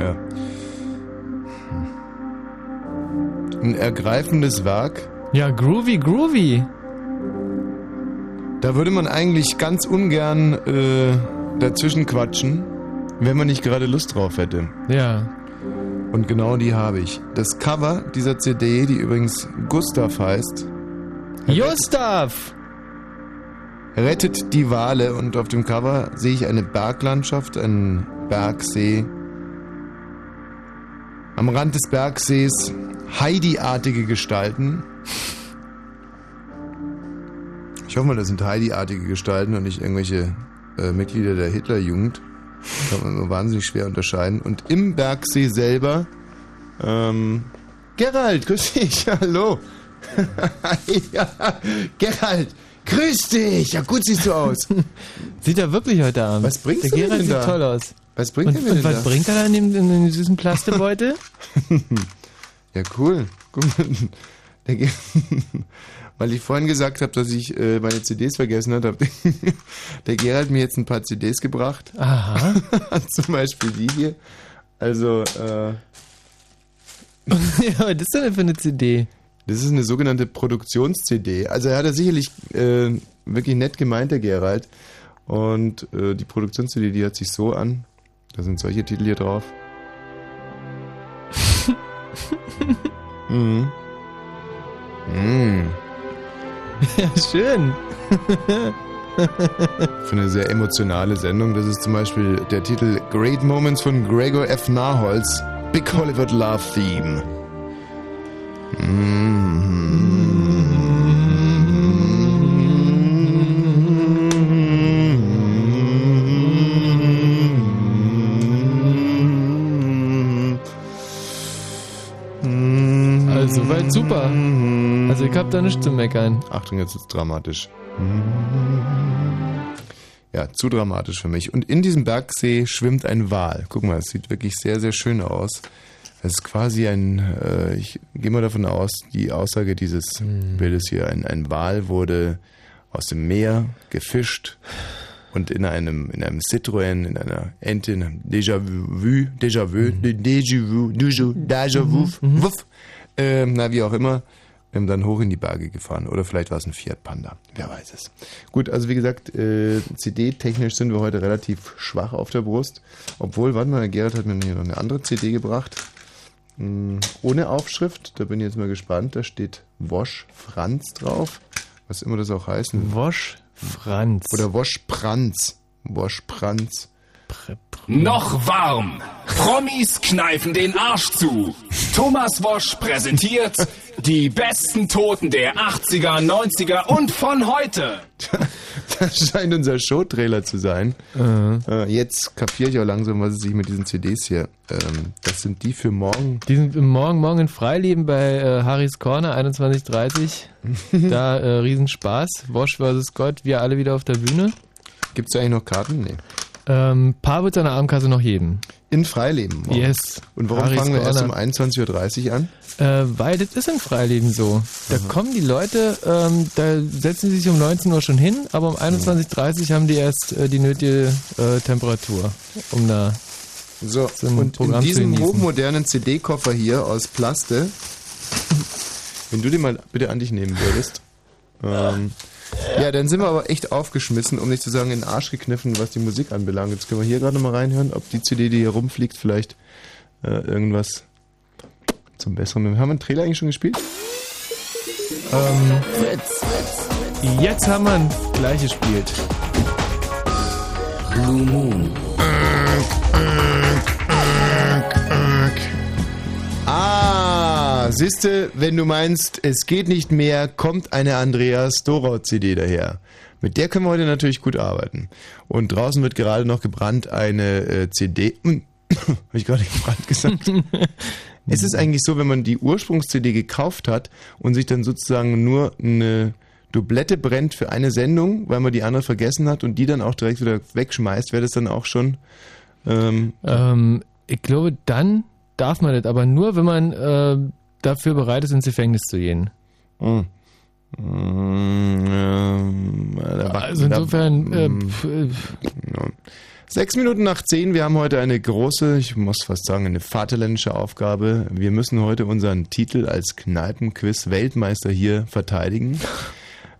Ja. Ein ergreifendes Werk. Ja, groovy, groovy. Da würde man eigentlich ganz ungern äh, dazwischen quatschen, wenn man nicht gerade Lust drauf hätte. Ja. Und genau die habe ich. Das Cover dieser CD, die übrigens Gustav heißt, Gustav! rettet die Wale und auf dem Cover sehe ich eine Berglandschaft, einen Bergsee. Am Rand des Bergsees Heidi-artige Gestalten. Ich hoffe mal, das sind Heidi-artige Gestalten und nicht irgendwelche äh, Mitglieder der Hitlerjugend. Kann man nur wahnsinnig schwer unterscheiden. Und im Bergsee selber, ähm, Gerald, grüß dich, hallo. ja, Gerald, grüß dich. Ja, gut siehst du aus. Sieht er wirklich heute Abend. Was bringst Der du Gerald denn sieht da? toll aus. Was bringt und, er mir und denn was da? bringt er da in dem, in süßen Plastebeutel? Ja, cool. Guck mal, Weil ich vorhin gesagt habe, dass ich äh, meine CDs vergessen habe, hat der Gerald mir jetzt ein paar CDs gebracht. Aha. Zum Beispiel die hier. Also, äh, ja, was ist denn für eine CD? das ist eine sogenannte Produktions-CD. Also er hat er sicherlich äh, wirklich nett gemeint, der Gerald. Und äh, die Produktions-CD, die hört sich so an. Da sind solche Titel hier drauf. mhm. Mhm. Ja, schön. Für eine sehr emotionale Sendung. Das ist zum Beispiel der Titel Great Moments von Gregor F. Narholz, Big Hollywood Love Theme. Also, soweit super. Also, ich hab da nichts zu meckern. Achtung, jetzt wird's dramatisch. Ja, zu dramatisch für mich. Und in diesem Bergsee schwimmt ein Wal. Guck mal, es sieht wirklich sehr, sehr schön aus. Es ist quasi ein, äh, ich gehe mal davon aus, die Aussage dieses Bildes hier, ein, ein Wal wurde aus dem Meer gefischt und in einem, in einem Citroën, in einer Ente, in einem Déjà-vu, Déjà-vu, Déjà-vu, Déjà-vu, Déjà-vu, wuff, ähm, na, wie auch immer, ähm, dann hoch in die Berge gefahren. Oder vielleicht war es ein Fiat Panda. Wer weiß es. Gut, also wie gesagt, äh, CD-technisch sind wir heute relativ schwach auf der Brust. Obwohl, warte mal, Gerhard hat mir hier noch eine andere CD gebracht. Hm, ohne Aufschrift, da bin ich jetzt mal gespannt. Da steht Wosch Franz drauf. Was immer das auch heißen. Wosch Franz. Oder Wosch Pranz. Wosch Pranz. Noch warm. Promis kneifen den Arsch zu. Thomas Wosch präsentiert die besten Toten der 80er, 90er und von heute. Das scheint unser Showtrailer zu sein. Äh, jetzt kapiere ich auch langsam, was es sich mit diesen CDs hier. Ähm, das sind die für morgen. Die sind morgen, morgen in Freileben bei äh, Harrys Corner 21.30 Da äh, Riesenspaß. Wosch vs. Gott, wir alle wieder auf der Bühne. Gibt es eigentlich noch Karten? Nee. Ähm, paar wird der Abendkasse noch geben. In Freileben. morgen. Yes. Und warum Harrys fangen wir erst um Corner. 21.30 Uhr an? Äh, weil das ist im Freileben so. Da kommen die Leute, ähm, da setzen sie sich um 19 Uhr schon hin, aber um 21.30 Uhr haben die erst äh, die nötige äh, Temperatur, um da So, so und in Programm zu diesem hochmodernen CD-Koffer hier aus Plaste, wenn du den mal bitte an dich nehmen würdest. Ähm, ja, dann sind wir aber echt aufgeschmissen, um nicht zu sagen in den Arsch gekniffen, was die Musik anbelangt. Jetzt können wir hier gerade mal reinhören, ob die CD, die hier rumfliegt, vielleicht äh, irgendwas zum Besseren. Haben wir einen Trailer eigentlich schon gespielt? Ähm, jetzt haben wir ein gleich gespielt. Blue Moon. Ah, siehste, wenn du meinst, es geht nicht mehr, kommt eine Andreas Dorau CD daher. Mit der können wir heute natürlich gut arbeiten. Und draußen wird gerade noch gebrannt eine äh, CD. Hm, Habe ich gerade gebrannt gesagt? es ist eigentlich so, wenn man die Ursprungs-CD gekauft hat und sich dann sozusagen nur eine Doublette brennt für eine Sendung, weil man die andere vergessen hat und die dann auch direkt wieder wegschmeißt, wäre das dann auch schon ähm, Ähm, ich glaube, dann darf man das, aber nur, wenn man äh, dafür bereit ist, ins Gefängnis zu gehen. Wac- Also insofern, äh, pf, äh, ja. Sechs Minuten nach zehn. Wir haben heute eine große, ich muss fast sagen, eine vaterländische Aufgabe. Wir müssen heute unseren Titel als Kneipenquiz-Weltmeister hier verteidigen.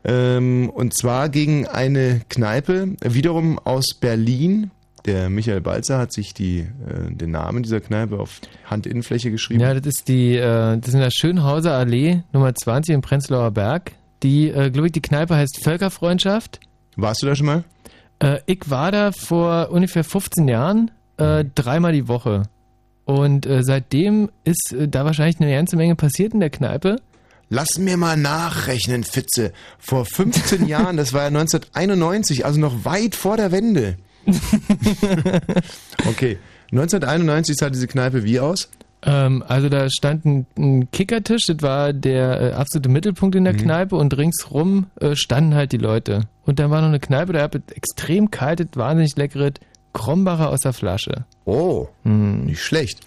Ähm, und zwar gegen eine Kneipe, wiederum aus Berlin. Der Michael Balzer hat sich die, äh, den Namen dieser Kneipe auf Handinnenfläche geschrieben. Ja, das ist die, äh, das ist in der Schönhauser Allee Nummer 20 im Prenzlauer Berg. Die, äh, glaube ich, die Kneipe heißt Völkerfreundschaft. Warst du da schon mal? Äh, ich war da vor ungefähr 15 Jahren äh, dreimal die Woche. Und äh, seitdem ist da wahrscheinlich eine ganze Menge passiert in der Kneipe. Lass mir mal nachrechnen, Fitze. Vor 15 Jahren, das war ja 1991, also noch weit vor der Wende. okay. 1991 sah diese Kneipe wie aus? Ähm, also da stand ein, ein, Kickertisch, das war der äh, absolute Mittelpunkt in der mhm. Kneipe und ringsrum äh, standen halt die Leute. Und dann war noch eine Kneipe, da hat extrem kaltes, wahnsinnig leckeres Krombacher aus der Flasche. Oh, mhm. nicht schlecht.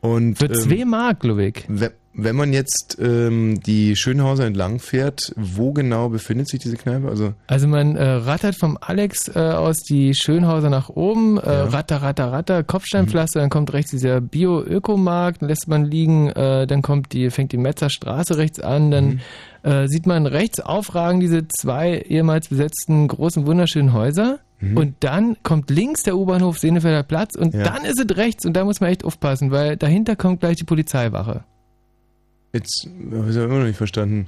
Und, Für ähm, zwei Mark, Ludwig. Wenn man jetzt ähm, die Schönhauser entlang fährt, wo genau befindet sich diese Kneipe? Also, also man äh, rattert vom Alex äh, aus die Schönhauser nach oben, äh, ja. ratter, ratter, ratter, Kopfsteinpflaster, mhm. dann kommt rechts dieser Bio-Ökomarkt, lässt man liegen, äh, dann kommt die, fängt die Metzerstraße rechts an, dann mhm. äh, sieht man rechts aufragen diese zwei ehemals besetzten großen, wunderschönen Häuser. Mhm. Und dann kommt links der U-Bahnhof Senefelder Platz und ja. dann ist es rechts und da muss man echt aufpassen, weil dahinter kommt gleich die Polizeiwache. Jetzt habe ich immer noch nicht verstanden.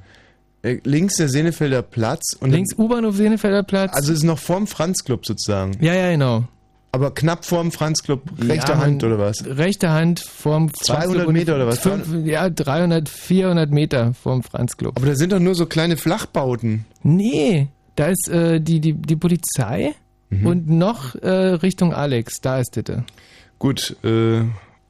Äh, links der Senefelder Platz und links U-Bahnhof Senefelder Platz. Also ist noch vorm Franz Club sozusagen. Ja, ja, genau. Aber knapp vorm Franz Club, rechter ja, Hand oder was? Rechte Hand vorm Franz 200 Club Meter oder was? Fünf, ja, 300, 400 Meter vorm Franz Club. Aber da sind doch nur so kleine Flachbauten. Nee, da ist äh, die, die, die Polizei mhm. und noch äh, Richtung Alex, da ist Ditte. Gut, äh,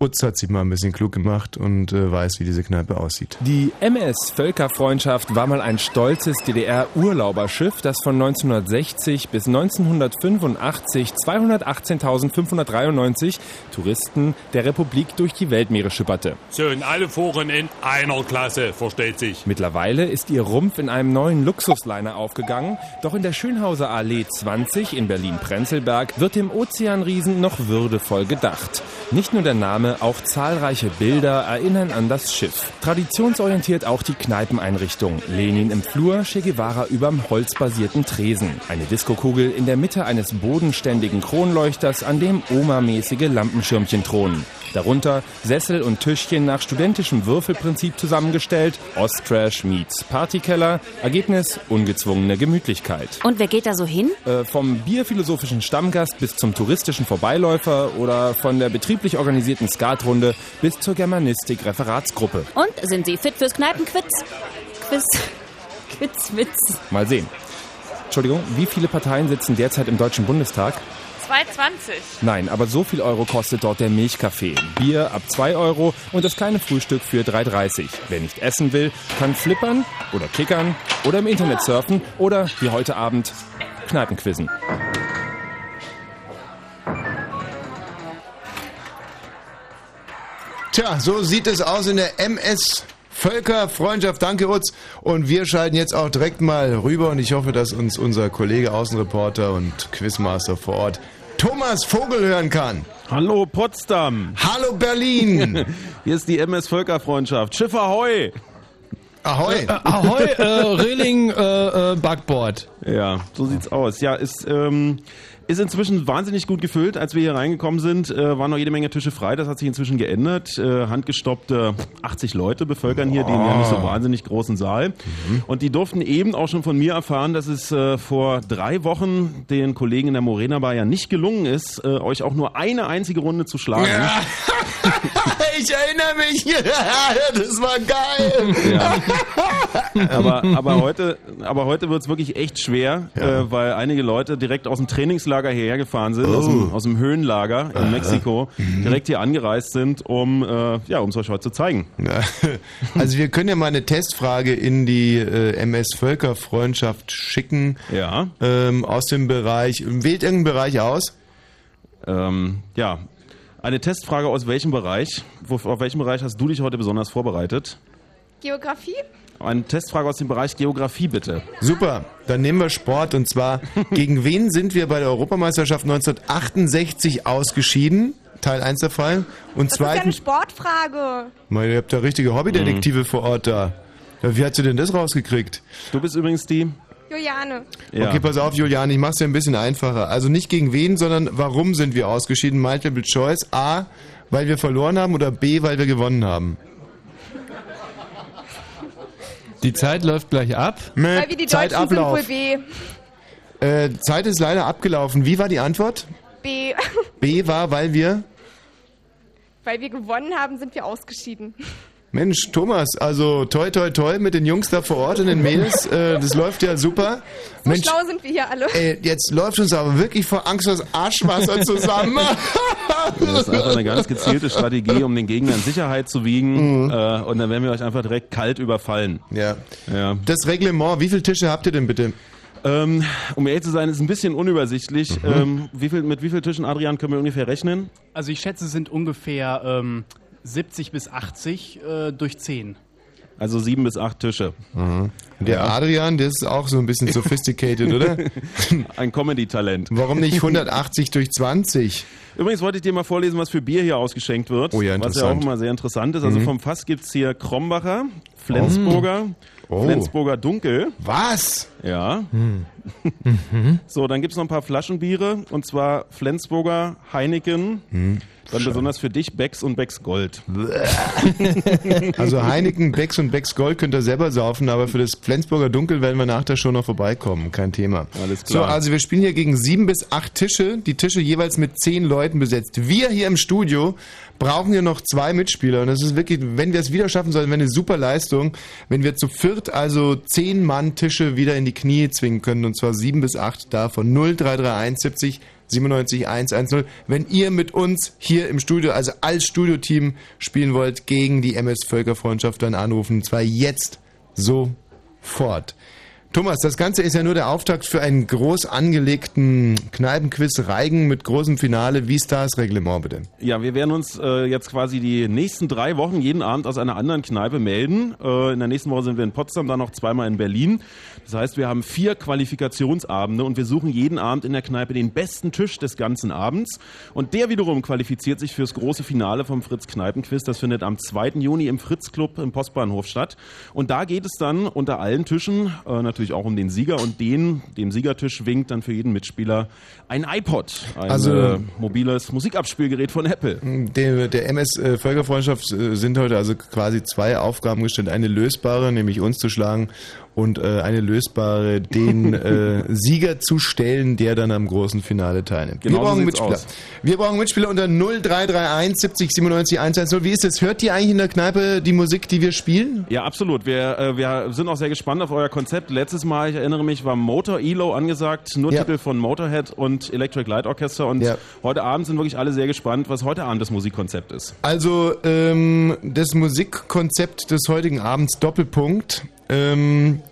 Utz hat sich mal ein bisschen klug gemacht und äh, weiß, wie diese Kneipe aussieht. Die MS Völkerfreundschaft war mal ein stolzes DDR-Urlauberschiff, das von 1960 bis 1985 218.593 Touristen der Republik durch die Weltmeere schipperte. Und alle fuhren in einer Klasse, versteht sich. Mittlerweile ist ihr Rumpf in einem neuen Luxusliner aufgegangen, doch in der Schönhauser Allee 20 in Berlin-Prenzlberg wird dem Ozeanriesen noch würdevoll gedacht. Nicht nur der Name auch zahlreiche Bilder erinnern an das Schiff. Traditionsorientiert auch die Kneipeneinrichtung. Lenin im Flur, Che Guevara überm holzbasierten Tresen. Eine Diskokugel in der Mitte eines bodenständigen Kronleuchters, an dem Oma-mäßige Lampenschirmchen thronen. Darunter Sessel und Tischchen nach studentischem Würfelprinzip zusammengestellt. Osttrash meets Partykeller. Ergebnis ungezwungene Gemütlichkeit. Und wer geht da so hin? Äh, vom bierphilosophischen Stammgast bis zum touristischen Vorbeiläufer oder von der betrieblich organisierten Skatrunde bis zur Germanistik-Referatsgruppe. Und sind Sie fit fürs Kneipenquiz? Quiz. Quizwitz. Mal sehen. Entschuldigung, wie viele Parteien sitzen derzeit im Deutschen Bundestag? 2,20. Nein, aber so viel Euro kostet dort der Milchkaffee. Bier ab 2 Euro und das kleine Frühstück für 3,30. Wer nicht essen will, kann flippern oder kickern oder im Internet surfen oder, wie heute Abend, Kneipenquizzen. Tja, so sieht es aus in der MS Völkerfreundschaft. Danke, Utz. Und wir schalten jetzt auch direkt mal rüber und ich hoffe, dass uns unser Kollege Außenreporter und Quizmaster vor Ort Thomas Vogel hören kann. Hallo Potsdam. Hallo Berlin. Hier ist die MS Völkerfreundschaft. Schiff Ahoi. Ahoi. Äh, Ahoi, äh, Reling, äh, äh, Backboard. Ja, so sieht's aus. Ja, ist, ähm, ist inzwischen wahnsinnig gut gefüllt. Als wir hier reingekommen sind, äh, waren noch jede Menge Tische frei. Das hat sich inzwischen geändert. Äh, handgestoppte 80 Leute bevölkern hier den ja nicht so wahnsinnig großen Saal. Mhm. Und die durften eben auch schon von mir erfahren, dass es äh, vor drei Wochen den Kollegen in der Morena Bar ja nicht gelungen ist, äh, euch auch nur eine einzige Runde zu schlagen. Ja. ich erinnere mich. das war geil. Ja. Aber, aber heute, aber heute wird es wirklich echt schwer, ja. äh, weil einige Leute direkt aus dem Trainingslager hierher gefahren sind, oh. aus, dem, aus dem Höhenlager in Mexiko, mhm. direkt hier angereist sind, um äh, ja, um es euch heute zu zeigen. Also wir können ja mal eine Testfrage in die äh, MS Völkerfreundschaft schicken. Ja. Ähm, aus dem Bereich. Wählt irgendeinen Bereich aus? Ähm, ja, eine Testfrage aus welchem Bereich? Wo, auf welchem Bereich hast du dich heute besonders vorbereitet? Geografie? Eine Testfrage aus dem Bereich Geografie, bitte. Super, dann nehmen wir Sport und zwar, gegen wen sind wir bei der Europameisterschaft 1968 ausgeschieden? Teil 1 der Fall. Und Das ist ja eine zweitens, Sportfrage. Mal, ihr habt da richtige Hobbydetektive vor Ort da. Ja, Wie hat sie denn das rausgekriegt? Du bist übrigens die. Juliane. Ja. Okay, pass auf, Julian, ich mach's dir ein bisschen einfacher. Also nicht gegen wen, sondern warum sind wir ausgeschieden? Multiple Choice. A, weil wir verloren haben oder B, weil wir gewonnen haben? Die Zeit läuft gleich ab. Weil wir die Deutschen sind Zeitablauf. wohl B. Äh, Zeit ist leider abgelaufen. Wie war die Antwort? B. B war, weil wir... Weil wir gewonnen haben, sind wir ausgeschieden. Mensch, Thomas, also toi toi toi mit den Jungs da vor Ort und den Mädels, äh, das läuft ja super. So Mensch, schlau sind wir hier alle. ey, jetzt läuft uns aber wirklich vor Angst das Arschwasser zusammen. Das ist einfach eine ganz gezielte Strategie, um den Gegner in Sicherheit zu wiegen. Äh, und dann werden wir euch einfach direkt kalt überfallen. ja. Ja. Das Reglement, wie viele Tische habt ihr denn bitte? Ähm, um ehrlich zu sein, ist ein bisschen unübersichtlich. Ähm, wie viel, mit wie vielen Tischen, Adrian, können wir ungefähr rechnen? Also ich schätze, es sind ungefähr ähm, 70 bis 80 äh, durch 10. Also sieben bis acht Tische. Der Adrian, der ist auch so ein bisschen sophisticated, oder? Ein Comedy-Talent. Warum nicht 180 durch 20? Übrigens wollte ich dir mal vorlesen, was für Bier hier ausgeschenkt wird. Oh ja, Was ja auch immer sehr interessant ist. Also vom Fass gibt's hier Krombacher, Flensburger, Oh. Flensburger Dunkel. Was? Ja. So, dann gibt's noch ein paar Flaschenbiere. Und zwar Flensburger, Heineken. Dann besonders für dich Becks und Becks Gold. Also Heineken, Becks und Becks Gold könnt ihr selber saufen, aber für das Flensburger Dunkel werden wir nach der Show noch vorbeikommen. Kein Thema. Alles klar. So, also wir spielen hier gegen sieben bis acht Tische, die Tische jeweils mit zehn Leuten besetzt. Wir hier im Studio brauchen hier noch zwei Mitspieler und das ist wirklich, wenn wir es wieder schaffen sollen, wäre eine super Leistung, wenn wir zu viert also zehn Mann Tische wieder in die Knie zwingen können und zwar sieben bis acht davon 0331 70 97 110. Wenn ihr mit uns hier im Studio, also als Studioteam spielen wollt gegen die MS Völkerfreundschaft, dann anrufen, und zwar jetzt sofort. Thomas, das Ganze ist ja nur der Auftakt für einen groß angelegten Kneipenquiz Reigen mit großem Finale. Wie ist da das Reglement bitte? Ja, wir werden uns äh, jetzt quasi die nächsten drei Wochen jeden Abend aus einer anderen Kneipe melden. Äh, in der nächsten Woche sind wir in Potsdam, dann noch zweimal in Berlin. Das heißt, wir haben vier Qualifikationsabende und wir suchen jeden Abend in der Kneipe den besten Tisch des ganzen Abends. Und der wiederum qualifiziert sich fürs große Finale vom Fritz Kneipenquiz. Das findet am 2. Juni im Fritz Club im Postbahnhof statt. Und da geht es dann unter allen Tischen äh, natürlich auch um den Sieger und den, dem Siegertisch winkt dann für jeden Mitspieler ein iPod, ein Also- äh, mobiles Musikabspielgerät von Apple. Der, der MS äh, Völkerfreundschaft äh, sind heute also quasi zwei Aufgaben gestellt. Eine lösbare, nämlich uns zu schlagen und äh, eine lösbare, den äh, Sieger zu stellen, der dann am großen Finale teilnimmt. Genau wir so brauchen sieht's Mitspieler. aus. Wir brauchen Mitspieler unter 0331 70 97 110. Wie ist es? Hört ihr eigentlich in der Kneipe die Musik, die wir spielen? Ja, absolut. Wir, äh, wir sind auch sehr gespannt auf euer Konzept. Letztes Mal, ich erinnere mich, war Motor Elo angesagt, nur Ja. Titel von Motorhead und Electric Light Orchestra. Und Ja. heute Abend sind wirklich alle sehr gespannt, was heute Abend das Musikkonzept ist. Also ähm, das Musikkonzept des heutigen Abends Doppelpunkt ähm,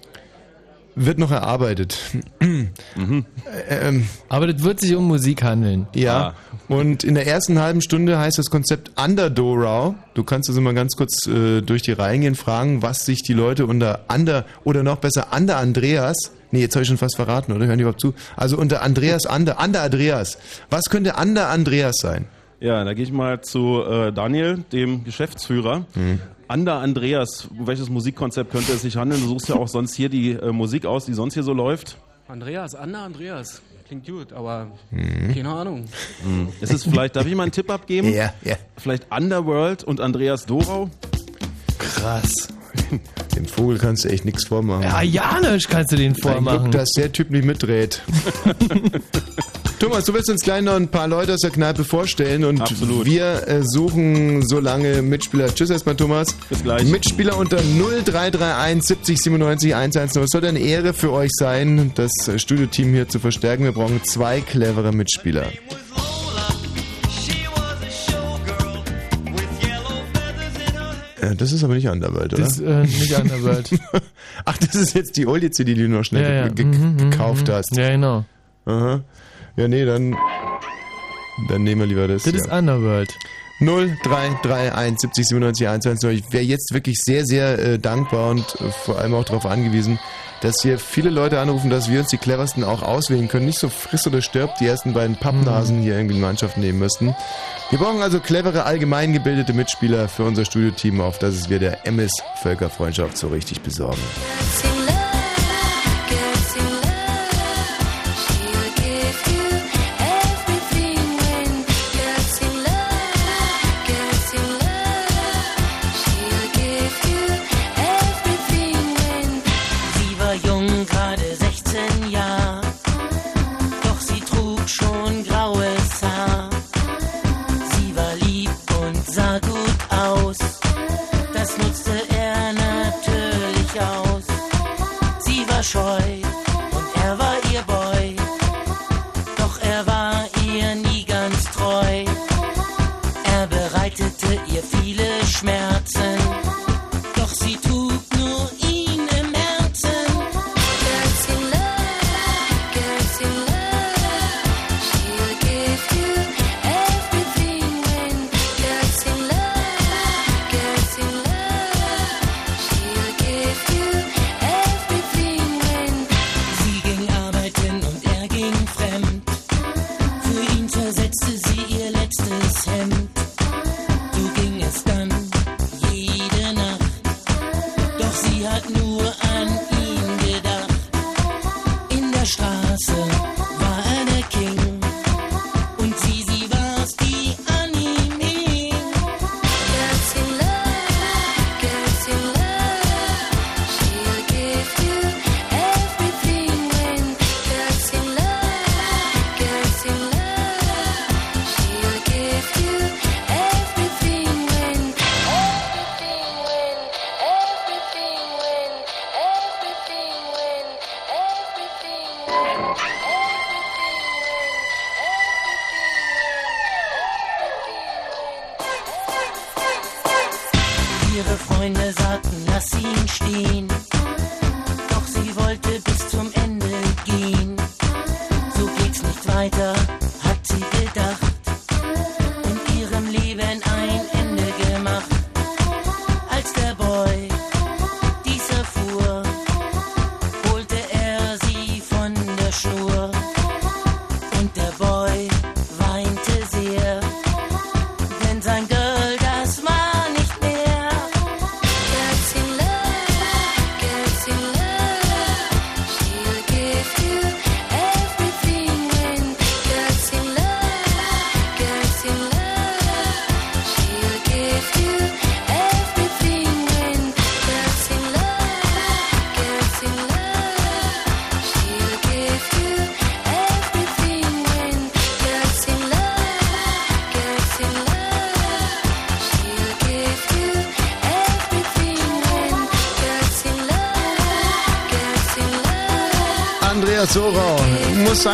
wird noch erarbeitet. ähm, Aber das wird sich um Musik handeln. ja. Und in der ersten halben Stunde heißt das Konzept Underdorau. Du kannst also mal ganz kurz äh, durch die Reihen gehen, fragen, was sich die Leute unter Under oder noch besser Under Andreas Nee, jetzt habe ich schon fast verraten, oder? Hören die überhaupt zu? Also unter Andreas Ander, Ander Andreas. Was könnte Ander Andreas sein? Ja, da gehe ich mal zu äh, Daniel, dem Geschäftsführer. Ander Andreas, um welches Musikkonzept könnte es sich handeln? Du suchst ja auch sonst hier die äh, Musik aus, die sonst hier so läuft. Andreas, Anna Andreas. Klingt gut, aber Mhm. keine Ahnung. Ist es vielleicht, darf ich mal einen Tipp abgeben? Ja, ja. Vielleicht Underworld und Andreas Dorau? Krass. Dem Vogel kannst du echt nichts vormachen. Ja, Janisch kannst du den Ein Glück, vormachen. dass der Typ nicht mitdreht. Thomas, du willst uns gleich noch ein paar Leute aus der Kneipe vorstellen und Absolut. wir äh, suchen so lange Mitspieler. Tschüss erstmal, Thomas. Bis gleich. Mitspieler unter 0331 70 97 110. Es soll eine Ehre für euch sein, das Studioteam hier zu verstärken. Wir brauchen zwei clevere Mitspieler. Äh, Das ist aber nicht Underworld, oder? Das ist äh, nicht Underworld. Ach, das ist jetzt die Oldie-CD, die du noch schnell Ja, ja. ge- Mhm, mhm, gekauft mhm. hast. Ja, genau. Aha. Ja, nee, dann, dann nehmen wir lieber das. Das ja. ist Underworld. 0331 70 97 110. Ich wäre jetzt wirklich sehr, sehr äh, dankbar und vor allem auch darauf angewiesen, dass hier viele Leute anrufen, dass wir uns die cleversten auch auswählen können. Nicht so friss oder stirbt die ersten beiden Pappnasen hier irgendwie in Mannschaft nehmen müssten. Wir brauchen also clevere, allgemeingebildete Mitspieler für unser Studioteam, auf das es wir der MS Völkerfreundschaft so richtig besorgen.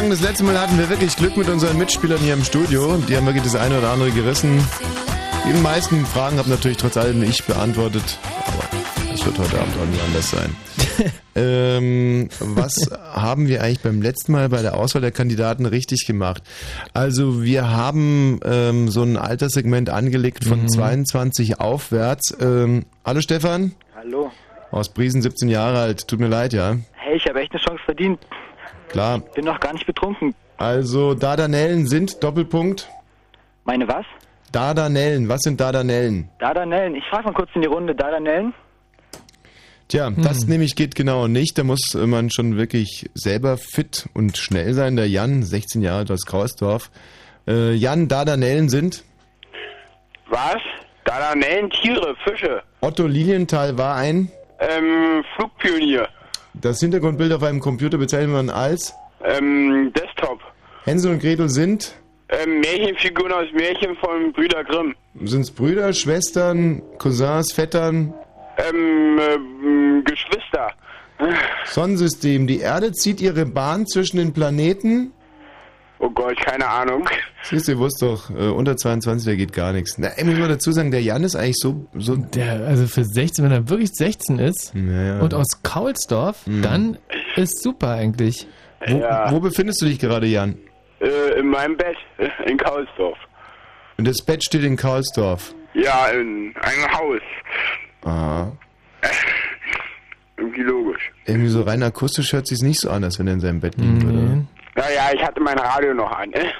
Sagen, das letzte Mal hatten wir wirklich Glück mit unseren Mitspielern hier im Studio. Die haben wirklich das eine oder andere gerissen. Die meisten Fragen habe natürlich trotz allem ich beantwortet. Aber das wird heute Abend auch nicht anders sein. ähm, was haben wir eigentlich beim letzten Mal bei der Auswahl der Kandidaten richtig gemacht? Also wir haben ähm, so ein Alterssegment angelegt von Mhm. 22 aufwärts. Ähm, hallo Stefan, Hallo. aus Briesen, 17 Jahre alt. Tut mir leid, ja. Hey, ich habe echt eine Chance verdient. Klar. Bin noch gar nicht betrunken. Also Dardanellen sind Doppelpunkt. Meine was? Dardanellen, was sind Dardanellen? Dardanellen. Ich frage mal kurz in die Runde. Dardanellen? Tja, das nämlich geht genau nicht. Da muss man schon wirklich selber fit und schnell sein. Der Jan, 16 Jahre alt aus Krausdorf. Äh, Jan, Dardanellen sind Was? Dardanellen, Tiere, Fische. Otto Lilienthal war ein. Ähm, Flugpionier. Das Hintergrundbild auf einem Computer bezeichnet man als. Ähm, Desktop. Hänsel und Gretel sind. Ähm, Märchenfiguren aus Märchen von Brüder Grimm. Sind's Brüder, Schwestern, Cousins, Vettern? Ähm, ähm, Geschwister. Sonnensystem. Die Erde zieht ihre Bahn zwischen den Planeten. Oh Gott, keine Ahnung. Siehst du, ihr wusst doch, äh, unter 22, da geht gar nichts. Na, ey, muss man dazu sagen, der Jan ist eigentlich so... so Der, also für 16, wenn er wirklich 16 ist ja. und aus Kaulsdorf, Mhm. dann ist super eigentlich. Wo, Ja. wo befindest du dich gerade, Jan? Äh, in meinem Bett in Kaulsdorf. Und das Bett steht in Karlsdorf. Ja, in einem Haus. Aha. Irgendwie logisch. Irgendwie so rein akustisch hört sich's nicht so an, als wenn er in seinem Bett liegen würde. Naja, ich hatte mein Radio noch an, ne?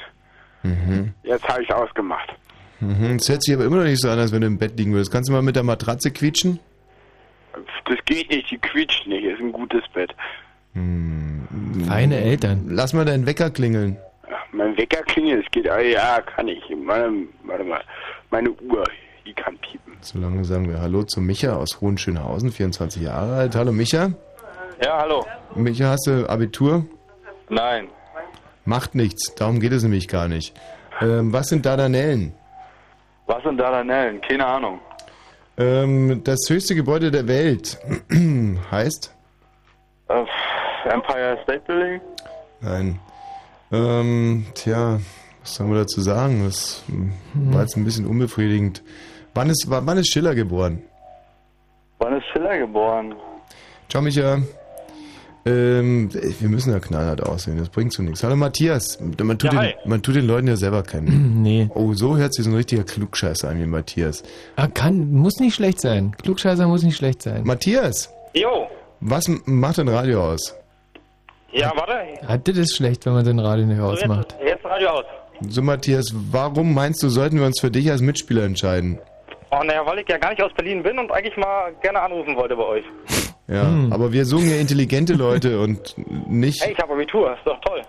Mhm. Jetzt habe ich ausgemacht. Mhm. Es hört sich aber immer noch nicht so an, als wenn du im Bett liegen würdest. Kannst du mal mit der Matratze quietschen? Das geht nicht, die quietscht nicht. Ist ein gutes Bett. Feine Eltern. Lass mal deinen Wecker klingeln. Mein Wecker klingelt, es geht. Ah, ja, kann ich. Warte, warte mal. Meine Uhr, die kann piepen. Solange sagen wir Hallo zu Micha aus Hohenschönhausen, 24 Jahre alt. Hallo Micha. Ja, hallo. Micha, hast du Abitur? Nein. Macht nichts, darum geht es nämlich gar nicht. Ähm, was sind Dardanellen? Was sind Dardanellen? Keine Ahnung. Ähm, das höchste Gebäude der Welt heißt? Äh, Empire State Building? Nein. Ähm, tja, was soll man dazu sagen? Das hm, war jetzt ein bisschen unbefriedigend. Wann ist, wann ist Schiller geboren? Wann ist Schiller geboren? Ciao, Micha. Ähm, wir müssen ja knallhart aussehen, das bringt so nichts. Hallo Matthias. Man tut, Ja, den, man tut den Leuten ja selber kennen. Nee. Oh, so hört sich so ein richtiger Klugscheißer an wie Matthias. Ah, kann, muss nicht schlecht sein. Klugscheißer muss nicht schlecht sein. Matthias, Jo. was macht dein Radio aus? Ja, warte. Ah, das ist schlecht, wenn man den Radio nicht ausmacht. Jetzt, jetzt Radio aus. So Matthias, warum meinst du, sollten wir uns für dich als Mitspieler entscheiden? Oh, naja, weil ich ja gar nicht aus Berlin bin und eigentlich mal gerne anrufen wollte bei euch. Ja, Hm. aber wir suchen ja intelligente Leute und nicht, Hey, ich habe Abitur, ist doch toll.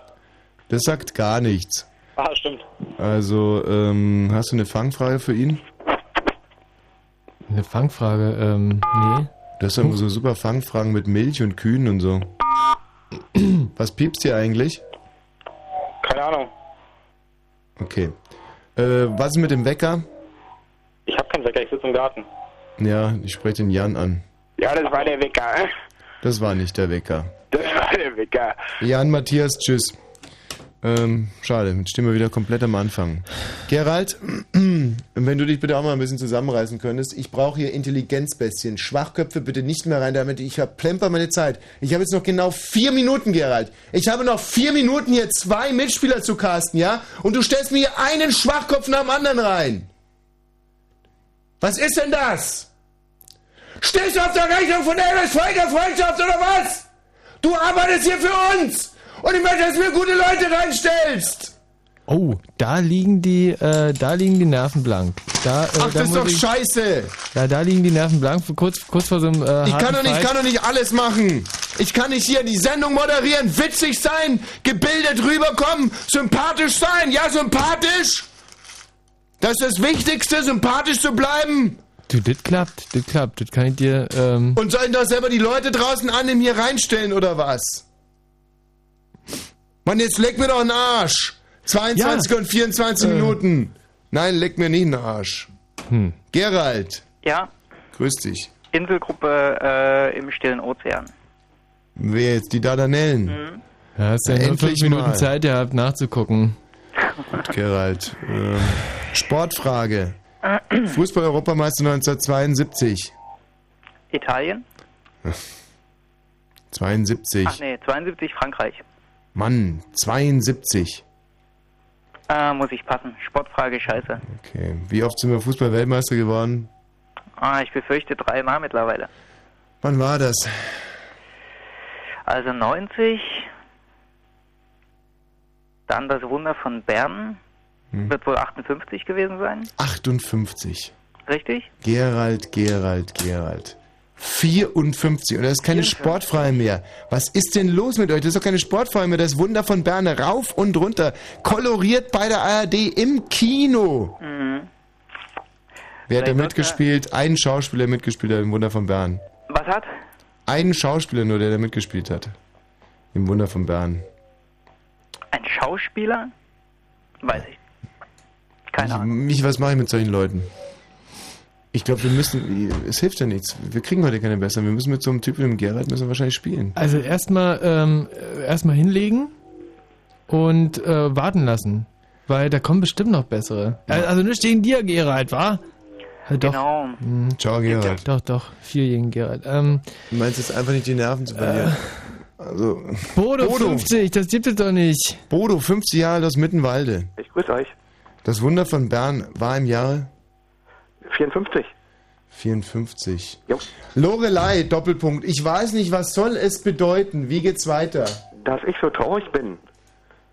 das sagt gar nichts. Ah, stimmt. Also, ähm, hast du eine Fangfrage für ihn? Eine Fangfrage, ähm, nee. Das sind immer so super Fangfragen mit Milch und Kühen und so. Was piepst hier eigentlich? Keine Ahnung. Okay. Äh, was ist mit dem Wecker? Ich habe keinen Wecker, ich sitze im Garten. Ja, ich spreche den Jan an. Ja, das war der Wecker. äh? Das war nicht der Wecker. Das war der Wecker. Jan, Matthias, tschüss. Ähm, schade, jetzt stehen wir wieder komplett am Anfang. Gerald, wenn du dich bitte auch mal ein bisschen zusammenreißen könntest. Ich brauche hier Intelligenzbestien. Schwachköpfe bitte nicht mehr rein, damit ich verplemper meine Zeit. Ich habe jetzt noch genau vier Minuten, Gerald. Ich habe noch vier Minuten, hier zwei Mitspieler zu casten, ja? Und du stellst mir hier einen Schwachkopf nach dem anderen rein. Was ist denn das? Stehst du auf der Rechnung von der MS Völker Freundschaft oder was? Du arbeitest hier für uns! Und ich möchte, dass du mir gute Leute reinstellst! Oh, da liegen die, äh, da liegen die Nerven blank. Da, äh, Ach, da das ist doch ich- scheiße! Ja, da liegen die Nerven blank, kurz, kurz vor so einem, äh, Ich kann doch nicht, ich Fight. kann doch nicht alles machen! Ich kann nicht hier die Sendung moderieren, witzig sein, gebildet rüberkommen, sympathisch sein, ja, sympathisch! Das ist das Wichtigste, sympathisch zu bleiben! Du, das klappt, das klappt, das kann ich dir, ähm, Und sollen doch selber die Leute draußen annehmen, hier reinstellen, oder was? Mann, jetzt leck mir doch einen Arsch! 22 und 24 Äh. Minuten! Nein, leck mir nicht einen Arsch. Hm. Gerald, Ja, grüß dich. Inselgruppe äh, im Stillen Ozean. Wer jetzt? Die Dardanellen? Mhm. ja, hast ja nur fünf Endlich Minuten mal. Zeit gehabt, nachzugucken. Gut, Gerald. Ähm, Sportfrage. Fußball-Europameister 1972. Italien? 72. Ach nee, 72 Frankreich. Mann, 72. Äh, muss ich passen. Sportfrage scheiße. Okay. Wie oft sind wir Fußball-Weltmeister geworden? Ah, ich befürchte dreimal mittlerweile. Wann war das? Also 90. Dann das Wunder von Bern. Hm. Wird wohl 58 gewesen sein. 58. Richtig? Gerald, Gerald, Gerald. 54. Und das ist keine 54. Sportfrei mehr. Was ist denn los mit euch? Das ist doch keine Sportfrei mehr. Das Wunder von Bern rauf und runter. Koloriert bei der ARD im Kino. Mhm. Wer hat da mitgespielt? Ein Schauspieler mitgespielt hat im Wunder von Bern. Was hat? Ein Schauspieler nur, der da mitgespielt hat. Im Wunder von Bern. Ein Schauspieler? Weiß ich. Keine Ahnung. Mich, was mache ich mit solchen Leuten? Ich glaube, wir müssen, es hilft ja nichts. Wir kriegen heute keine besseren. Wir müssen mit so einem Typ wie dem Gerald müssen wir wahrscheinlich spielen. Also erstmal, ähm, erstmal hinlegen und äh, warten lassen. Weil da kommen bestimmt noch bessere. Äh, Also nicht gegen dir, Gerald, wa? Äh, doch. Genau. Hm, Ciao, Gerald. Doch, doch. Vier gegen Gerald. Ähm, Du meinst jetzt einfach nicht die Nerven zu verlieren. Also, Bodo, Bodo. 50, das gibt es doch nicht. Bodo, 50 Jahre alt aus Mittenwalde. Ich grüße euch. Das Wunder von Bern war im Jahre 54. 54. Jo. Lorelei, Doppelpunkt. Ich weiß nicht, was soll es bedeuten? Wie geht's weiter? Dass ich so traurig bin.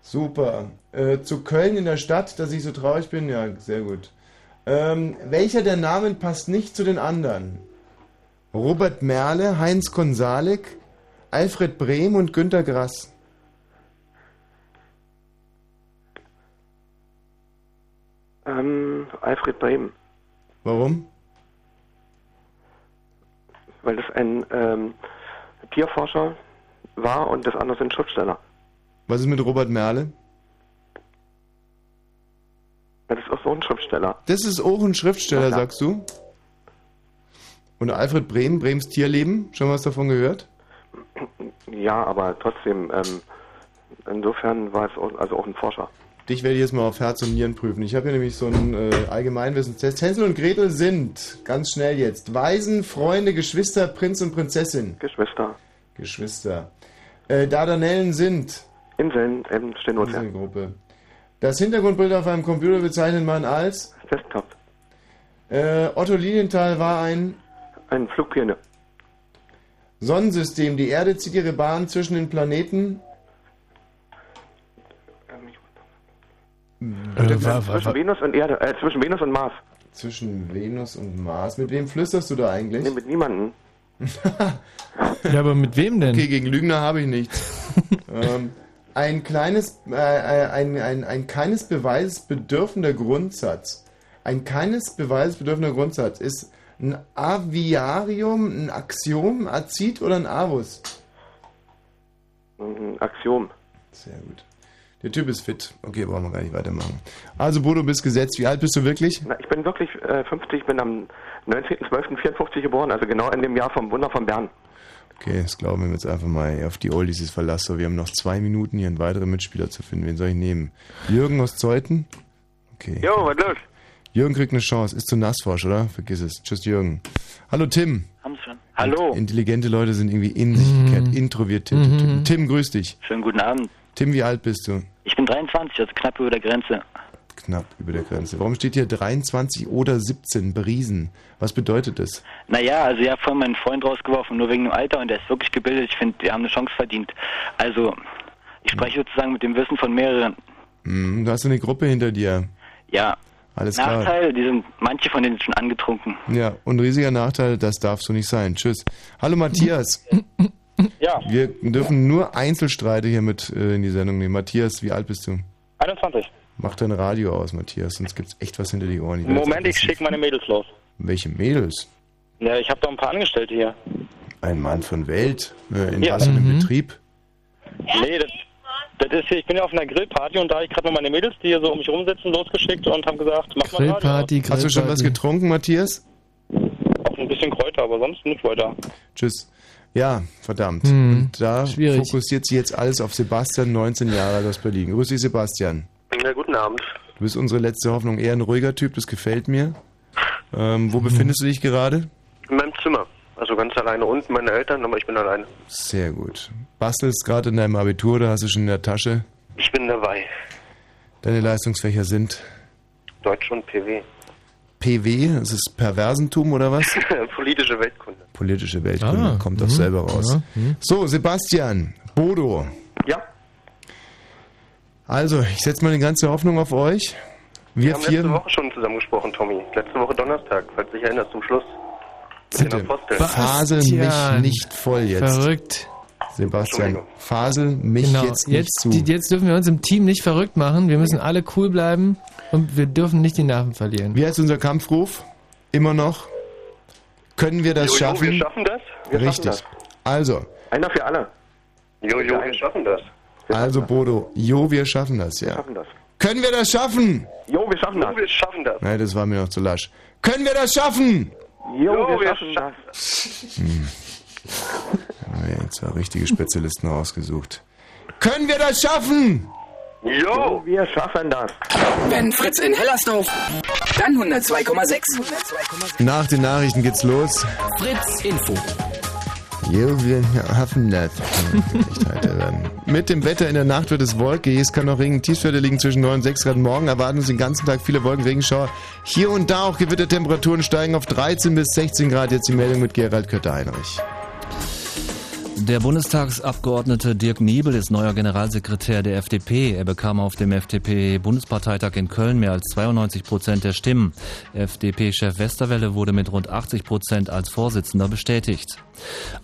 Super. Äh, zu Köln in der Stadt, dass ich so traurig bin? Ja, sehr gut. Ähm, welcher der Namen passt nicht zu den anderen? Robert Merle, Heinz Konsalik, Alfred Brehm und Günter Grass. Ähm, Alfred Bremen. Warum? Weil das ein ähm, Tierforscher war und das andere sind Schriftsteller. Was ist mit Robert Merle? Das ist auch so ein Schriftsteller. Das ist auch ein Schriftsteller, Ja, sagst du? Und Alfred Brehm, Brems Tierleben, schon was davon gehört? Ja, aber trotzdem, ähm, insofern war es auch, also auch ein Forscher. Dich werde ich jetzt mal auf Herz und Nieren prüfen. Ich habe hier nämlich so einen äh, Allgemeinwissenstest. Hänsel und Gretel sind, ganz schnell jetzt, Waisen, Freunde, Geschwister, Prinz und Prinzessin. Geschwister. Geschwister. Äh, Dardanellen sind. Inseln im Stillen Ozean. Inselgruppe. Das Hintergrundbild auf einem Computer bezeichnet man als. Desktop. Äh, Otto Lilienthal war ein. Ein Flugpionier. Sonnensystem. Die Erde zieht ihre Bahn zwischen den Planeten. Äh, zwischen Venus und Erde, äh, zwischen Venus und Mars. Zwischen Venus und Mars. Mit wem flüsterst du da eigentlich? Nee, mit niemandem. Ja, aber mit wem denn? Okay, gegen Lügner habe ich nichts. ähm, ein kleines, äh, äh, ein, ein, ein keines Beweises bedürfender Grundsatz. Ein keines Beweises bedürfender Grundsatz ist ein Aviarium, ein Axiom, Azid oder ein Avus? Ein Axiom. Sehr gut. Der Typ ist fit. Okay, brauchen wir gar nicht weitermachen. Also, Bodo, bist gesetzt. Wie alt bist du wirklich? Na, ich bin wirklich äh, 50, ich bin am 19.12.54 geboren, also genau in dem Jahr vom Wunder von Bern. Okay, das glauben wir jetzt einfach mal. Auf die Oldies ist Verlass. So, wir haben noch zwei Minuten, hier einen weiteren Mitspieler zu finden. Wen soll ich nehmen? Jürgen aus Zeuthen? Okay. Jo, was los? Jürgen kriegt eine Chance. Ist zu nassforsch, oder? Vergiss es. Tschüss, Jürgen. Hallo, Tim. Haben's schon. Hallo. Intelligente Leute sind irgendwie in sich gekehrt. Introvertierte Mhm. Typen. Tim, grüß dich. Schönen guten Abend. Tim, wie alt bist du? Ich bin 23, also knapp über der Grenze. Knapp über der Grenze. Warum steht hier 23 oder 17 Beriesen? Was bedeutet das? Naja, also ich habe vorhin meinen Freund rausgeworfen, nur wegen dem Alter und der ist wirklich gebildet. Ich finde, wir haben eine Chance verdient. Also, ich spreche sozusagen mit dem Wissen von mehreren. Hm, du hast eine Gruppe hinter dir. Ja. Alles klar. Nachteil, die sind, manche von denen sind schon angetrunken. Ja, und riesiger Nachteil, das darfst du nicht sein. Tschüss. Hallo Matthias. Ja. Wir dürfen nur Einzelstreite hier mit äh, in die Sendung nehmen. Matthias, wie alt bist du? 21. Mach dein Radio aus, Matthias, sonst gibt's echt was hinter die Ohren. Ich Moment, ich schicke meine Mädels los. Welche Mädels? Ja, ich habe da ein paar Angestellte hier. Ein Mann von Welt? Äh, in Ja. was Mhm. Betrieb? Nee, das, das ist hier, ich bin ja auf einer Grillparty und da habe ich gerade noch meine Mädels, die hier so um mich rumsitzen, losgeschickt und haben gesagt, mach mal Radio. Hast du schon was getrunken, Matthias? Auch ein bisschen Kräuter, aber sonst nicht weiter. Tschüss. Ja, verdammt. Hm, Und da schwierig. fokussiert sich jetzt alles auf Sebastian, 19 Jahre alt aus Berlin. Grüß dich, Sebastian. Ja, guten Abend. Du bist unsere letzte Hoffnung. Eher ein ruhiger Typ, das gefällt mir. Ähm, Hm. wo befindest du dich gerade? In meinem Zimmer. Also ganz alleine. Unten meine Eltern, aber ich bin alleine. Sehr gut. Bastelst gerade in deinem Abitur oder hast du schon in der Tasche? Ich bin dabei. Deine Leistungsfächer sind Deutsch und PW. PW, das ist Perversentum oder was? Politische Weltkunde. Politische Weltkunde, Ah, kommt doch mhm, selber raus. ja, mhm. So, Sebastian, Bodo. Ja. Also, ich setze meine ganze Hoffnung auf euch. Wir Wir haben vier letzte Woche schon zusammen gesprochen, Tommy. Letzte Woche Donnerstag, falls du dich erinnerst, zum Schluss. Mit Bitte, den Aposteln. fasel mich nicht voll jetzt. Verrückt. Sebastian, fasel mich Genau. jetzt nicht jetzt, zu. die, jetzt dürfen wir uns im Team nicht verrückt machen. Wir müssen alle cool bleiben und wir dürfen nicht die Nerven verlieren. Wie heißt unser Kampfruf? Immer noch? Können wir das Jo, jo, schaffen? wir schaffen das. Wir Richtig. schaffen Also, Einer für alle. Jo, jo, wir schaffen das. also Bodo, jo, wir schaffen das, ja. schaffen das. Können wir das schaffen? Jo, wir schaffen Jo, wir schaffen das. Nein, das war mir noch zu lasch. Können wir das schaffen? Jo, Jo, wir wir schaffen das. Hm. Haben wir jetzt zwei richtige Spezialisten rausgesucht. Können wir das schaffen? Jo, wir schaffen das. Wenn Fritz in Hellersdorf, dann 102,6. Nach den Nachrichten geht's los. Fritz Info. Jo, wir hoffen das. Mit dem Wetter in der Nacht wird es wolkig. Es kann noch Regen. Tiefstwerte liegen zwischen 9 und 6 Grad. Morgen erwarten uns den ganzen Tag viele Wolken, Regenschauer. Hier und da auch Gewittertemperaturen steigen auf 13 bis 16 Grad. Jetzt die Meldung mit Gerald Kötter-Heinrich. Der Bundestagsabgeordnete Dirk Niebel ist neuer Generalsekretär der FDP. Er bekam auf dem FDP-Bundesparteitag in Köln mehr als 92 Prozent der Stimmen. FDP-Chef Westerwelle wurde mit rund 80 Prozent als Vorsitzender bestätigt.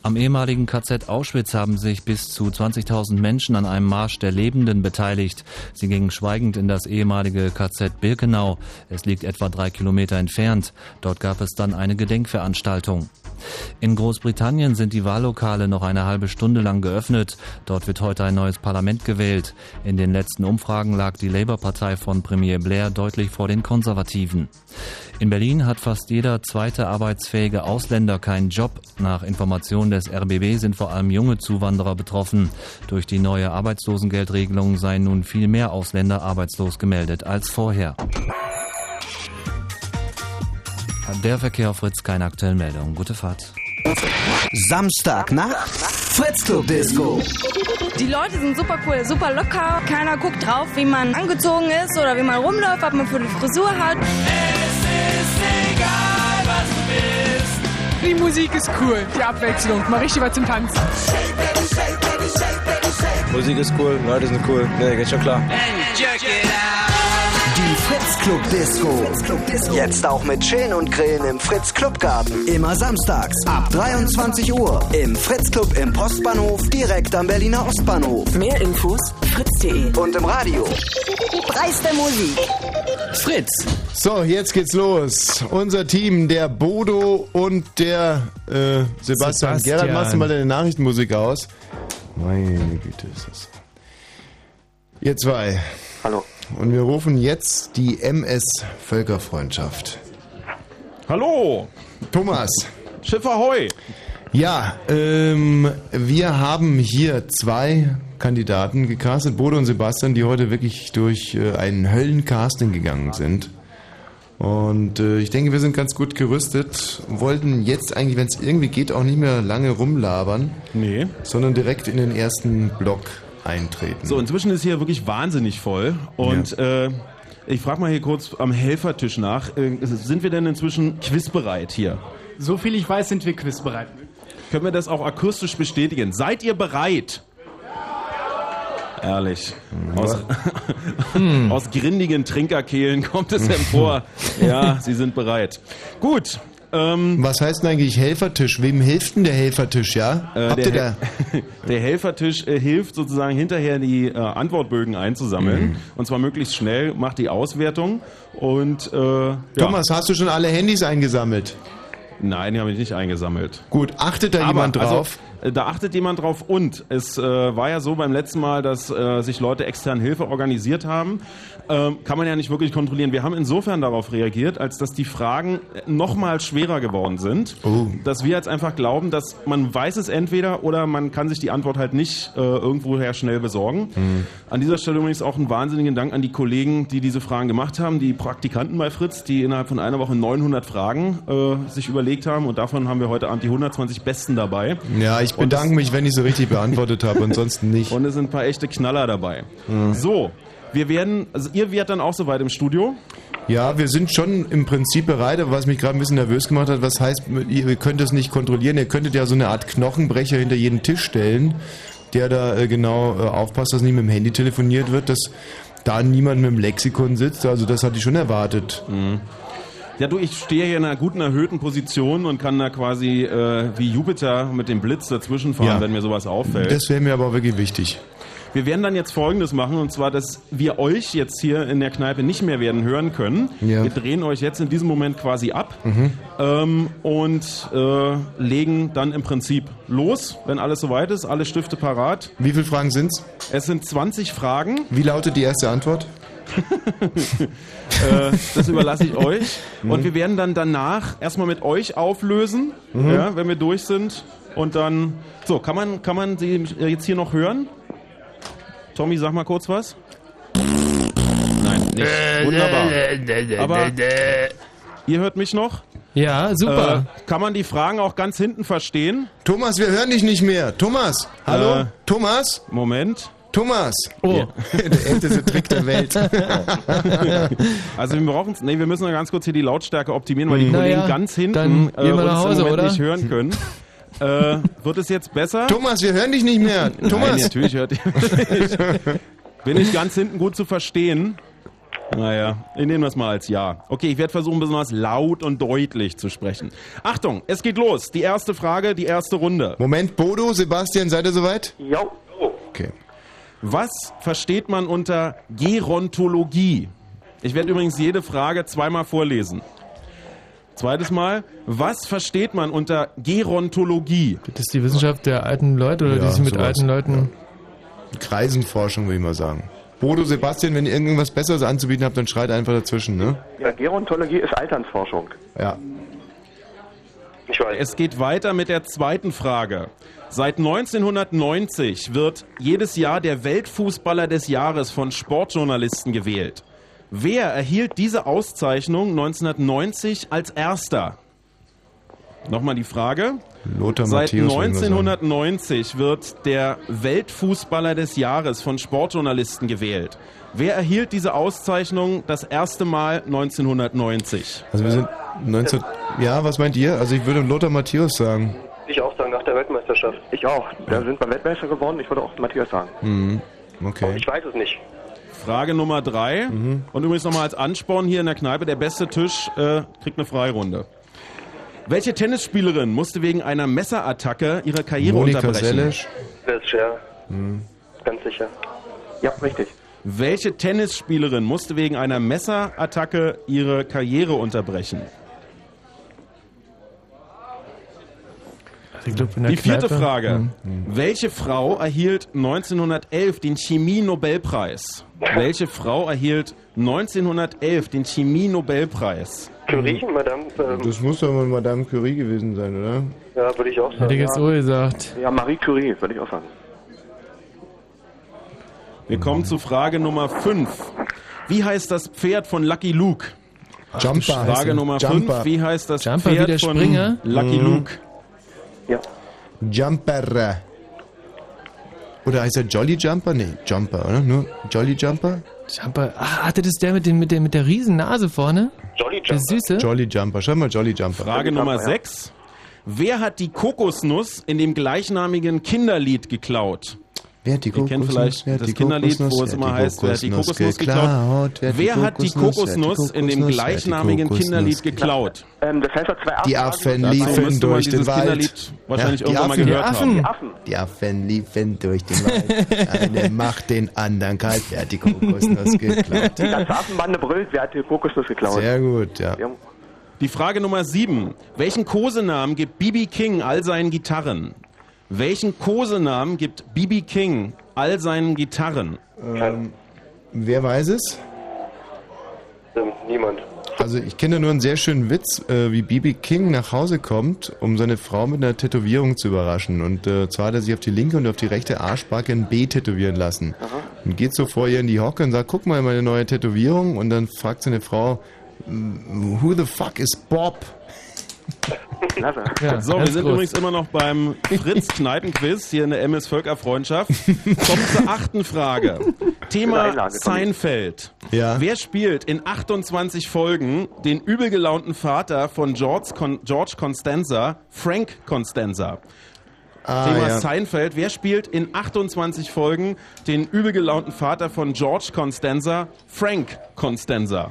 Am ehemaligen KZ Auschwitz haben sich bis zu 20.000 Menschen an einem Marsch der Lebenden beteiligt. Sie gingen schweigend in das ehemalige KZ Birkenau. Es liegt etwa drei Kilometer entfernt. Dort gab es dann eine Gedenkveranstaltung. In Großbritannien sind die Wahllokale noch eine halbe Stunde lang geöffnet. Dort wird heute ein neues Parlament gewählt. In den letzten Umfragen lag die Labour-Partei von Premier Blair deutlich vor den Konservativen. In Berlin hat fast jeder zweite arbeitsfähige Ausländer keinen Job. Nach Informationen des RBB sind vor allem junge Zuwanderer betroffen. Durch die neue Arbeitslosengeldregelung seien nun viel mehr Ausländer arbeitslos gemeldet als vorher. Der Verkehr auf Fritz, keine aktuellen Meldungen. Gute Fahrt. Samstagnacht, Fritz Club Disco. Die Leute sind super cool, super locker. Keiner guckt drauf, wie man angezogen ist oder wie man rumläuft, was man für eine Frisur hat. Es Die Musik ist cool, die Abwechslung, mal richtig was zum Tanzen. Musik ist cool, Leute sind cool. Ne, geht schon klar. Die Fritz Club Disco. Jetzt auch mit Chillen und Grillen im Fritz Club Garten. Immer samstags ab 23 Uhr im Fritz Club im Postbahnhof direkt am Berliner Ostbahnhof. Mehr Infos fritz.de. Und im Radio. Preis der Musik. Fritz. So, jetzt geht's los. Unser Team, der Bodo und der äh, Sebastian. Sebastian. Gerald, machst du mal deine Nachrichtenmusik aus? Meine Güte, ist das. Ihr zwei. Hallo. Und wir rufen jetzt die MS Völkerfreundschaft. Hallo. Thomas. Schiff Ahoi. Ja, ähm, wir haben hier zwei Kandidaten gecastet, Bodo und Sebastian, die heute wirklich durch äh, ein Höllencasting gegangen sind. Und äh, ich denke, wir sind ganz gut gerüstet. Wollten jetzt eigentlich, wenn es irgendwie geht, auch nicht mehr lange rumlabern. Nee. Sondern direkt in den ersten Block eintreten. So, inzwischen ist hier wirklich wahnsinnig voll. Und äh, ich frage mal hier kurz am Helfertisch nach. Äh, sind wir denn inzwischen quizbereit hier? So viel ich weiß, sind wir quizbereit. Können wir das auch akustisch bestätigen? Seid ihr bereit? Ehrlich. Aus, aus grindigen Trinkerkehlen kommt es empor. ja, sie sind bereit. Gut. Ähm, Was heißt denn eigentlich Helfertisch? Wem hilft denn der Helfertisch, ja? Äh, Habt der, ihr da? Der Helfertisch äh, hilft sozusagen hinterher die äh, Antwortbögen einzusammeln. Mhm. Und zwar möglichst schnell, macht die Auswertung. Und äh, ja. Thomas, hast du schon alle Handys eingesammelt? Nein, die habe ich nicht eingesammelt. Gut, achtet da Aber, jemand drauf? Also, da achtet jemand drauf und es äh, war ja so beim letzten Mal, dass äh, sich Leute extern Hilfe organisiert haben. Ähm, kann man ja nicht wirklich kontrollieren. Wir haben insofern darauf reagiert, als dass die Fragen noch mal schwerer geworden sind. Oh. Dass wir jetzt einfach glauben, dass man weiß es entweder oder man kann sich die Antwort halt nicht äh, irgendwoher schnell besorgen. Mhm. An dieser Stelle übrigens auch einen wahnsinnigen Dank an die Kollegen, die diese Fragen gemacht haben, die Praktikanten bei Fritz, die innerhalb von einer Woche 900 Fragen äh, sich überlegt haben und davon haben wir heute Abend die 120 Besten dabei. Ja, ich bedanke mich, wenn ich so richtig beantwortet habe, ansonsten nicht. Und es sind ein paar echte Knaller dabei. So, wir werden, also ihr werdet dann auch soweit im Studio. Ja, wir sind schon im Prinzip bereit, aber was mich gerade ein bisschen nervös gemacht hat, was heißt, ihr könnt es nicht kontrollieren, ihr könntet ja so eine Art Knochenbrecher hinter jeden Tisch stellen, der da äh, genau äh, aufpasst, dass nicht mit dem Handy telefoniert wird, dass da niemand mit dem Lexikon sitzt, also das hatte ich schon erwartet. Ja, du, ich stehe hier in einer guten erhöhten Position und kann da quasi äh, wie Jupiter mit dem Blitz dazwischen fahren, Ja. wenn mir sowas auffällt. Das wäre mir aber wirklich wichtig. Wir werden dann jetzt Folgendes machen, und zwar, dass wir euch jetzt hier in der Kneipe nicht mehr werden hören können. Ja. Wir drehen euch jetzt in diesem Moment quasi ab Mhm. ähm, und äh, legen dann im Prinzip los, wenn alles soweit ist, alle Stifte parat. Wie viele Fragen sind's? Es sind 20 Fragen. Wie lautet die erste Antwort? Äh, das überlasse ich euch. Mhm. Und wir werden dann danach erstmal mit euch auflösen, Mhm. ja, wenn wir durch sind. Und dann, so, kann man, kann man sie jetzt hier noch hören? Tommy, sag mal kurz was. Nein, nicht. Wunderbar. Aber ihr hört mich noch? Ja, super. Äh, kann man die Fragen auch ganz hinten verstehen? Thomas, wir hören dich nicht mehr. Thomas, hallo? Äh, Thomas? Moment. Thomas. Oh. der älteste Trick der Welt. also wir brauchen nee, wir müssen noch ganz kurz hier die Lautstärke optimieren, weil die Mhm. Kollegen Naja, ganz hinten äh, uns Hause, im Moment oder? nicht hören können. äh, wird es jetzt besser? Thomas, wir hören dich nicht mehr. Thomas. Nein, natürlich hört ihr. Bin ich ganz hinten gut zu verstehen? Naja, ich nehme das mal als Ja. Okay, ich werde versuchen, besonders laut und deutlich zu sprechen. Achtung, es geht los. Die erste Frage, die erste Runde. Moment, Bodo, Sebastian, seid ihr soweit? Ja. Okay. Was versteht man unter Gerontologie? Ich werde übrigens jede Frage zweimal vorlesen. Zweites Mal, was versteht man unter Gerontologie? Das ist die Wissenschaft der alten Leute oder Ja, die sich mit sowas. alten Leuten. Kreisenforschung, würde ich mal sagen. Bodo, Sebastian, wenn ihr irgendwas Besseres anzubieten habt, dann schreit einfach dazwischen, ne? Ja, Gerontologie ist Alternsforschung. Ja. Es geht weiter mit der zweiten Frage. Seit 1990 wird jedes Jahr der Weltfußballer des Jahres von Sportjournalisten gewählt. Wer erhielt diese Auszeichnung 1990 als erster? Nochmal die Frage. Lothar Seit Matthäus, würde ich mal sagen. 1990 wird der Weltfußballer des Jahres von Sportjournalisten gewählt. Wer erhielt diese Auszeichnung das erste Mal 1990? Also wir sind 19... Ja, was meint ihr? Also ich würde Lothar Matthäus sagen. Ich auch sagen, nach der Weltmeisterschaft. Ich auch. Da sind wir Weltmeister geworden. Ich würde auch Matthias sagen. Mhm. Okay. Ich weiß es nicht. Frage Nummer drei. Und übrigens nochmal als Ansporn hier in der Kneipe, der beste Tisch äh, kriegt eine Freirunde. Welche Tennisspielerin musste wegen einer Messerattacke ihre Karriere Monika unterbrechen? Das ist ja Mhm. ganz sicher. Ja, richtig. Welche Tennisspielerin musste wegen einer Messerattacke ihre Karriere unterbrechen? Also ich glaub, in der Die vierte Kneipe- Frage. Mhm. Welche Frau erhielt 1911 den Chemie-Nobelpreis? Welche Frau erhielt 1911 den Chemie-Nobelpreis? Curie, Madame. Ähm, Das muss doch mal Madame Curie gewesen sein, oder? ja, würde ich auch sagen. Hätte ich jetzt ja. so gesagt. ja, Marie Curie, würde ich auch sagen. Wir kommen zu Frage Nummer 5. Wie heißt das Pferd von Lucky Luke? Jumper. Frage er. Nummer Jumper. 5. Wie heißt das Jumper wie Pferd der von Springer? Lucky Mhm. Luke? Ja. Jumper. Oder heißt er Jolly Jumper? Nee, Jumper, oder? Nur Jolly Jumper? Jumper. Ah, hatte das der mit, dem, mit, der, mit der riesen Nase vorne? Jolly Der süße? Jolly Jumper. Schau mal, Jolly Jumper. Frage Nummer 6. Wer hat die Kokosnuss in dem gleichnamigen Kinderlied geklaut? Wer hat die Ihr kennt Kokosnuss? vielleicht Wer das die Kinderlied, Kokosnuss? wo es immer heißt, wer hat die Kokosnuss Kokosnuss geklaut? geklaut? Wer hat die Wer hat die Kokosnuss? Kokosnuss in dem gleichnamigen Kokosnuss? Kinderlied geklaut? Ähm, das heißt zwei Affen. Die Affen liefen durch den Wald. Kinderlied wahrscheinlich Ja, die irgendwann mal Affen, gehört die haben. Die Affen. Die Affen liefen durch den Wald. Eine macht den anderen kalt. Wer hat die Kokosnuss geklaut? Die ganze Affenbande brüllt, wer hat die Kokosnuss geklaut? Sehr gut, ja. Ja. Die Frage Nummer 7. Welchen Kosenamen gibt B.B. King all seinen Gitarren? Welchen Kosenamen gibt B.B. King all seinen Gitarren? Ähm, wer weiß es? Ähm, niemand. Also ich kenne nur einen sehr schönen Witz, äh, wie B.B. King nach Hause kommt, um seine Frau mit einer Tätowierung zu überraschen. Und äh, zwar hat er sich auf die linke und auf die rechte Arschbacke ein B tätowieren lassen. Und geht so vor ihr in die Hocke und sagt, guck mal, meine neue Tätowierung. Und dann fragt seine Frau, who the fuck is Bob? Klasse. Ja, So, wir sind groß. übrigens immer noch beim Fritz Kneipenquiz hier in der MS Völkerfreundschaft. Kommen zur achten Frage. Thema. Seinfeld. Ja. Wer spielt in 28 Folgen den übel gelaunten Vater von George, Con George Constanza, Frank Constanza? Ah, Thema ja. Seinfeld. Wer spielt in 28 Folgen den übel gelaunten Vater von George Constanza, Frank Constanza?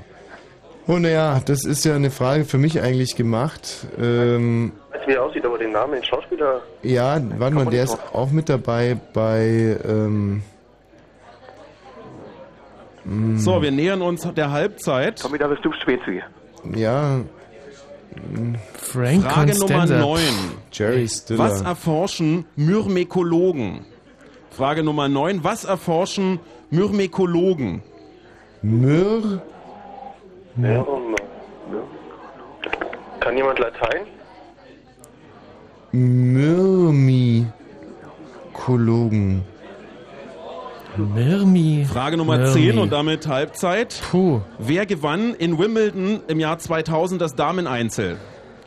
Oh naja, das ist ja eine Frage für mich eigentlich gemacht. Ähm, Weißt du, wie er aussieht, aber den Namen, den Schauspieler. ja, warte mal, man der ist auch mit dabei bei... Ähm, mm, So, wir nähern uns der Halbzeit. Tommy, da bist du Spezi. Ja, Frank Frage Nummer Constanza. 9. Jerry Stiller. Was erforschen Myrmekologen? Frage Nummer 9. Was erforschen Myrmekologen? Myrr? Ja. um, Kann jemand Latein? Myrmikologen. Mirmi. Frage Nummer Mirmi. 10 und damit Halbzeit. Puh. Wer gewann in Wimbledon im Jahr 2000 das Dameneinzel?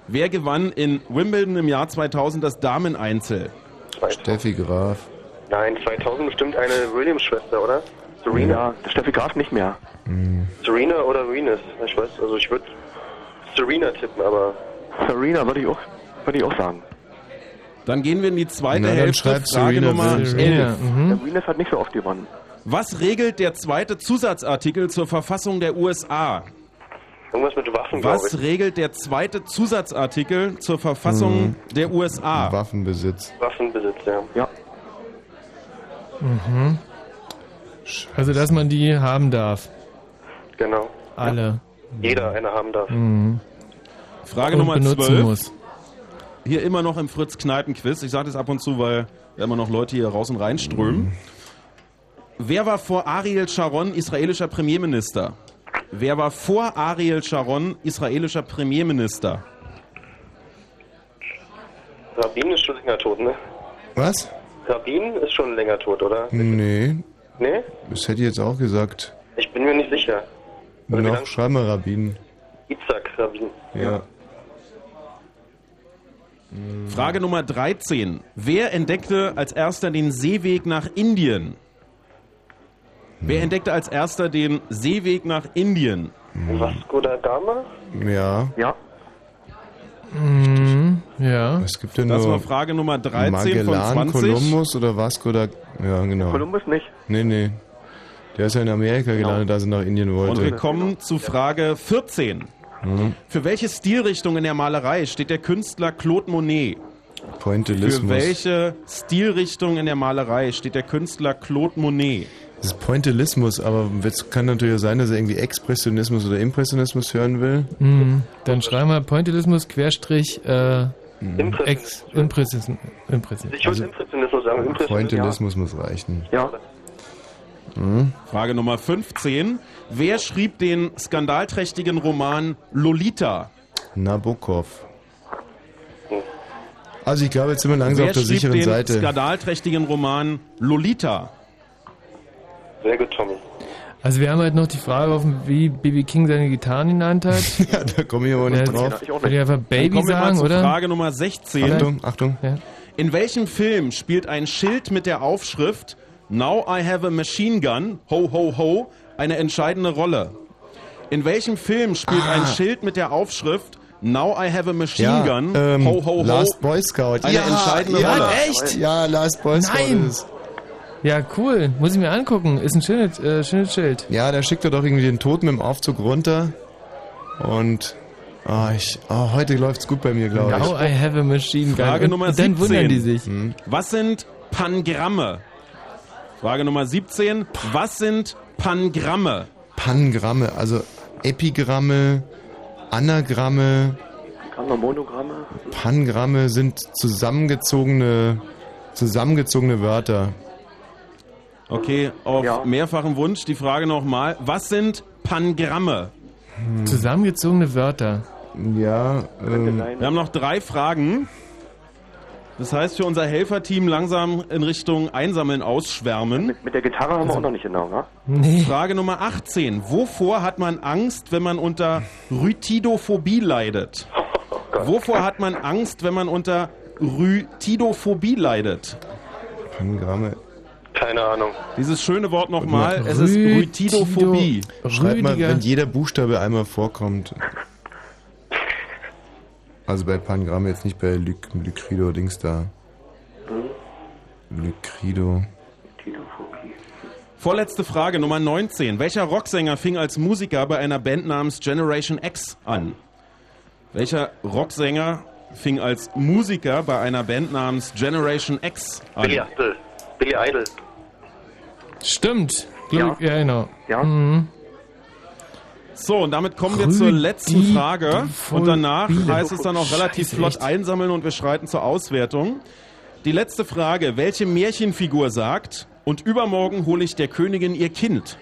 Wer gewann in Wimbledon im Jahr 2000 das Dameneinzel? Steffi Graf. Nein, 2000 bestimmt eine Williams-Schwester, oder? Serena? Ja, Steffi Graf nicht mehr. Serena oder Venus? Ich weiß, also ich würde Serena tippen, aber... Serena würde ich auch, würde ich auch sagen. Dann gehen wir in die zweite Na, Hälfte. Frage Serena Nummer Williams. 11. Der Venus hat nicht so oft gewonnen. Was regelt der zweite Zusatzartikel zur Verfassung der USA? Irgendwas mit Waffen, Was ich. regelt der zweite Zusatzartikel zur Verfassung Mhm. der USA? Waffenbesitz. Waffenbesitz, ja. Ja. Mhm. Also, dass man die haben darf. Genau. Alle. Jeder eine haben darf. Mhm. Frage Und Nummer benutzen 12. muss. Hier immer noch im Fritz-Kneipen-Quiz. Ich sage das ab und zu, weil immer noch Leute hier raus und reinströmen. Wer war vor Ariel Sharon israelischer Premierminister? Wer war vor Ariel Sharon israelischer Premierminister? Rabin ist schon länger tot, ne? Was? Rabin ist schon länger tot, oder? Nee, Ne? das hätte ich jetzt auch gesagt. Ich bin mir nicht sicher. Wie Noch lang- schreib mal Rabin. Itzhak Rabin. Ja. Frage Nummer 13. Wer entdeckte als erster den Seeweg nach Indien? Wer entdeckte als erster den Seeweg nach Indien? Vasco da Gama? Ja. Ja. Mhm. Ja. Es gibt ja Das nur war Frage Nummer 13 Magellan, von 20. Columbus oder Vasco da... Ja, genau. Columbus nicht. Nee, nee. Der ist ja in Amerika gelandet, als er nach Indien wollte. Und wir kommen zu Frage 14. Mhm. Für welche Stilrichtung in der Malerei steht der Künstler Claude Monet? Pointillismus. Für welche Stilrichtung in der Malerei steht der Künstler Claude Monet? Das ist Pointillismus, aber es kann natürlich auch sein, dass er irgendwie Expressionismus oder Impressionismus hören will. Mhm. Dann schreiben wir Pointillismus Querstrich äh, Impressionismus. Impressionismus. Impressionismus. Ich würde Impressionismus sagen. Impressionismus. Pointillismus muss reichen. Ja. Mhm. Frage Nummer 15. Wer schrieb den skandalträchtigen Roman Lolita? Nabokov. Also ich glaube, jetzt sind wir langsam Wer auf der schrieb sicheren den Seite. skandalträchtigen Roman Lolita? Sehr gut, Tommy. Also wir haben halt noch die Frage offen, wie Baby King seine Gitarren genannt hat. ja, da komme ich aber nicht Ja, drauf. Ich einfach Dann Baby kommen wir mal sagen, zu oder? Frage Nummer 16. Achtung, Achtung. Ja. In welchem Film spielt ein Schild mit der Aufschrift Now I have a machine gun, ho ho ho, eine entscheidende Rolle? In welchem Film spielt Ah. ein Schild mit der Aufschrift Now I have a machine Ja, gun, ähm, ho ho ho, Last Boy Scout. eine ja, entscheidende ja, Rolle? echt? Ja, Last Boy Scout Nein. ist. Ja, cool. Muss ich mir angucken. Ist ein schönes, äh, schönes Schild. Ja, der schickt doch irgendwie den Toten mit dem Aufzug runter. Und ah, ich, ah, heute läuft's gut bei mir, glaube ich. Now I have a machine gun. Frage Nummer dann 17. wundern die sich. Was sind Pangramme? Frage Nummer 17. Was sind Pangramme? Pangramme, also Epigramme, Anagramme, Gramme, Monogramme. Pangramme sind zusammengezogene, zusammengezogene Wörter. Okay, auf mehrfachen Wunsch die Frage nochmal. Was sind Pangramme? Zusammengezogene Wörter. Ja, ähm, Wir haben noch drei Fragen. Das heißt für unser Helferteam langsam in Richtung Einsammeln ausschwärmen. Mit der Gitarre haben wir auch noch nicht genau, ne? Nee. Frage Nummer 18. Wovor hat man Angst, wenn man unter Rhytidophobie leidet? Wovor hat man Angst, wenn man unter Rhytidophobie leidet? Pangramme. Keine Ahnung. Dieses schöne Wort nochmal. Es ist Rhytidophobie. Schreib mal, wenn jeder Buchstabe einmal vorkommt. Also bei Pangramme, jetzt nicht bei Lyc Lycrido Dings da. Lycrido. Vorletzte Frage, Nummer 19. Welcher Rocksänger fing als Musiker bei einer Band namens Generation X an? Welcher Rocksänger fing als Musiker bei einer Band namens Generation X an? Billy Idol. Billy Idol. Stimmt. Ja. Ja, genau. Ja. Mhm. So, und damit kommen wir zur letzten Frage. Und danach heißt es dann auch relativ Scheiße, flott echt. einsammeln und wir schreiten zur Auswertung. Die letzte Frage. Welche Märchenfigur sagt, und übermorgen hole ich der Königin ihr Kind?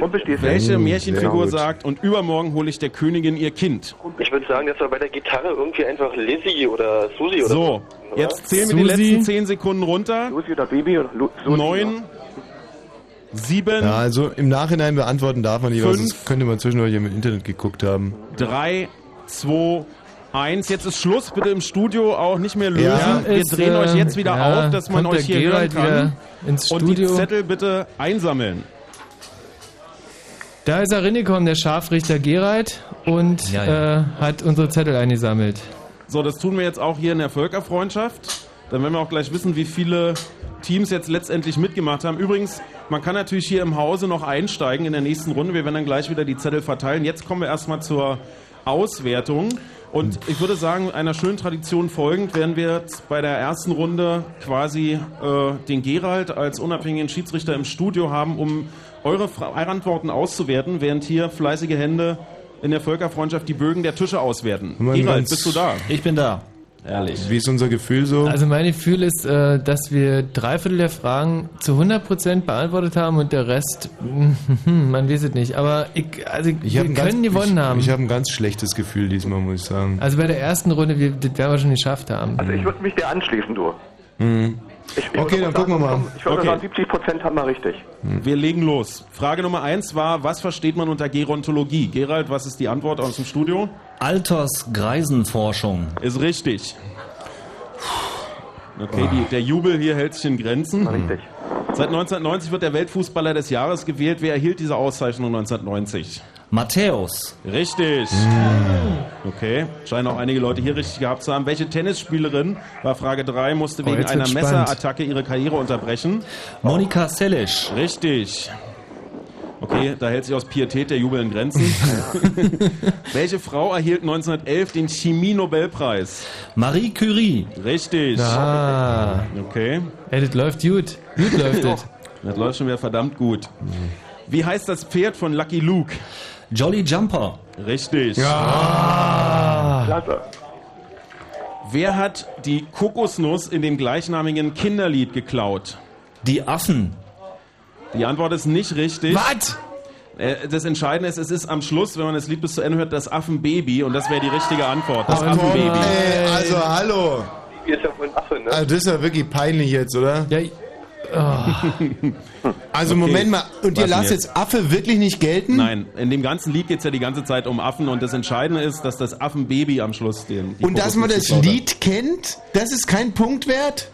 Rumpelstilzchen. Welche Hm, Märchenfigur gut. sagt, und übermorgen hole ich der Königin ihr Kind? Ich würde sagen, das war bei der Gitarre irgendwie einfach Lizzie oder Susi oder So, so. jetzt zählen wir die Susi. letzten 10 Sekunden runter. Susi oder Baby oder Lu Susi. Neun, sieben, Ja, also im Nachhinein beantworten darf man nicht, was Fünf. das könnte man zwischendurch im Internet geguckt haben. drei, zwei, 1. Jetzt ist Schluss, bitte im Studio auch nicht mehr lösen. Ja, Wir ist, drehen äh, euch jetzt wieder ja, auf, dass man euch hier hören Gerald kann. wieder ins Und die. Zettel bitte einsammeln. Da ist er reingekommen, der Scharfrichter Gerald, und Ja, ja. Äh, hat unsere Zettel eingesammelt. So, das tun wir jetzt auch hier in der Völkerfreundschaft. Dann werden wir auch gleich wissen, wie viele Teams jetzt letztendlich mitgemacht haben. Übrigens, man kann natürlich hier im Hause noch einsteigen in der nächsten Runde. Wir werden dann gleich wieder die Zettel verteilen. Jetzt kommen wir erstmal zur Auswertung. Und ich würde sagen, einer schönen Tradition folgend werden wir jetzt bei der ersten Runde quasi äh, den Gerald als unabhängigen Schiedsrichter im Studio haben, um eure Fra Antworten auszuwerten, während hier fleißige Hände in der Völkerfreundschaft die Bögen der Tische auswerten. Mal Gerald, bist du da? Ich bin da. Ehrlich. Wie ist unser Gefühl so? Also mein Gefühl ist, äh, dass wir drei Viertel der Fragen zu 100% beantwortet haben und der Rest, man weiß es nicht. Aber ich, also Ich wir können ganz, gewonnen ich, haben. Ich habe ein ganz schlechtes Gefühl diesmal, muss ich sagen. also bei der ersten Runde, wir, das werden wir schon geschafft haben. Also ich würde mich dir anschließen, du. Mhm. Ich, ich Okay, dann sagen, gucken wir mal. Ich würde Okay. sagen, 70 Prozent haben wir richtig. Wir legen los. Frage Nummer eins war, was versteht man unter Gerontologie? Gerald, was ist die Antwort aus dem Studio? Altersgreisenforschung. Ist richtig. Okay, die, der Jubel hier hält sich in Grenzen. Richtig. Seit 1990 wird der Weltfußballer des Jahres gewählt. Wer erhielt diese Auszeichnung 1990? Matthäus. Richtig. Okay, scheinen auch einige Leute hier richtig gehabt zu haben. Welche Tennisspielerin, war Frage 3, musste Oh, wegen jetzt einer. Messerattacke ihre Karriere unterbrechen? Monika Seles. Richtig. Okay, da hält sich aus Pietät der Jubel in Grenzen. Welche Frau erhielt 1911 den Chemie-Nobelpreis? Marie Curie. Richtig. Ah. Okay. Ey, das läuft gut. Gut läuft das. Das läuft schon wieder verdammt gut. Wie heißt das Pferd von Lucky Luke? Jolly Jumper. Richtig. Ja. Klasse. Wer hat die Kokosnuss in dem gleichnamigen Kinderlied geklaut? Die Affen. Die Antwort ist nicht richtig. Was? Äh, Das Entscheidende ist, es ist am Schluss, wenn man das Lied bis zu Ende hört, das Affenbaby und das wäre die richtige Antwort. Das Ach komm, Affenbaby. ey, also hallo. Ist ja wohl ein Affe, ne? Also das ist ja wirklich peinlich jetzt, oder? Ja, Also Okay. Moment mal, und ihr lasst jetzt? jetzt Affe wirklich nicht gelten? Nein, in dem ganzen Lied geht es ja die ganze Zeit um Affen und das Entscheidende ist, dass das Affenbaby am Schluss den. die Und dass man das Lied kennt, das ist kein Punkt wert?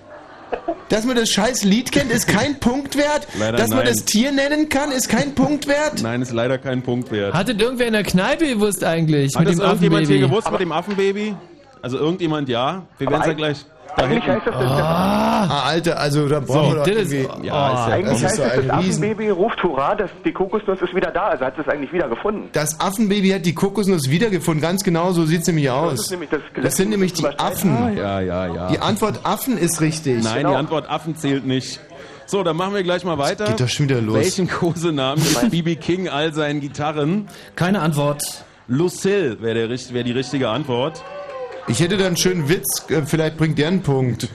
Dass man das scheiß Lied kennt, ist kein Punkt wert? Leider Dass man nein. das Tier nennen kann, ist kein Punkt wert? Nein, ist leider kein Punkt wert. Hat das irgendwer in der Kneipe gewusst eigentlich? Hat mit das dem irgendjemand hier Affenbaby? gewusst mit dem Affenbaby? Also irgendjemand ja. Wir werden es ja gleich. Da Eigentlich hinten. heißt das, das Ah, Alter, also da brauchen wir doch das ist- irgendwie... Ja, ist ja, eigentlich das heißt so es, das Riesen... Affenbaby ruft Hurra, das, die Kokosnuss ist wieder da. Also hat es eigentlich wieder gefunden. Das Affenbaby hat die Kokosnuss wiedergefunden, ganz genau so sieht's nämlich Das aus. ist nämlich das Das sind nämlich die Affen. ja, ja, ja. Die Antwort Affen ist richtig. Nein, die Antwort Affen zählt nicht. So, dann machen wir gleich mal weiter. geht doch schon wieder los. Welchen Kosenamen gibt B.B. King all seinen Gitarren? Keine Antwort. Lucille wäre wär die richtige Antwort. Ich hätte da einen schönen Witz, äh, vielleicht bringt der einen Punkt.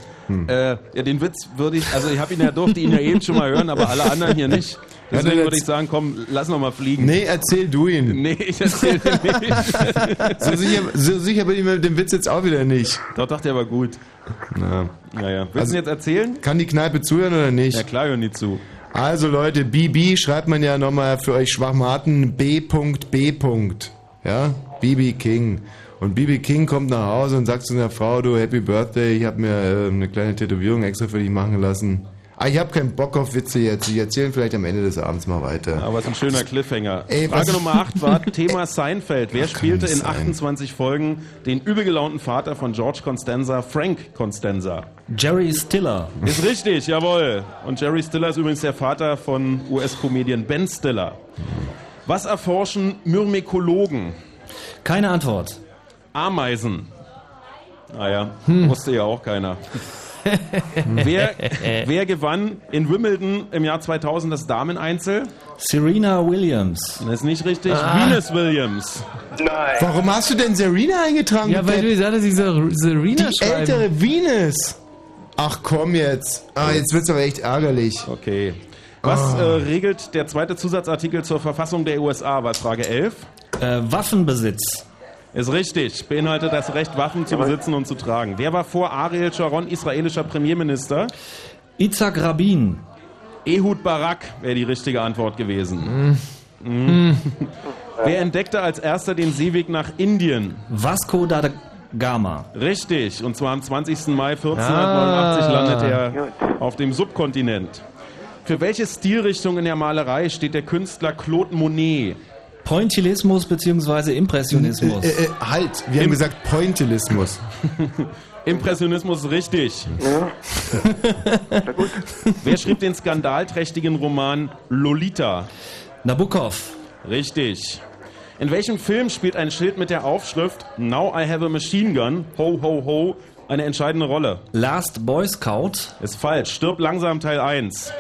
Äh, ja, den Witz würde ich, also ich habe ihn ja, durfte ihn ja eben schon mal hören, aber alle anderen hier nicht. Deswegen würde ich sagen, komm, lass noch mal fliegen. Nee, erzähl du ihn. Nee, ich erzähle nicht. So sicher, so sicher bin ich mit dem Witz jetzt auch wieder nicht. Doch, doch, der war gut. Na. Naja, willst Also- du ihn jetzt erzählen? Kann die Kneipe zuhören oder nicht? Ja, klar, hören die zu. Also Leute, BB schreibt man ja nochmal für euch Schwachmaten B.B. Ja, BB King. Und BB King kommt nach Hause und sagt zu seiner Frau, du Happy Birthday, ich habe mir äh, eine kleine Tätowierung extra für dich machen lassen. Ah, ich habe keinen Bock auf Witze jetzt. Ich erzähle vielleicht am Ende des Abends mal weiter. Aber es ist ein schöner Cliffhanger. Ey, Frage was- Nummer 8 war Thema Seinfeld. Wer spielte in sein. 28 Folgen den übel gelaunten Vater von George Constanza, Frank Constanza? Jerry Stiller. Ist richtig, jawohl. Und Jerry Stiller ist übrigens der Vater von US-Comedian Ben Stiller. Was erforschen Myrmekologen? Keine Antwort. Ameisen. Naja, Hm. wusste ja auch keiner. wer, wer gewann in Wimbledon im Jahr 2000 das Dameneinzel? Serena Williams. Das ist nicht richtig. Ah. Venus Williams. Nein. Warum hast du denn Serena eingetragen? Ja, weil du gesagt hast, diese Serena die schreiben. ältere Venus. Ach komm jetzt. Ah, jetzt wird's aber echt ärgerlich. Okay. Was Ah. äh, regelt der zweite Zusatzartikel zur Verfassung der USA? War Frage 11? Äh, Waffenbesitz. Ist richtig. Beinhaltet das Recht, Waffen zu besitzen und zu tragen. Wer war vor Ariel Sharon israelischer Premierminister? Itzhak Rabin. Ehud Barak wäre die richtige Antwort gewesen. Mhm. Wer entdeckte als erster den Seeweg nach Indien? Vasco da, Gamma. Richtig, und zwar am 20. Mai 1489 Ah. landet er auf dem Subkontinent. Für welche Stilrichtung in der Malerei steht der Künstler Claude Monet? Pointillismus bzw. Impressionismus. Äh, äh, halt, wir haben gesagt Pointillismus. Impressionismus richtig. Wer schrieb den skandalträchtigen Roman Lolita? Nabokov. Richtig. In welchem Film spielt ein Schild mit der Aufschrift Now I have a machine gun, ho ho ho, eine entscheidende Rolle? Last Boy Scout. Ist falsch. Stirb langsam Teil 1.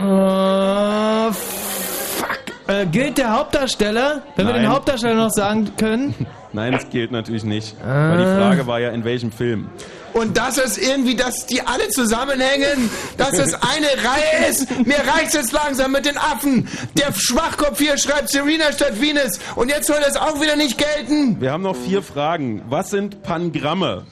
Äh. Äh, gilt der Hauptdarsteller? Wenn wir Nein. den Hauptdarsteller noch sagen können. Nein, das gilt natürlich nicht. Ah. Weil die Frage war ja, in welchem Film. Und dass es irgendwie, dass die alle zusammenhängen, dass es eine Reihe ist. Mir reicht's jetzt langsam mit den Affen. Der Schwachkopf hier schreibt Serena statt Venus. Und jetzt soll das auch wieder nicht gelten. Wir haben noch vier Fragen. Was sind Pangramme?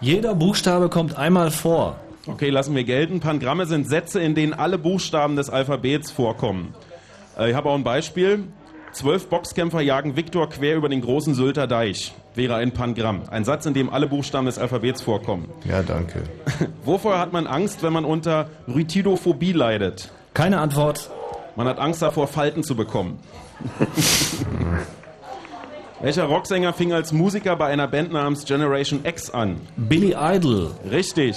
Jeder Buchstabe kommt einmal vor. Okay, lassen wir gelten. Pangramme sind Sätze, in denen alle Buchstaben des Alphabets vorkommen. Äh, ich habe auch ein Beispiel. Zwölf Boxkämpfer jagen Viktor quer über den großen Sylter Deich. Wäre ein Pangramm. Ein Satz, in dem alle Buchstaben des Alphabets vorkommen. Ja, danke. Wovor hat man Angst, wenn man unter Rhytidophobie leidet? Keine Antwort. Man hat Angst davor, Falten zu bekommen. Welcher Rocksänger fing als Musiker bei einer Band namens Generation X an? Billy Idol. Richtig.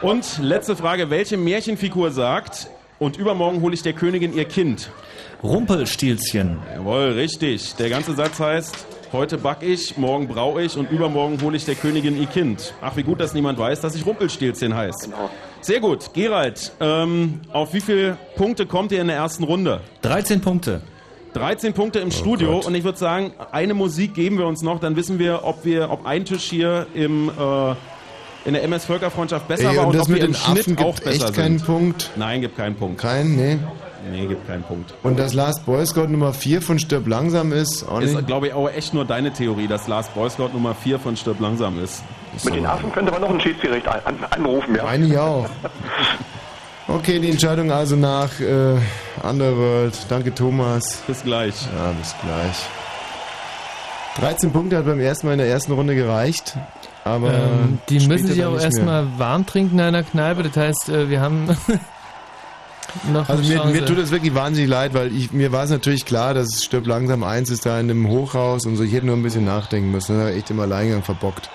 Und letzte Frage, welche Märchenfigur sagt, und übermorgen hole ich der Königin ihr Kind? Rumpelstilzchen. Jawohl, richtig. Der ganze Satz heißt, heute back ich, morgen brau ich und übermorgen hole ich der Königin ihr Kind. Ach, wie gut, dass niemand weiß, dass ich Rumpelstilzchen heißt. Sehr gut. Gerald, ähm, auf wie viele Punkte kommt ihr in der ersten Runde? 13 Punkte. 13 Punkte im Studio Gott. und ich würde sagen, eine Musik geben wir uns noch, dann wissen wir, ob wir, ob ein Tisch hier im äh, in der MS Völkerfreundschaft besser Ey, war und und das ob wir mit im den Schnitt Affen auch gibt besser echt keinen sind. Punkt. Nein, gibt keinen Punkt. Kein, nee. Nee, gibt keinen Punkt. Und dass Last Boy Scout Nummer 4 von Stirb langsam ist, auch nicht. Ist, glaube ich, auch echt nur deine Theorie, dass Last Boy Scout Nummer 4 von Stirb langsam ist. Mit den Affen könnte man noch ein Schiedsgericht an, an, anrufen, ja. Meine ich auch. Okay, die Entscheidung also nach äh, Underworld. Danke, Thomas. Bis gleich. Ja, bis gleich. 13 Punkte hat beim ersten Mal in der ersten Runde gereicht. Aber Ähm, die müssen sich auch erstmal warm trinken in einer Kneipe. Das heißt, äh, wir haben noch Also eine mir, mir tut es wirklich wahnsinnig leid, weil ich, mir war es natürlich klar, dass es stirbt langsam eins ist da in dem Hochhaus und so. Ich hätte nur ein bisschen nachdenken müssen. Das habe ich echt im Alleingang verbockt.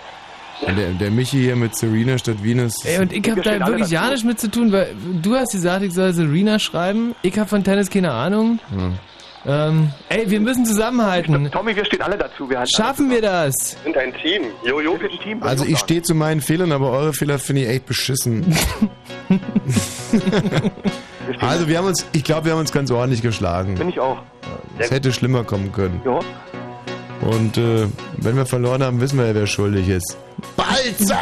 Und der, der Michi hier mit Serena statt Venus. Ey, und ich habe da wirklich ja nichts mit zu tun, weil du hast gesagt, ich soll Serena schreiben. Ich habe von Tennis keine Ahnung. Hm. Ähm, ey, wir müssen zusammenhalten. Tommy, wir stehen alle dazu. Wir Schaffen wir das? sind ein Team. Jojo, wir sind ein Team. Also ich stehe zu meinen Fehlern, aber eure Fehler finde ich echt beschissen. also wir haben uns, ich glaube, wir haben uns ganz ordentlich geschlagen. Bin ich auch. Es hätte schlimmer kommen können. Ja. Und äh, wenn wir verloren haben, wissen wir ja, wer schuldig ist. Balzer!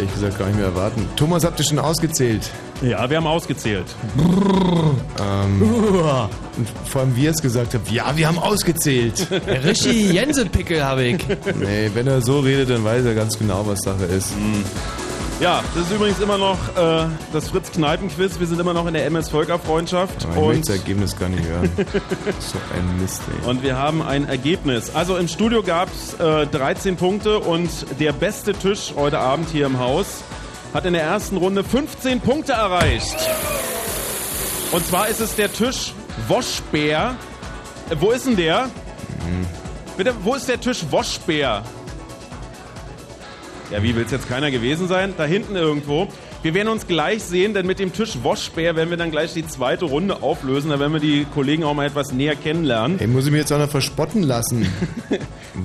Ehrlich gesagt gar nicht mehr erwarten. Thomas, habt ihr schon ausgezählt? Ja, wir haben ausgezählt. Ähm, und vor allem, wie er es gesagt hat, ja, wir haben ausgezählt. Richtig Jensepickel habe ich. Nee, wenn er so redet, dann weiß er ganz genau, was Sache ist. Ja, das ist übrigens immer noch äh, das Fritz-Kneipen-Quiz. Wir sind immer noch in der MS-Völkerfreundschaft. Ich möchte das Ergebnis gar nicht hören. so ein Mist, ey. Und wir haben ein Ergebnis. Also im Studio gab es äh, 13 Punkte und der beste Tisch heute Abend hier im Haus hat in der ersten Runde 15 Punkte erreicht. Und zwar ist es der Tisch Woschbär. Äh, wo ist denn der? Bitte, wo ist der Tisch Woschbär? Ja, wie will es jetzt keiner gewesen sein? Da hinten irgendwo. Wir werden uns gleich sehen, denn mit dem Tisch Woschbär werden wir dann gleich die zweite Runde auflösen. Da werden wir die Kollegen auch mal etwas näher kennenlernen. Ey, muss ich mir jetzt auch noch verspotten lassen?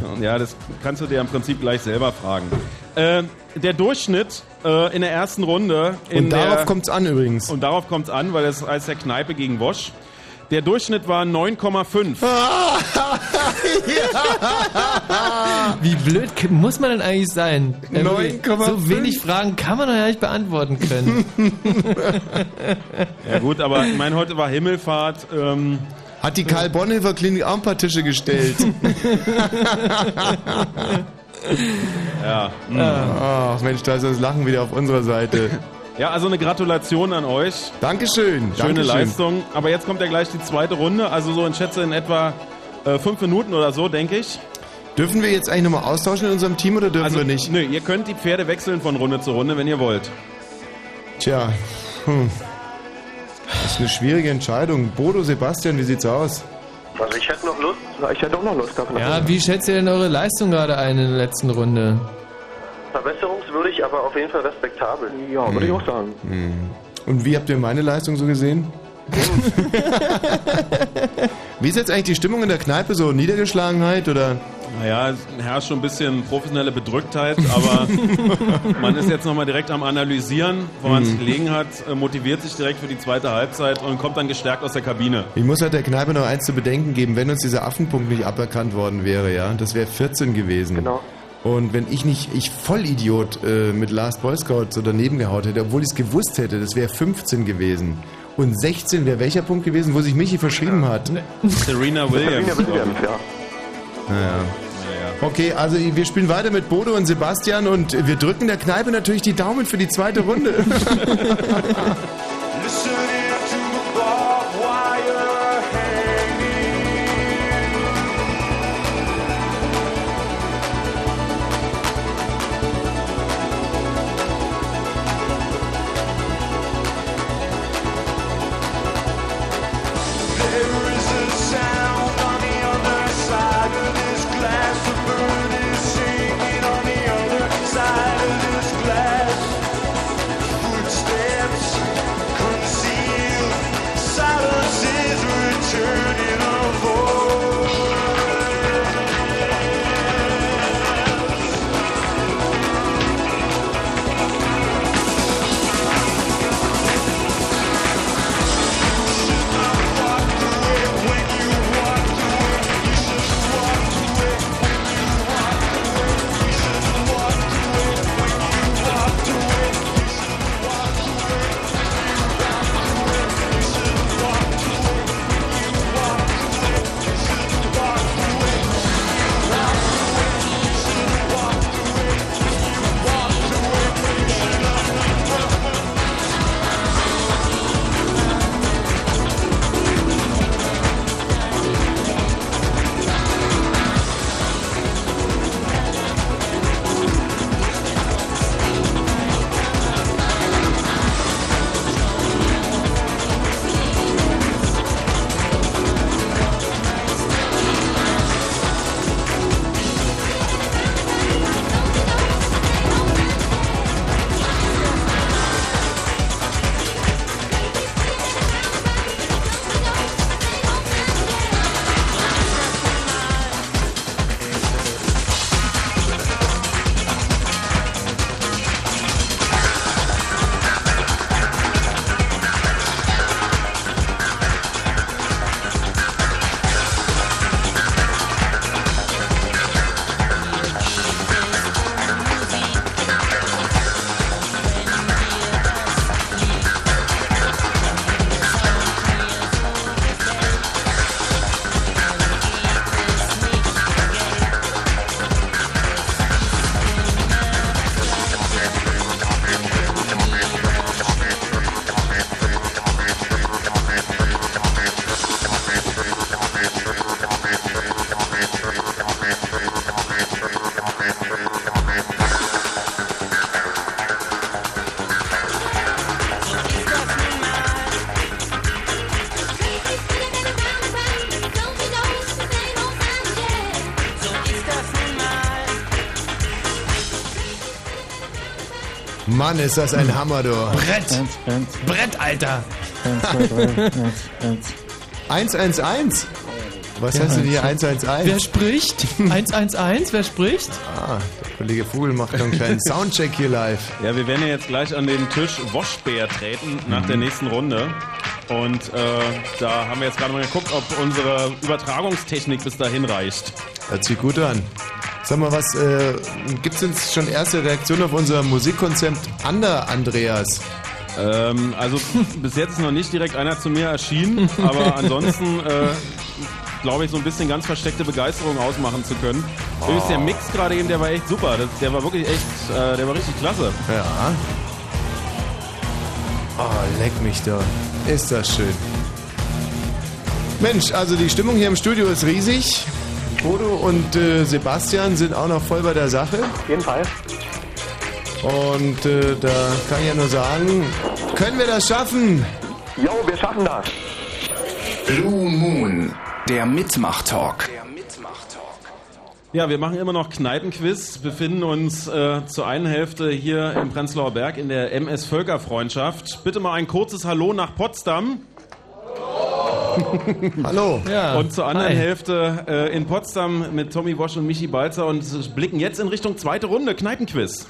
Kann, ja, das kannst du dir im Prinzip gleich selber fragen. Äh, der Durchschnitt äh, in der ersten Runde. In Und darauf der- kommt's an übrigens. Und darauf kommt es an, weil das heißt der Kneipe gegen Wosch. Der Durchschnitt war 9,5. Wie blöd muss man denn eigentlich sein? Wirklich, 9,5. So wenig Fragen kann man doch ja nicht beantworten können. Ja gut, aber ich meine, heute war Himmelfahrt. Ähm, Hat die Karl Bonhoeffer Klinik auch ein paar Tische gestellt? ja. Ach Mensch, da ist das Lachen wieder auf unserer Seite. Ja, also eine Gratulation an euch. Dankeschön. Schöne Dankeschön. Leistung. Aber jetzt kommt ja gleich die zweite Runde. Also so in schätze in etwa äh, fünf Minuten oder so, denke ich. Dürfen wir jetzt eigentlich nochmal austauschen in unserem Team oder dürfen Also, wir nicht? Nö, ihr könnt die Pferde wechseln von Runde zu Runde, wenn ihr wollt. Tja, hm. das ist eine schwierige Entscheidung. Bodo, Sebastian, wie sieht's aus? Also ich hätte noch Lust. Ich hätte auch noch Lust gehabt. Ja, wie schätzt ihr denn eure Leistung gerade ein in der letzten Runde? Verbesserungswürdig, aber auf jeden Fall respektabel. Ja, würde ich auch sagen. Hm. Und wie habt ihr meine Leistung so gesehen? wie ist jetzt eigentlich die Stimmung in der Kneipe? So Niedergeschlagenheit oder? Naja, es herrscht schon ein bisschen professionelle Bedrücktheit, aber man ist jetzt nochmal direkt am Analysieren, woran es Mhm. gelegen hat, äh, motiviert sich direkt für die zweite Halbzeit und kommt dann gestärkt aus der Kabine. Ich muss halt der Kneipe noch eins zu bedenken geben, wenn uns dieser Affenpunkt nicht aberkannt worden wäre, ja, das wäre 14 gewesen. Genau. Und wenn ich nicht, ich Vollidiot äh, mit Last Boy Scout so daneben gehaut hätte, obwohl ich es gewusst hätte, das wäre 15 gewesen. Und 16 wäre welcher Punkt gewesen, wo sich Michi verschrieben hat? Serena Williams. Serena Williams, ja. Naja. Okay, also wir spielen weiter mit Bodo und Sebastian und wir drücken der Kneipe natürlich die Daumen für die zweite Runde. Mann, ist das ein Hammer, du. Brett. Brett, Alter. 111. Was Ja, hast du dir schön. 111? Wer spricht? 111, wer spricht? Ah, der Kollege Vogel macht noch einen kleinen Soundcheck hier live. Ja, wir werden ja jetzt gleich an den Tisch Waschbär treten nach der nächsten Runde. Und äh, da haben wir jetzt gerade mal geguckt, ob unsere Übertragungstechnik bis dahin reicht. Hört sich gut an. Sag mal, was, äh, gibt es jetzt schon erste Reaktionen auf unser Musikkonzept Ander Andreas? Ähm, also bis jetzt ist noch nicht direkt einer zu mir erschienen, aber ansonsten äh, glaube ich so ein bisschen ganz versteckte Begeisterung ausmachen zu können. Übrigens der Mix gerade eben, der war echt super. Das, der war wirklich echt, äh, der war richtig klasse. Ja. Oh, leck mich da. Ist das schön. Mensch, also die Stimmung hier im Studio ist riesig. Bodo und äh, Sebastian sind auch noch voll bei der Sache. Auf jeden Fall. Und äh, da kann ich ja nur sagen, können wir das schaffen? Jo, wir schaffen das. Blue Moon, der Mitmach-Talk. Ja, wir machen immer noch Kneipenquiz, befinden uns äh, zur einen Hälfte hier im Prenzlauer Berg in der MS Völkerfreundschaft. Bitte mal ein kurzes Hallo nach Potsdam. Hallo. Ja. Und zur anderen Hi. Hälfte äh, in Potsdam mit Tommy Wosch und Michi Balzer und blicken jetzt in Richtung zweite Runde, Kneipenquiz.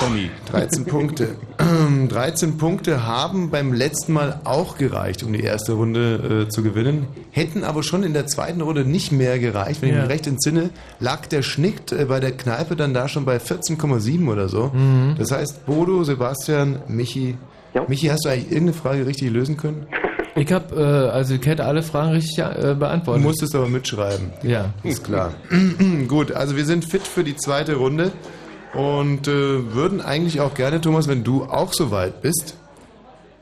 Tommy. 13 Punkte. 13 Punkte haben beim letzten Mal auch gereicht, um die erste Runde äh, zu gewinnen. Hätten aber schon in der zweiten Runde nicht mehr gereicht. Wenn ich Ja. mich recht entsinne, lag der Schnitt äh, bei der Kneipe dann da schon bei 14,7 oder so. Mhm. Das heißt, Bodo, Sebastian, Michi. Michi, hast du eigentlich irgendeine Frage richtig lösen können? Ich habe äh, also ich hätte alle Fragen richtig äh, Du beantwortet. musstest aber mitschreiben. Ja. Ist klar. Gut, also wir sind fit für die zweite Runde und äh, würden eigentlich auch gerne, Thomas, wenn du auch so weit bist.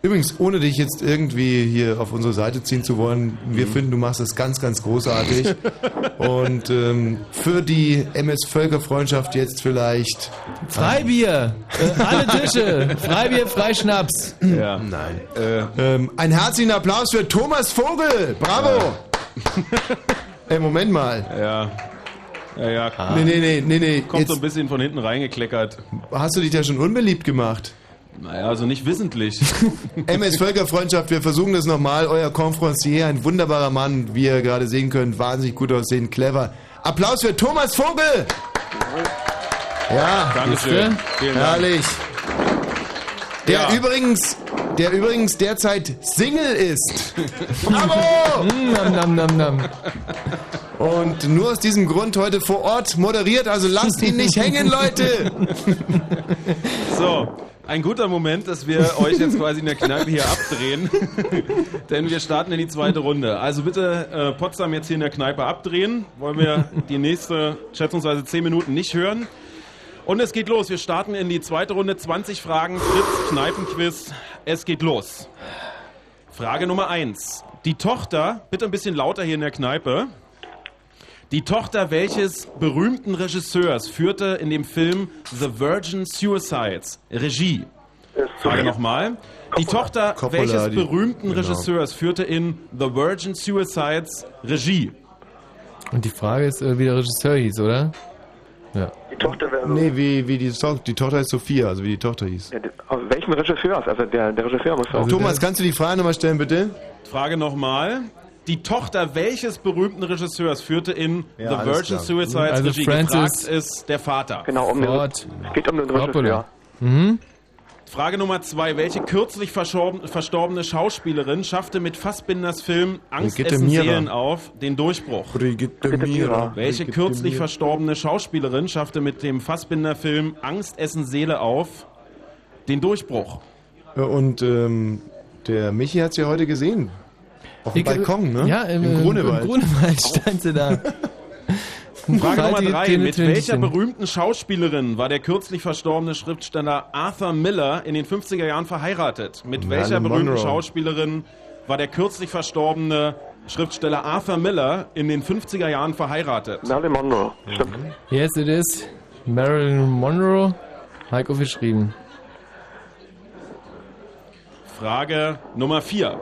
Übrigens, ohne dich jetzt irgendwie hier auf unsere Seite ziehen zu wollen, wir finden, du machst das ganz, ganz großartig. und ähm, für die MS Völkerfreundschaft jetzt vielleicht. Freibier! Äh, alle Tische! Freibier, Freischnaps! Ja. Nein. Äh, Ähm, ein herzlichen Applaus für Thomas Vogel! Bravo! Ey, Moment mal. Ja. Ja, ja. Nee, nee, nee, nee, nee. Kommt Jetzt- so ein bisschen von hinten reingekleckert. Hast du dich da schon unbeliebt gemacht? Naja, also nicht wissentlich. MS Völkerfreundschaft, wir versuchen das nochmal. Euer Konferencier, ein wunderbarer Mann, wie ihr gerade sehen könnt, wahnsinnig gut aussehen, clever. Applaus für Thomas Vogel! Ja, Dankeschön. Vielen Dank. herrlich. Der Ja. übrigens, der übrigens derzeit Single ist. Bravo! Nam, nam, nam, nam. Und nur aus diesem Grund heute vor Ort moderiert, also lasst ihn nicht hängen, Leute! So, ein guter Moment, dass wir euch jetzt quasi in der Kneipe hier abdrehen. Denn wir starten in die zweite Runde. Also bitte äh, Potsdam jetzt hier in der Kneipe abdrehen. Wollen wir die nächste schätzungsweise 10 Minuten nicht hören. Und es geht los. Wir starten in die zweite Runde. 20 Fragen, Fritz Kneipenquiz. Es geht los. Frage Nummer 1. Die Tochter, bitte ein bisschen lauter hier in der Kneipe. Die Tochter welches berühmten Regisseurs führte in dem Film The Virgin Suicides Regie? Frage nochmal. Die Tochter Coppola, welches die- berühmten genau. Regisseurs führte in The Virgin Suicides Regie? Und die Frage ist, äh, wie der Regisseur hieß, oder? Ja. Die Tochter wäre. Nee, wie, wie die, To- die Tochter ist Sophia, also wie die Tochter hieß. Ja, aus welchem Regisseur? Also der, der Regisseur muss auch. Thomas, kannst du die Frage nochmal stellen, bitte? Frage nochmal. Die Tochter welches berühmten Regisseurs führte in Ja, The Virgin klar. Suicides Also Regie? Francis- Gefragt ist der Vater. Genau, um den, Ford. es geht um den Regisseur. Coppola. Mhm. Frage Nummer zwei. Welche kürzlich verstorbene Schauspielerin schaffte mit Fassbinders Film Angst Brigitte essen Mira. Seelen auf den Durchbruch? Brigitte Mira. Welche Brigitte kürzlich Mira. verstorbene Schauspielerin schaffte mit dem Fassbinder Film Angst essen Seele auf den Durchbruch? Ja, Und ähm, der Michi hat sie ja heute gesehen. Auf dem Ich, Balkon, ne? Ja, im, Im Grunewald. Im Grunewald stand sie da. Frage Nummer drei. Mit welcher berühmten Schauspielerin war der kürzlich verstorbene Schriftsteller Arthur Miller in den 50er Jahren verheiratet? Mit Marilyn welcher berühmten Monroe. Schauspielerin war der kürzlich verstorbene Schriftsteller Arthur Miller in den 50er Jahren verheiratet? Marilyn Monroe. Stimmt. Yes, it is. Marilyn Monroe. Heiko geschrieben. Frage Nummer 4.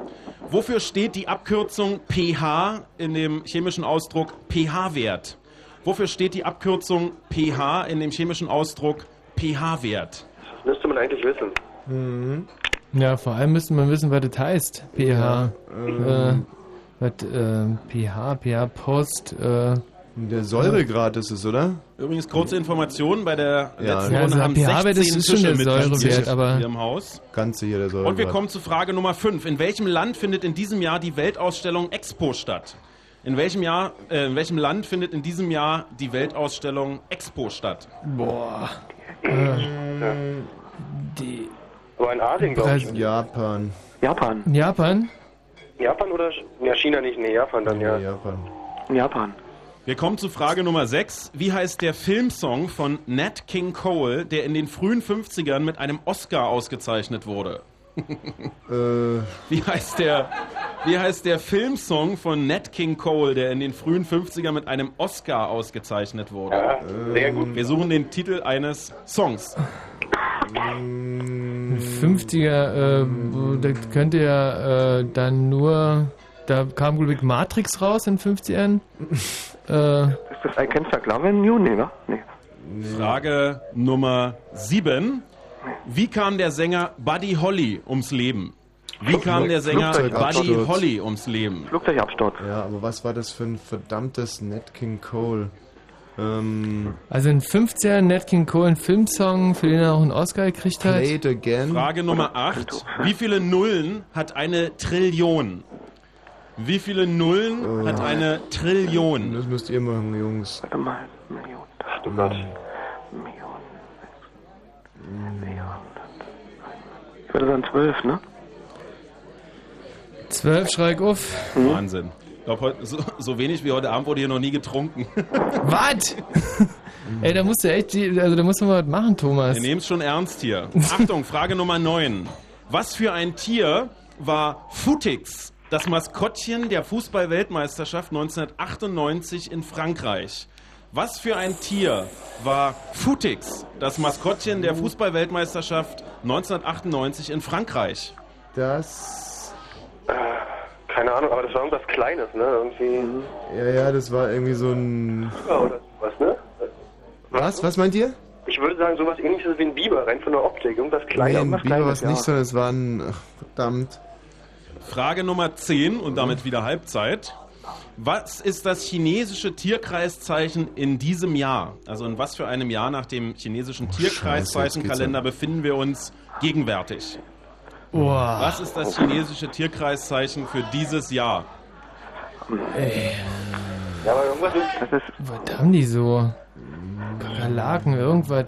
Wofür steht die Abkürzung pH in dem chemischen Ausdruck pH-Wert? Wofür steht die Abkürzung pH in dem chemischen Ausdruck pH-Wert? Das müsste man eigentlich wissen. Mhm. Ja, vor allem müsste man wissen, was das heißt. pH. ähm. äh, was, äh, pH, pH-Post, äh, Der Säuregrad ist es, oder? Übrigens kurze Informationen, bei der Ja. letzten Ja, Runde also haben pH-Wert 16 ist schon Tische der mit Säurewert, aber- hier im Haus. Ganz sicher der Säuregrad. Und wir kommen zu Frage Nummer 5. In welchem Land findet in diesem Jahr die Weltausstellung Expo statt? In welchem, Jahr, äh, in welchem Land findet in diesem Jahr die Weltausstellung Expo statt? Boah. die Aber in Asien, glaube ich. Japan. Japan. Japan? Japan oder ja, China nicht? Nee, Japan dann, ja. Japan. Japan. Wir kommen zu Frage Nummer 6. Wie heißt der Filmsong von Nat King Cole, der in den frühen 50ern mit einem Oscar ausgezeichnet wurde? Äh, Wie heißt der, wie heißt der Filmsong von Nat King Cole, der in den frühen 50ern mit einem Oscar ausgezeichnet wurde? Ja, sehr gut. Wir suchen den Titel eines Songs. 50er, äh, wo- das könnte ja äh, dann nur. Da kam, glaube ich, Matrix raus in 50ern. äh, Ist das I Can't Stop Loving You? Nee, ne? Nee. Frage Nummer 7. Wie kam der Sänger Buddy Holly ums Leben? Wie kam der Sänger Buddy. Holly ums Leben? Flugzeugabsturz. Ja, aber was war das für ein verdammtes Nat King Cole? Ähm, also in 50ern Nat King Cole einen Filmsong, für den er auch einen Oscar gekriegt hat. Again. Frage Nummer 8. Wie viele Nullen hat eine Trillion? Wie viele Nullen hat eine Trillion? Das müsst ihr machen, Jungs. Warte mal. Million. Ach du Gott. Million. Million. Ich würde sagen zwölf, ne? 12 schreck auf. Wahnsinn. Ich glaube, so, so wenig wie heute Abend wurde hier noch nie getrunken. Was? Ey, da musst du echt, also da musst du mal was machen, Thomas. Wir nehmen es schon ernst hier. Achtung, Frage Nummer 9. Was für ein Tier war Futix, das Maskottchen der Fußball-Weltmeisterschaft 1998 in Frankreich? Was für ein Tier war Futix, das Maskottchen der Fußball-Weltmeisterschaft 1998 in Frankreich? Das. Keine Ahnung, aber das war irgendwas Kleines, ne? Irgendwie. Ja, ja, das war irgendwie so ein. Ja, oder was, ne? Was? Was meint ihr? Ich würde sagen, sowas ähnliches wie ein Biber, rein von der Optik. Irgendwas Kleines. nee, ein Biber war es nicht, sondern es war ein. ach, Verdammt. Frage Nummer 10 und damit wieder Halbzeit. Was ist das chinesische Tierkreiszeichen in diesem Jahr? Also in was für einem Jahr nach dem chinesischen jetzt Tierkreiszeichenkalender befinden wir uns gegenwärtig? Boah. Was ist das chinesische Tierkreiszeichen für dieses Jahr? Ey, ist was haben die so? Kakerlaken, irgendwas,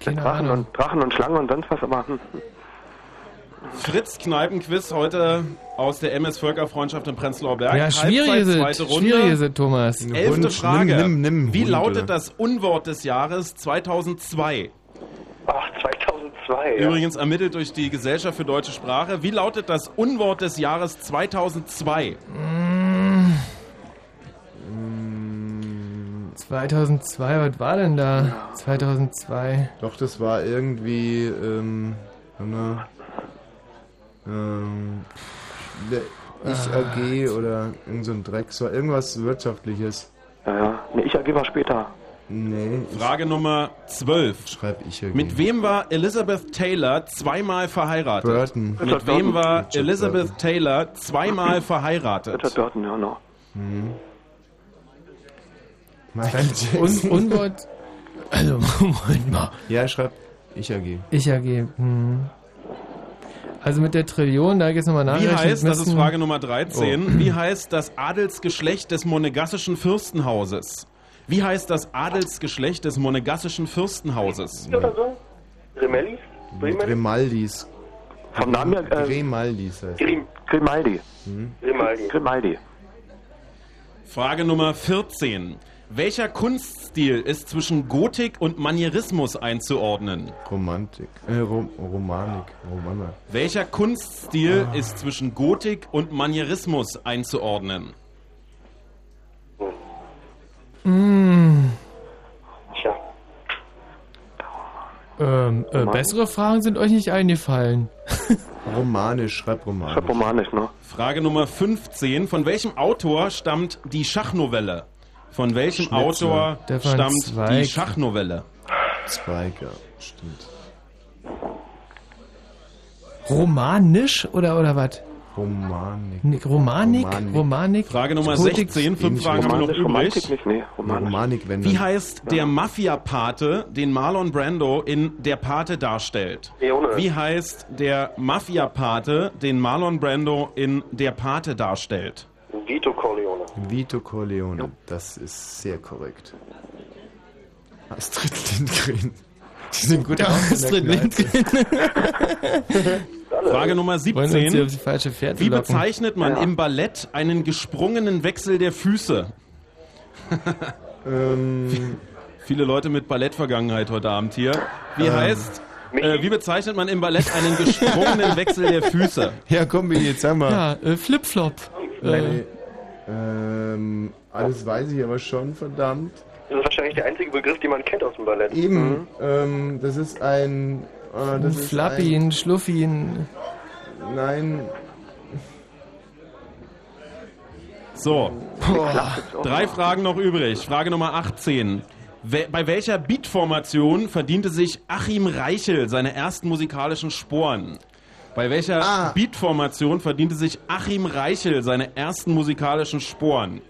keine Drachen Ahnung. und, Drachen und Schlangen und sonst was, aber. Fritz Kneipenquiz heute aus der MS Völkerfreundschaft in Prenzlauer Berg. Ja, schwierig Halbzeit, ist zweite Runde. schwierig ist Thomas. Elfte Hund, Frage. nimm, nimm, nimm, Wie Hund, lautet oder? das Unwort des Jahres 2002? Ach, 2002. Ja. Übrigens ermittelt durch die Gesellschaft für deutsche Sprache. Wie lautet das Unwort des Jahres 2002? 2002, was war denn da? 2002. Doch, das war irgendwie. Ähm, ähm, der Ich Ah. AG oder irgend so ein Dreck. So irgendwas Wirtschaftliches. Ja, ja. Nee, ich AG war später. Nee. Frage Nummer 12. Schreib ich AG. Mit wem war Elizabeth Taylor zweimal verheiratet? Burton. Mit Richard wem Burton. war Richard Elizabeth Burton. Taylor zweimal verheiratet? Richard Burton, ja, noch. Hm. Michael Un Jackson. Unwort. Also, Moment mal. Ja, schreib ich AG. Ich AG. Hm. Also mit der Trillion, da jetzt nochmal Wie nachrechnen. heißt, das ist Frage Nummer 13, Oh. wie heißt das Adelsgeschlecht des monegassischen Fürstenhauses? Wie heißt das Adelsgeschlecht des monegassischen Fürstenhauses? Oder so? Grimaldis. Vom Namen her, äh, Grimaldis heißt. Grim Grimaldi. Hm? Grimaldi. Grimaldi. Frage Nummer 14. Welcher Kunststil ist zwischen Gotik und Manierismus einzuordnen? Romantik. Äh, Rom Romanik. Romaner. Welcher Kunststil ist zwischen Gotik und Manierismus einzuordnen? Hm. Tja. Ähm, äh, bessere Fragen sind euch nicht eingefallen. Romanisch. Schreib Romanisch. Schreib Romanisch, ne? Frage Nummer 15. Von welchem Autor stammt die Schachnovelle? Von welchem Schnitzler. Autor Stefan stammt Zweig. die Schachnovelle? Zweig, ja, stimmt. Romanisch oder, oder was? Romanik. Nee, Romanik? Romanik. Romanik? Frage Nummer Gotik? 16, fünf Fragen haben wir noch übrig. nicht, nee. Romanik, wenn Wie heißt der Mafia-Pate, den Marlon Brando in Der Pate darstellt? Leone. Wie heißt der Mafia-Pate, den Marlon Brando in Der Pate darstellt? Vito Corleone. Vito Corleone, das ist sehr korrekt. Astrid Lindgren. Die sind gut aus. Astrid Lindgren. Frage Nummer Wollen uns hier 17. auf die falsche Fährte Wie locken? bezeichnet man Ja. im Ballett einen gesprungenen Wechsel der Füße? Ähm, Viele Leute mit Ballettvergangenheit heute Abend hier. Wie Ähm. heißt, äh, wie bezeichnet man im Ballett einen gesprungenen Wechsel der Füße? Ja, komm, jetzt sag mal. Ja, äh, Flip-Flop. Äh, Nee. Ähm, alles weiß ich aber schon, verdammt. Das ist wahrscheinlich der einzige Begriff, den man kennt aus dem Ballett. Eben, Mhm. ähm, das ist ein... äh, ein das ist Flappy, ein Schluffi, ein... ein, Nein, So, drei Fragen noch übrig. Frage Nummer 18. We bei welcher Beatformation verdiente sich Achim Reichel seine ersten musikalischen Sporen? Bei welcher Ah. Beatformation verdiente sich Achim Reichel seine ersten musikalischen Sporen?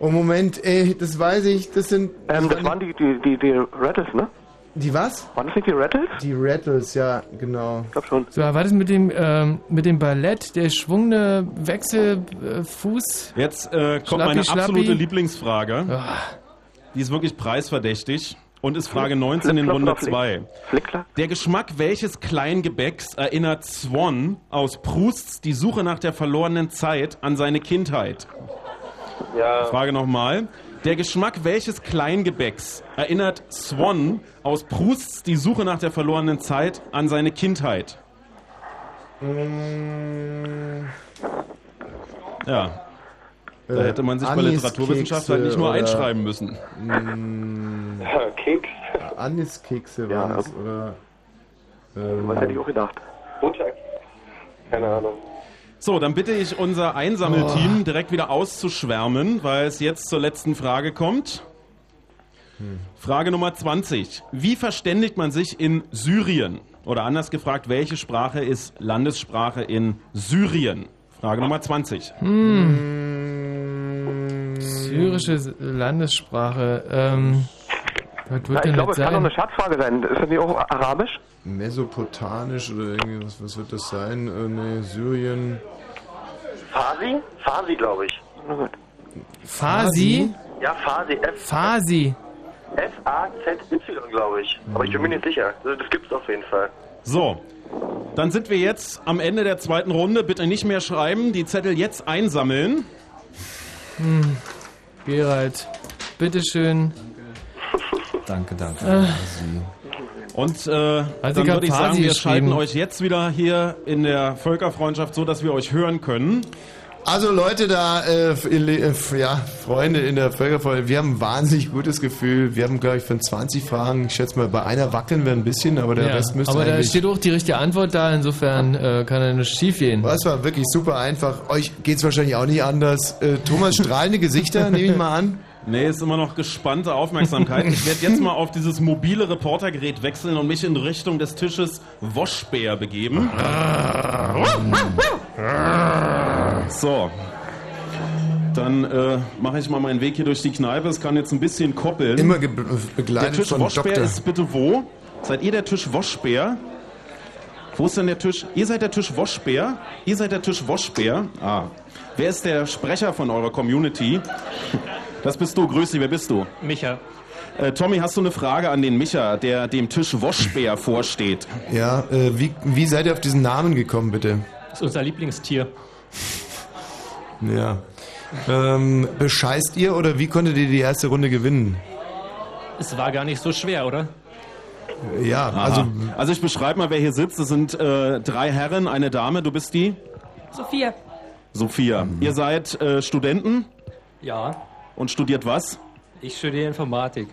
oh Moment, ey, das weiß ich, das sind... Ähm, das waren die, die, die, die Rattles, ne? Die was? Waren das nicht die Rattles? Die Rattles, ja, genau. Ich glaub schon. So, was ist mit dem, ähm, mit dem Ballett, der schwungene Wechselfuß? Jetzt äh, kommt Schlappi, meine Schlappi. absolute Lieblingsfrage. Ah. Die ist wirklich preisverdächtig und ist Frage 19 in Runde oder Flick? 2. Flickklack? Der Geschmack welches Kleingebäcks erinnert Swan aus Prousts Die Suche nach der verlorenen Zeit an seine Kindheit? Ja. Frage nochmal. Der Geschmack welches Kleingebäcks erinnert Swan aus Prousts Die Suche nach der verlorenen Zeit an seine Kindheit? Mm, Ja. Da Äh, hätte man sich bei Anis Literaturwissenschaft halt nicht nur Kekse einschreiben müssen. mm, Keks. Aniskekse Ja, waren es, oder? Ähm, Was hätte ich auch gedacht? Butter. Keine Ahnung. So, dann bitte ich unser Einsammelteam direkt wieder auszuschwärmen, weil es jetzt zur letzten Frage kommt. Frage Nummer 20. Wie verständigt man sich in Syrien? Oder anders gefragt, welche Sprache ist Landessprache in Syrien? Frage Nummer 20. Hm. Syrische Landessprache. Ähm, was Na, wird ich denn glaube, das es kann doch sein? eine Scherzfrage sein. Ist das nicht auch Arabisch? Mesopotamisch oder irgendwie, was, was wird das sein? Äh, nee, Syrien. Farsi? Farsi, glaube ich. Farsi? Ja, Farsi. F Farsi. F-A-Z-Y, glaube ich. Aber ich bin mir nicht sicher. Das, das gibt's auf jeden Fall. So, dann sind wir jetzt am Ende der zweiten Runde. Bitte nicht mehr schreiben, die Zettel jetzt einsammeln. Hm. Gerald, bitteschön. Danke, danke. Äh. Und äh, Also dann würde ich sagen, wir schalten euch jetzt wieder hier in der Völkerfreundschaft so, dass wir euch hören können. Also Leute da, äh, äh, ja, Freunde in der Völkerfreunde, wir haben ein wahnsinnig gutes Gefühl. Wir haben, glaube ich, von 20 Fragen, ich schätze mal, bei einer wackeln wir ein bisschen, aber der Ja, Rest müsste aber da steht auch die richtige Antwort da, insofern äh, kann er nicht schief gehen. Das war wirklich super einfach. Euch geht's wahrscheinlich auch nicht anders. Äh, Thomas, strahlende Gesichter, nehme ich mal an. Nee, ist immer noch gespannte Aufmerksamkeit. Ich werde jetzt mal auf dieses mobile Reportergerät wechseln und mich in Richtung des Tisches Woschbär begeben. So. Dann äh, mache ich mal meinen Weg hier durch die Kneipe. Es kann jetzt ein bisschen koppeln. Immer ge begleitet Der Tisch Doktor. ist bitte wo? Seid ihr der Tisch Woschbär? Wo ist denn der Tisch? Ihr seid der Tisch Woschbär? Ihr seid der Tisch Woschbär? Ah. Wer ist der Sprecher von eurer Community? Das bist du. Grüß dich. Wer bist du? Micha. Äh, Tommy, hast du eine Frage an den Micha, der dem Tisch Woschbär vorsteht? Ja, äh, wie, wie seid ihr auf diesen Namen gekommen, bitte? Das ist unser Lieblingstier. Ja. Ähm, bescheißt ihr oder wie konntet ihr die erste Runde gewinnen? Es war gar nicht so schwer, oder? Ja, Aha. also Also ich beschreibe mal, wer hier sitzt. Es sind äh, drei Herren, eine Dame. Du bist die? Sophia. Sophia. Ihr seid äh, Studenten Ja, und studiert was? ich studiere Informatik.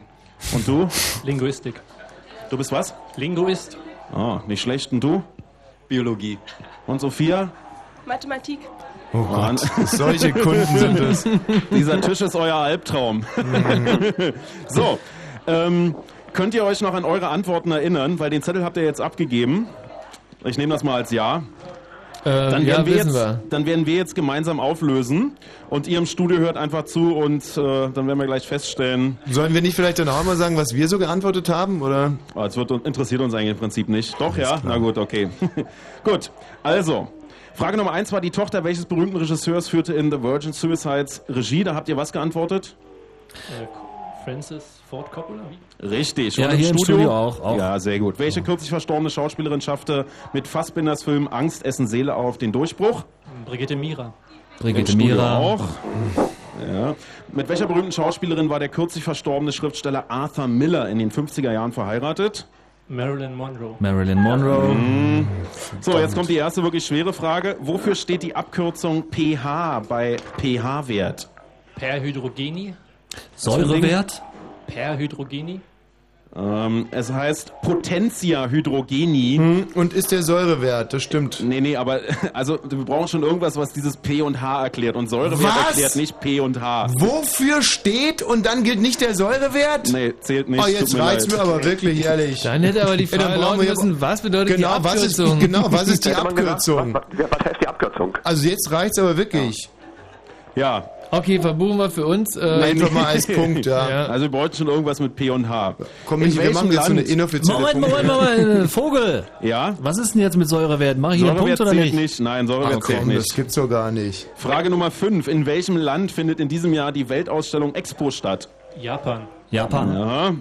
Und du? Linguistik. Du bist was? Linguist. Ah, nicht schlecht. Und du? Biologie. Und Sophia? Mathematik. Oh Gott, solche Kunden sind es. Dieser Tisch ist euer Albtraum. so, ähm, Könnt ihr euch noch an eure Antworten erinnern? Weil den Zettel habt ihr jetzt abgegeben. Ich nehme das mal als Ja. Dann, Äh, ja, werden wir wissen jetzt, wir. dann werden wir jetzt gemeinsam auflösen und ihr im Studio hört einfach zu und äh, dann werden wir gleich feststellen. Sollen wir nicht vielleicht dann auch mal sagen, was wir so geantwortet haben? Oder? Oh, das wird, interessiert uns eigentlich im Prinzip nicht. Doch, ja? Na gut, okay. gut, also. Frage Nummer eins war die Tochter welches berühmten Regisseurs führte in The Virgin Suicides Regie? Da habt ihr was geantwortet? Äh, Francis Ford Coppola? Richtig. Ja, Und hier im Studio auch, auch. Ja, sehr gut. Welche kürzlich verstorbene Schauspielerin schaffte mit Fassbinders Film Angst, Essen, Seele auf den Durchbruch? Brigitte Mira. Brigitte Im Studio Mira. auch. Ja. Mit welcher berühmten Schauspielerin war der kürzlich verstorbene Schriftsteller Arthur Miller in den 50er Jahren verheiratet? Marilyn Monroe. Marilyn Monroe. Mhm. So, jetzt kommt die erste wirklich schwere Frage. Wofür steht die Abkürzung pH bei pH-Wert? Perhydrogeni. Säurewert? Perhydrogeni. Ähm, es heißt Potentia Hydrogeni. Hm, Und ist der Säurewert, das stimmt. Nee, nee, aber also wir brauchen schon irgendwas, was dieses P und H erklärt. Und Säurewert Was? erklärt nicht P und H. Wofür steht und dann gilt nicht der Säurewert? Nee, zählt nicht. Oh, jetzt mir reizt leid. mir aber wirklich, ehrlich. Dann hätte aber die Ja, dann Frage brauchen lauten wir müssen, was bedeutet genau, die was ist, Abkürzung? genau, was ist die man gesagt, Abkürzung? Was, was, was heißt die Abkürzung? Also jetzt reicht's aber wirklich. Ja. Okay, verbuchen wir für uns. Äh, Einfach mal als Punkt, ja. Also wir bräuchten schon irgendwas mit P und H. Komm, In wir machen jetzt so eine inoffizielle Moment, Moment, Moment. Vogel. Ja? Was ist denn jetzt mit Säurewert? Mache ich hier einen Säurewert Punkt oder zählt nicht? nicht? Nein, Säurewert Ach zählt komm, das nicht. gibt's doch gar nicht. Frage Nummer 5. In welchem Land findet in diesem Jahr die Weltausstellung Expo statt? Japan. Japan. Ja.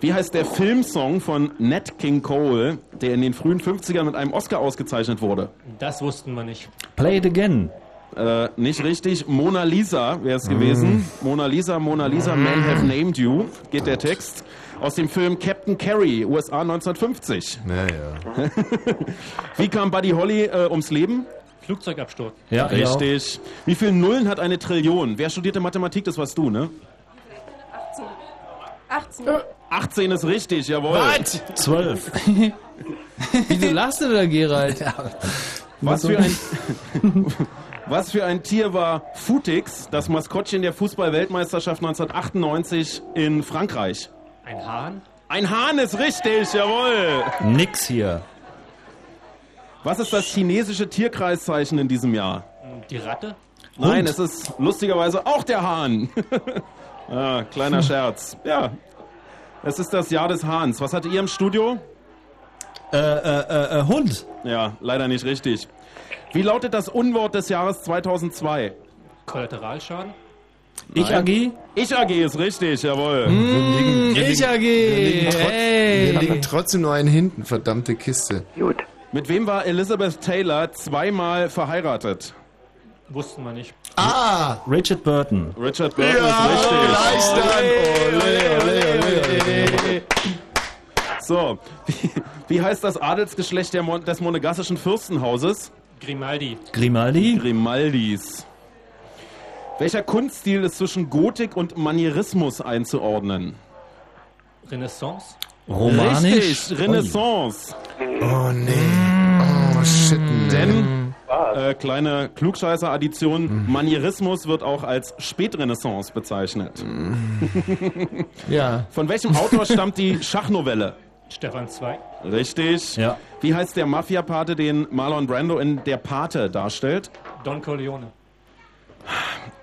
Wie heißt der Filmsong von Nat King Cole, der in den frühen 50ern mit einem Oscar ausgezeichnet wurde? Das wussten wir nicht. Play it again. Äh, nicht richtig. Mona Lisa wäre es gewesen. Mona Lisa, Mona Lisa, Men have named you, geht der Text. Aus dem Film Captain Carey, USA 1950. Naja. Wie kam Buddy Holly äh, ums Leben? Flugzeugabsturz. Ja, Richtig. Wie viele Nullen hat eine Trillion? Wer studierte Mathematik? Das warst du, ne? 18. 18 ist richtig, jawohl. Was? Zwölf. Wieso lachst du da, Gerald? Was für ein, was für ein Tier war Futix, das Maskottchen der Fußball-Weltmeisterschaft 1998 in Frankreich? Ein Hahn. Ein Hahn ist richtig, jawohl. Nix hier. Was ist das chinesische Tierkreiszeichen in diesem Jahr? Die Ratte. Nein, es ist lustigerweise auch der Hahn. ah, kleiner Scherz. Ja. Es ist das Jahr des Hahns. Was hattet ihr im Studio? Äh, äh, äh, Hund. Ja, leider nicht richtig. Wie lautet das Unwort des Jahres 2002? Kollateralschaden. Ich Nein. AG. Ich AG ist richtig, jawohl. Mm, ich AG. Wir liegen, trotz, wir Hey. liegen trotzdem nur einen hinten, verdammte Kiste. Gut. Mit wem war Elizabeth Taylor zweimal verheiratet? Wussten wir nicht. Ah! Richard Burton. Richard Burton ist richtig. Ole, ole, ole, ole. So, wie, wie heißt das Adelsgeschlecht der Mon des monegassischen Fürstenhauses? Grimaldi. Grimaldi. Grimaldis. Welcher Kunststil ist zwischen Gotik und Manierismus einzuordnen? Renaissance. Romanisch. Richtig, Renaissance. Oh nee. Oh shit. nee. Denn, äh, kleine Klugscheißer-Addition, Manierismus wird auch als Spätrenaissance bezeichnet. Ja. Von welchem Autor stammt die Schachnovelle? Stefan Zweig. Richtig. Ja. Wie heißt der Mafia-Pate, den Marlon Brando in Der Pate darstellt? Don Corleone.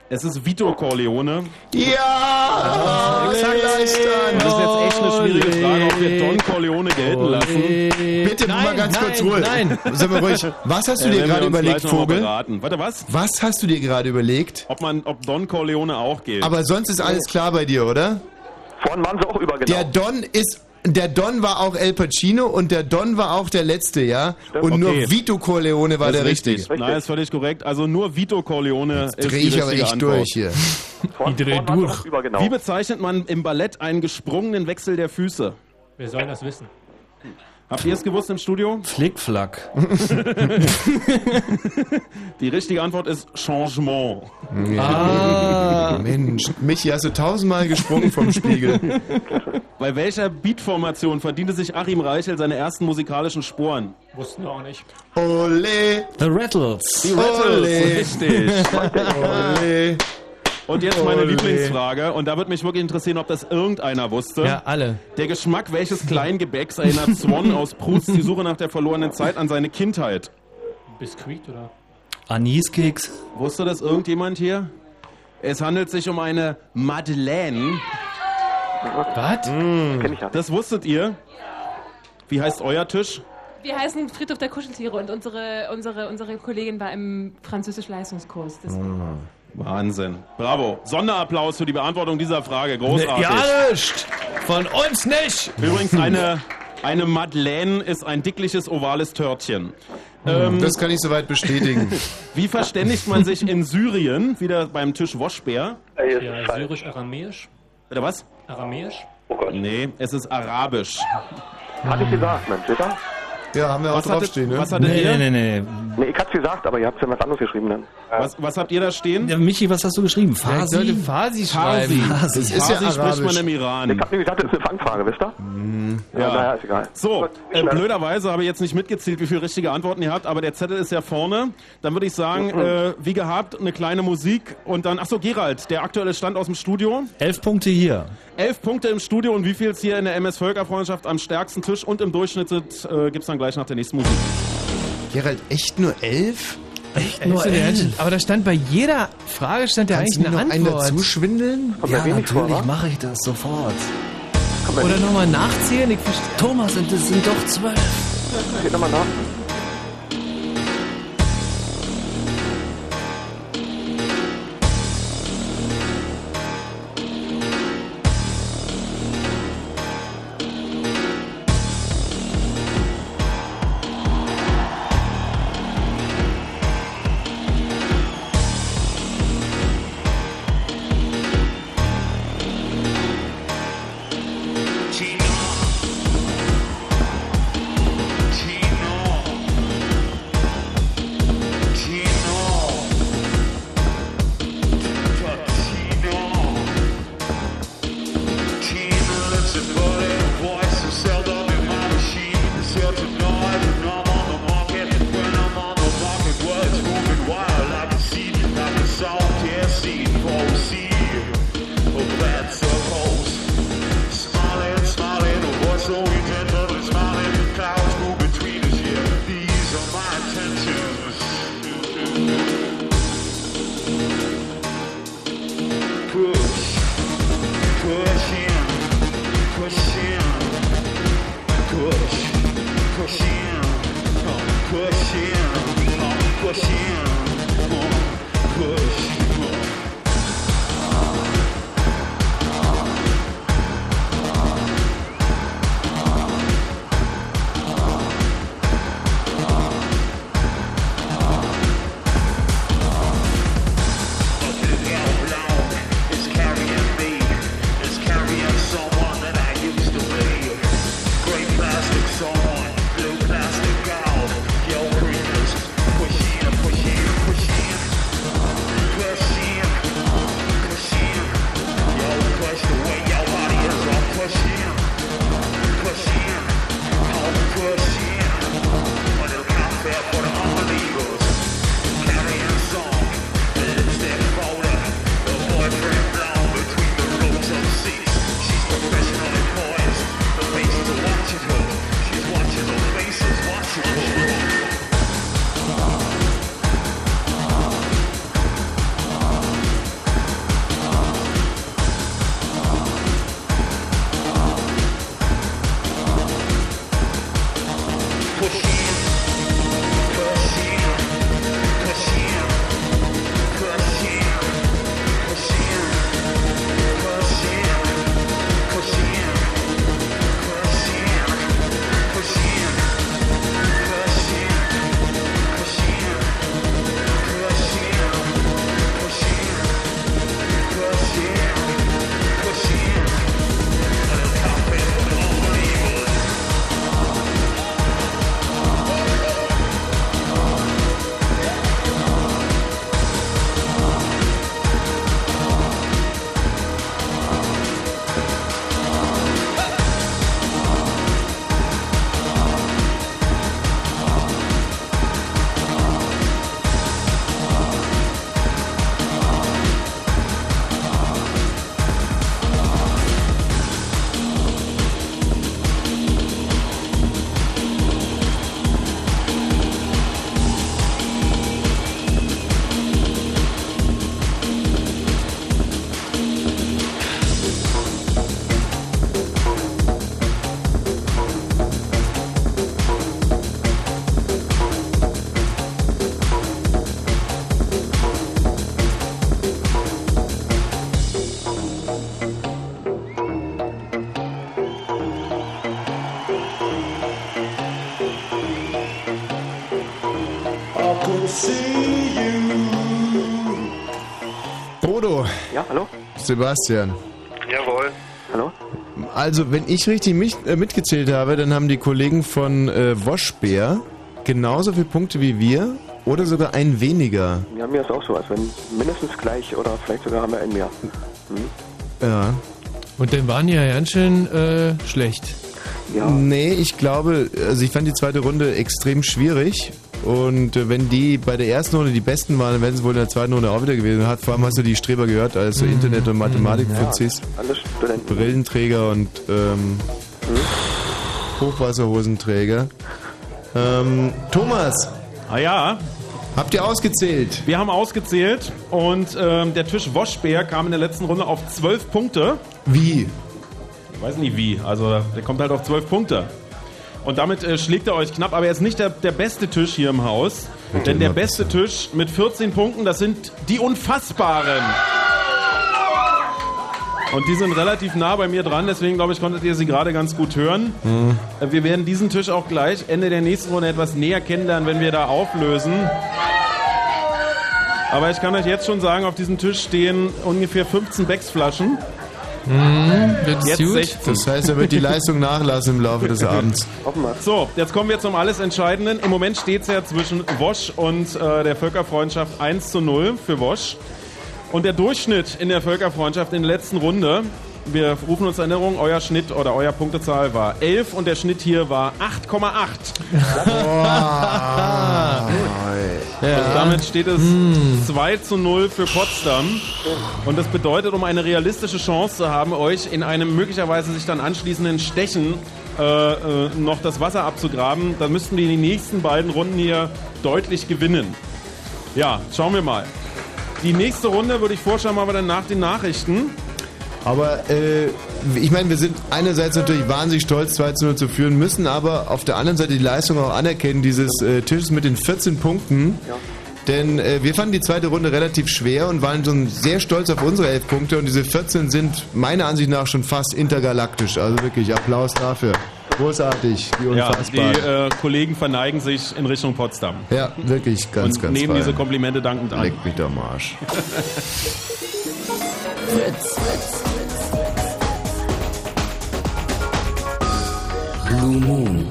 Es ist Vito Corleone. Ja! Das ist jetzt echt eine schwierige Frage, ob wir Don Corleone gelten lassen. Bitte Nein, mal ganz nein, kurz ruhig. nein. Sag mal ruhig, was hast du Äh, dir gerade überlegt, Vogel? Warte, was? Was hast du dir gerade überlegt? Ob, man, ob Don Corleone auch gilt. Aber sonst ist alles klar bei dir, oder? Vorhin waren sie auch übergenau. Der Don ist. Der Don war auch El Pacino und der Don war auch der letzte, ja? Und nur Okay. Vito Corleone war Das der richtig. Richtige. Nein, ist völlig korrekt. Also nur Vito Corleone ist Dreh ich aber echt Antwort. durch hier. Ich dreh durch. Wie bezeichnet man im Ballett einen gesprungenen Wechsel der Füße? Wer soll das wissen? Habt ihr es gewusst im Studio? Flickflack. Die richtige Antwort ist Changement. Ah. Mensch, Michi, hast du tausendmal gesprungen vom Spiegel. Bei welcher Beatformation verdiente sich Achim Reichel seine ersten musikalischen Sporen? Wussten wir auch nicht. Ole, The Rattles. Die Rattles, Ole. richtig. ole. Und jetzt meine Ole. Lieblingsfrage, und da würde mich wirklich interessieren, ob das irgendeiner wusste. Ja, alle. Der Geschmack welches Kleingebäcks erinnert Swan aus Prousts Die Suche nach der verlorenen Zeit an seine Kindheit? Biskuit oder? Aniskeks. Wusste das irgendjemand hier? Es handelt sich um eine Madeleine. Was? Ja. Das wusstet ihr? Wie heißt euer Tisch? Wir heißen Friedhof der Kuscheltiere und unsere, unsere, unsere Kollegin war im Französisch-Leistungskurs. Das- Wahnsinn. Bravo. Sonderapplaus für die Beantwortung dieser Frage. Großartig. Ja, nicht. Von uns nicht. Übrigens, eine, eine Madeleine ist ein dickliches, ovales Törtchen. Ähm, Das kann ich soweit bestätigen. Wie verständigt man sich in Syrien, wieder beim Tisch Waschbär? Ja, Syrisch-Aramäisch? Oder was? Aramäisch? Oh Gott. Nee, es ist Arabisch. Hatte ich gesagt, Mensch, sicher? Ja, haben wir auch Was draufstehen, ne? was hattet Nee, ihr? nee, nee, Nee, ich hab's gesagt, aber ihr habt ja was anderes geschrieben dann. Was, was habt ihr da stehen? Ja, Michi, was hast du geschrieben? Ja, ich sollte Farsi schreiben. Farsi. Das ist ja spricht man im Iran. Ich hab nämlich gesagt, das ist eine Fangfrage, wisst ihr? Ja, naja, ist egal. So, äh, blöderweise habe ich jetzt nicht mitgezählt, wie viele richtige Antworten ihr habt, aber der Zettel ist ja vorne. Dann würde ich sagen, Mhm. äh, wie gehabt, eine kleine Musik und dann, ach so, Gerald, der aktuelle Stand aus dem Studio. Elf Punkte hier. Elf Punkte im Studio und wie viel ist hier in der MS Völkerfreundschaft am stärksten Tisch und im Durchschnitt äh, gibt's dann gleich nach der nächsten Musik. Gerald, echt nur elf? Echt nur elf. Aber da stand bei jeder Frage stand ja Kannst eigentlich du mir eine noch einen Antwort. dazu schwindeln? Ja, natürlich mache ich das sofort. Oder nochmal nachzählen? Ich verstehe. Thomas, das sind doch zwölf. Geht nochmal nach. Ja, hallo? Sebastian. Jawohl. Hallo? Also, wenn ich richtig mich, äh, mitgezählt habe, dann haben die Kollegen von äh, Woschbär genauso viele Punkte wie wir oder sogar ein weniger. Ja, mir ist auch so, als wenn mindestens gleich oder vielleicht sogar haben wir einen mehr. Hm? Ja. Und dann waren die ja ganz schön äh, schlecht. Nee, ich glaube, also ich fand die zweite Runde extrem schwierig. Und äh, wenn die bei der ersten Runde die Besten waren, dann wären sie wohl in der zweiten Runde auch wieder gewesen. Hat, vor allem hast du die Streber gehört, als so Mhm. Internet- und mathematik Ja. Brillenträger und ähm, Hochwasserhosenträger. Ähm, Thomas. Ah ja. Habt ihr ausgezählt? Wir haben ausgezählt und ähm, der Tisch Woschbär kam in der letzten Runde auf 12 Punkte. Wie? Ich weiß nicht wie, also der kommt halt auf 12 Punkte. Und damit äh, schlägt er euch knapp, aber er ist nicht der, der beste Tisch hier im Haus. Denn der beste Tisch mit 14 Punkten, das sind die Unfassbaren. Und die sind relativ nah bei mir dran, deswegen glaube ich, konntet ihr sie gerade ganz gut hören. Mhm. Wir werden diesen Tisch auch gleich Ende der nächsten Runde etwas näher kennenlernen, wenn wir da auflösen. Aber ich kann euch jetzt schon sagen, auf diesem Tisch stehen ungefähr 15 Becks-Flaschen. Mhm, Jetzt gut. 16. Das heißt, er wird die Leistung nachlassen im Laufe des Abends. So, jetzt kommen wir zum alles Entscheidenden. Im Moment steht es ja zwischen Wosch und äh, der Völkerfreundschaft 1 zu 0 für Wosch. Und der Durchschnitt in der Völkerfreundschaft in der letzten Runde, wir rufen uns in Erinnerung, euer Schnitt oder euer Punktezahl war 11 und der Schnitt hier war 8,8. Und damit steht es 2 zu 0 für Potsdam. Und das bedeutet, um eine realistische Chance zu haben, euch in einem möglicherweise sich dann anschließenden Stechen äh, äh, noch das Wasser abzugraben, dann müssten wir die nächsten beiden Runden hier deutlich gewinnen. Ja, schauen wir mal. Die nächste Runde würde ich vorschlagen, machen wir dann nach den Nachrichten. Aber äh, ich meine, wir sind einerseits natürlich wahnsinnig stolz, 2 zu 0 zu führen, müssen aber auf der anderen Seite die Leistung auch anerkennen, dieses äh, Tisches mit den 14 Punkten. Denn äh, wir fanden die zweite Runde relativ schwer und waren schon sehr stolz auf unsere 11 Punkte und diese 14 sind meiner Ansicht nach schon fast intergalaktisch. Also wirklich Applaus dafür. Großartig, die Ja, die unfassbar. äh, Kollegen verneigen sich in Richtung Potsdam. Ja, wirklich ganz, und ganz nehmen fein. diese Komplimente dankend an. Leck mich am Arsch. Fritz. Blue Moon.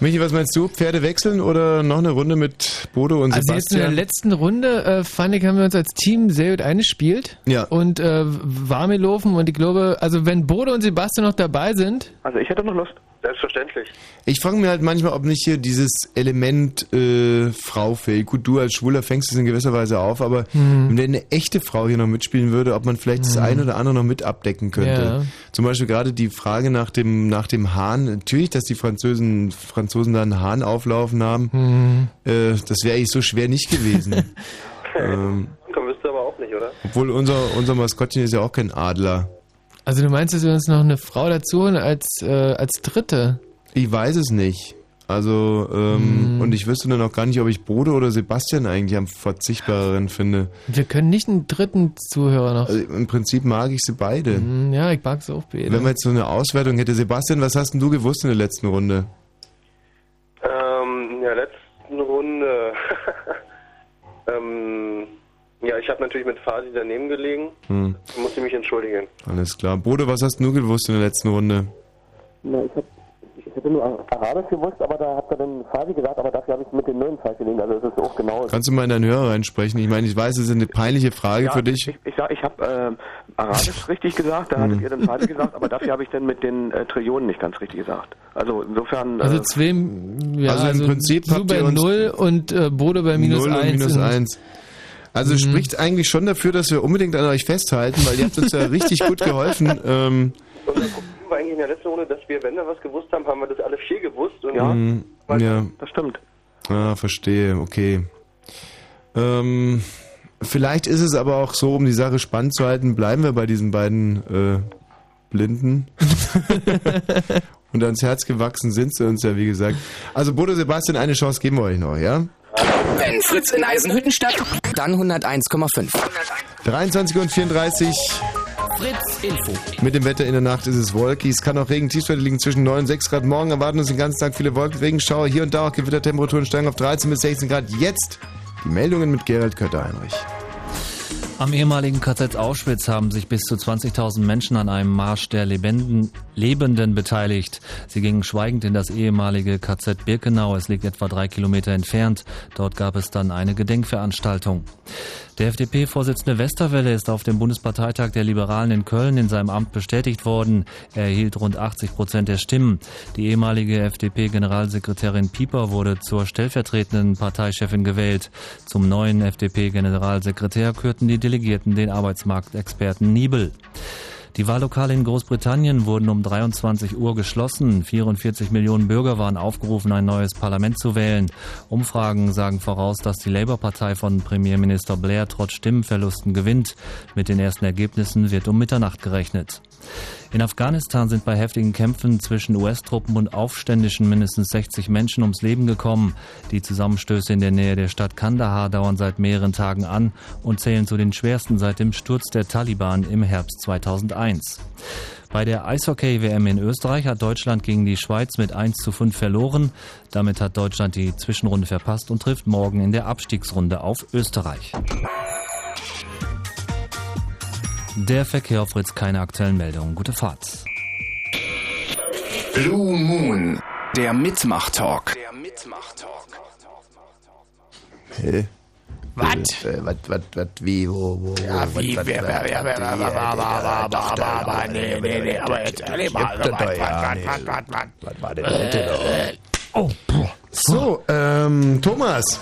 Michi, was meinst du? Pferde wechseln oder noch eine Runde mit Bodo und Also jetzt in der Sebastian? letzten Runde, äh, fand ich, haben wir uns als Team sehr gut eingespielt. Ja. Und äh, warm gelaufen und ich glaube, also wenn Bodo und Sebastian noch dabei sind, Also ich hätte noch Lust. Selbstverständlich. Ich frage mir halt manchmal, ob nicht hier dieses Element äh, Frau fehlt. Gut, du als Schwuler fängst es in gewisser Weise auf, aber Mhm. wenn eine echte Frau hier noch mitspielen würde, ob man vielleicht das Mhm. eine oder andere noch mit abdecken könnte. Ja. Zum Beispiel gerade die Frage nach dem, nach dem Hahn. Natürlich, dass die Franzosen, Franzosen da einen Hahn auflaufen haben. Mhm. Äh, das wäre eigentlich so schwer nicht gewesen. ähm, Komm, wisst ihr aber auch nicht, oder? obwohl unser, unser Maskottchen ist ja auch kein Adler. Also du meinst, dass wir uns noch eine Frau dazu holen als, äh, als Dritte? Ich weiß es nicht. Also, ähm, und ich wüsste dann auch gar nicht, ob ich Bodo oder Sebastian eigentlich am verzichtbareren finde. Wir können nicht einen dritten Zuhörer noch. Also Im Prinzip mag ich sie beide. Mm, Ja, ich mag es auch beide. Wenn man jetzt so eine Auswertung hätte, Sebastian, was hast denn du gewusst in der letzten Runde? Ähm, in der letzten Runde. ähm, ja, ich habe natürlich mit Fasi daneben gelegen. Hm, Da muss ich mich entschuldigen. alles klar. Bodo, was hast du gewusst in der letzten Runde? Na, ich, hab, ich hätte nur Arabisch gewusst, aber da hat er dann Fasi gesagt, aber dafür habe ich mit den Nullen falsch gelegen. Also es ist auch genau. Kannst du mal in deinen Hörer reinsprechen? Ich meine, ich weiß, es ist eine peinliche Frage Ja, für dich. Ich, ich, sag, ich habe ähm, Arabisch richtig gesagt, da hattet Hm. ihr dann Fasi gesagt, aber dafür habe ich dann mit den äh, Trillionen nicht ganz richtig gesagt. Also insofern. Also äh, zwei, ja, Also im Prinzip du bei ihr uns- 0 und äh, Bodo bei minus Null und 1. minus eins. Also spricht eigentlich schon dafür, dass wir unbedingt an euch festhalten, weil ihr habt uns ja richtig gut geholfen. Ähm, Und das Problem war eigentlich in der letzten Runde, dass wir, wenn wir was gewusst haben, haben wir das alle vier gewusst. Und mm, ja. Das stimmt. Ah, verstehe, okay. Ähm, vielleicht ist es aber auch so, um die Sache spannend zu halten, bleiben wir bei diesen beiden äh, Blinden. Und ans Herz gewachsen sind sie uns ja, wie gesagt. Also Bodo Sebastian, eine Chance geben wir euch noch, ja? Wenn Fritz in Eisenhüttenstadt, dann 101,5. 23 und 34. Fritz Info. Mit dem Wetter in der Nacht ist es wolkig. Es kann auch Regen. Tiefstwerte liegen zwischen 9 und 6 Grad. Morgen erwarten uns den ganzen Tag viele Wolken, Regenschauer. Hier und da auch Gewittertemperaturen steigen auf 13 bis 16 Grad. Jetzt die Meldungen mit Gerald Kötter-Heinrich. Am ehemaligen KZ Auschwitz haben sich bis zu 20.000 Menschen an einem Marsch der Lebenden, Lebenden beteiligt. Sie gingen schweigend in das ehemalige KZ Birkenau. Es liegt etwa drei Kilometer entfernt. Dort gab es dann eine Gedenkveranstaltung. Der FDP-Vorsitzende Westerwelle ist auf dem Bundesparteitag der Liberalen in Köln in seinem Amt bestätigt worden. Er erhielt rund 80 Prozent der Stimmen. Die ehemalige FDP-Generalsekretärin Pieper wurde zur stellvertretenden Parteichefin gewählt. Zum neuen FDP-Generalsekretär kürten die Delegierten den Arbeitsmarktexperten Niebel. Die Wahllokale in Großbritannien wurden um 23 Uhr geschlossen. 44 Millionen Bürger waren aufgerufen, ein neues Parlament zu wählen. Umfragen sagen voraus, dass die Labour-Partei von Premierminister Blair trotz Stimmenverlusten gewinnt. Mit den ersten Ergebnissen wird um Mitternacht gerechnet. In Afghanistan sind bei heftigen Kämpfen zwischen US-Truppen und Aufständischen mindestens 60 Menschen ums Leben gekommen. Die Zusammenstöße in der Nähe der Stadt Kandahar dauern seit mehreren Tagen an und zählen zu den schwersten seit dem Sturz der Taliban im Herbst 2001. Bei der Eishockey-WM in Österreich hat Deutschland gegen die Schweiz mit 1 zu 5 verloren. Damit hat Deutschland die Zwischenrunde verpasst und trifft morgen in der Abstiegsrunde auf Österreich. Der Verkehr auf Fritz, keine aktuellen Meldungen. Gute Fahrt. Blue Moon, der Mitmach-Talk. Hä? Was? Äh, Was, was, was, wie, wo, wo, wo? Ja, wie, was, wer, was, wer, wer, wer, wer, wer, wer, wer, wer, wer, wer, nee, nee, nee, aber jetzt erzähl mal, Gibt was, das doch was, ja was, nicht. was, was, was? Was war denn heute noch? Oh, So, ähm, Thomas.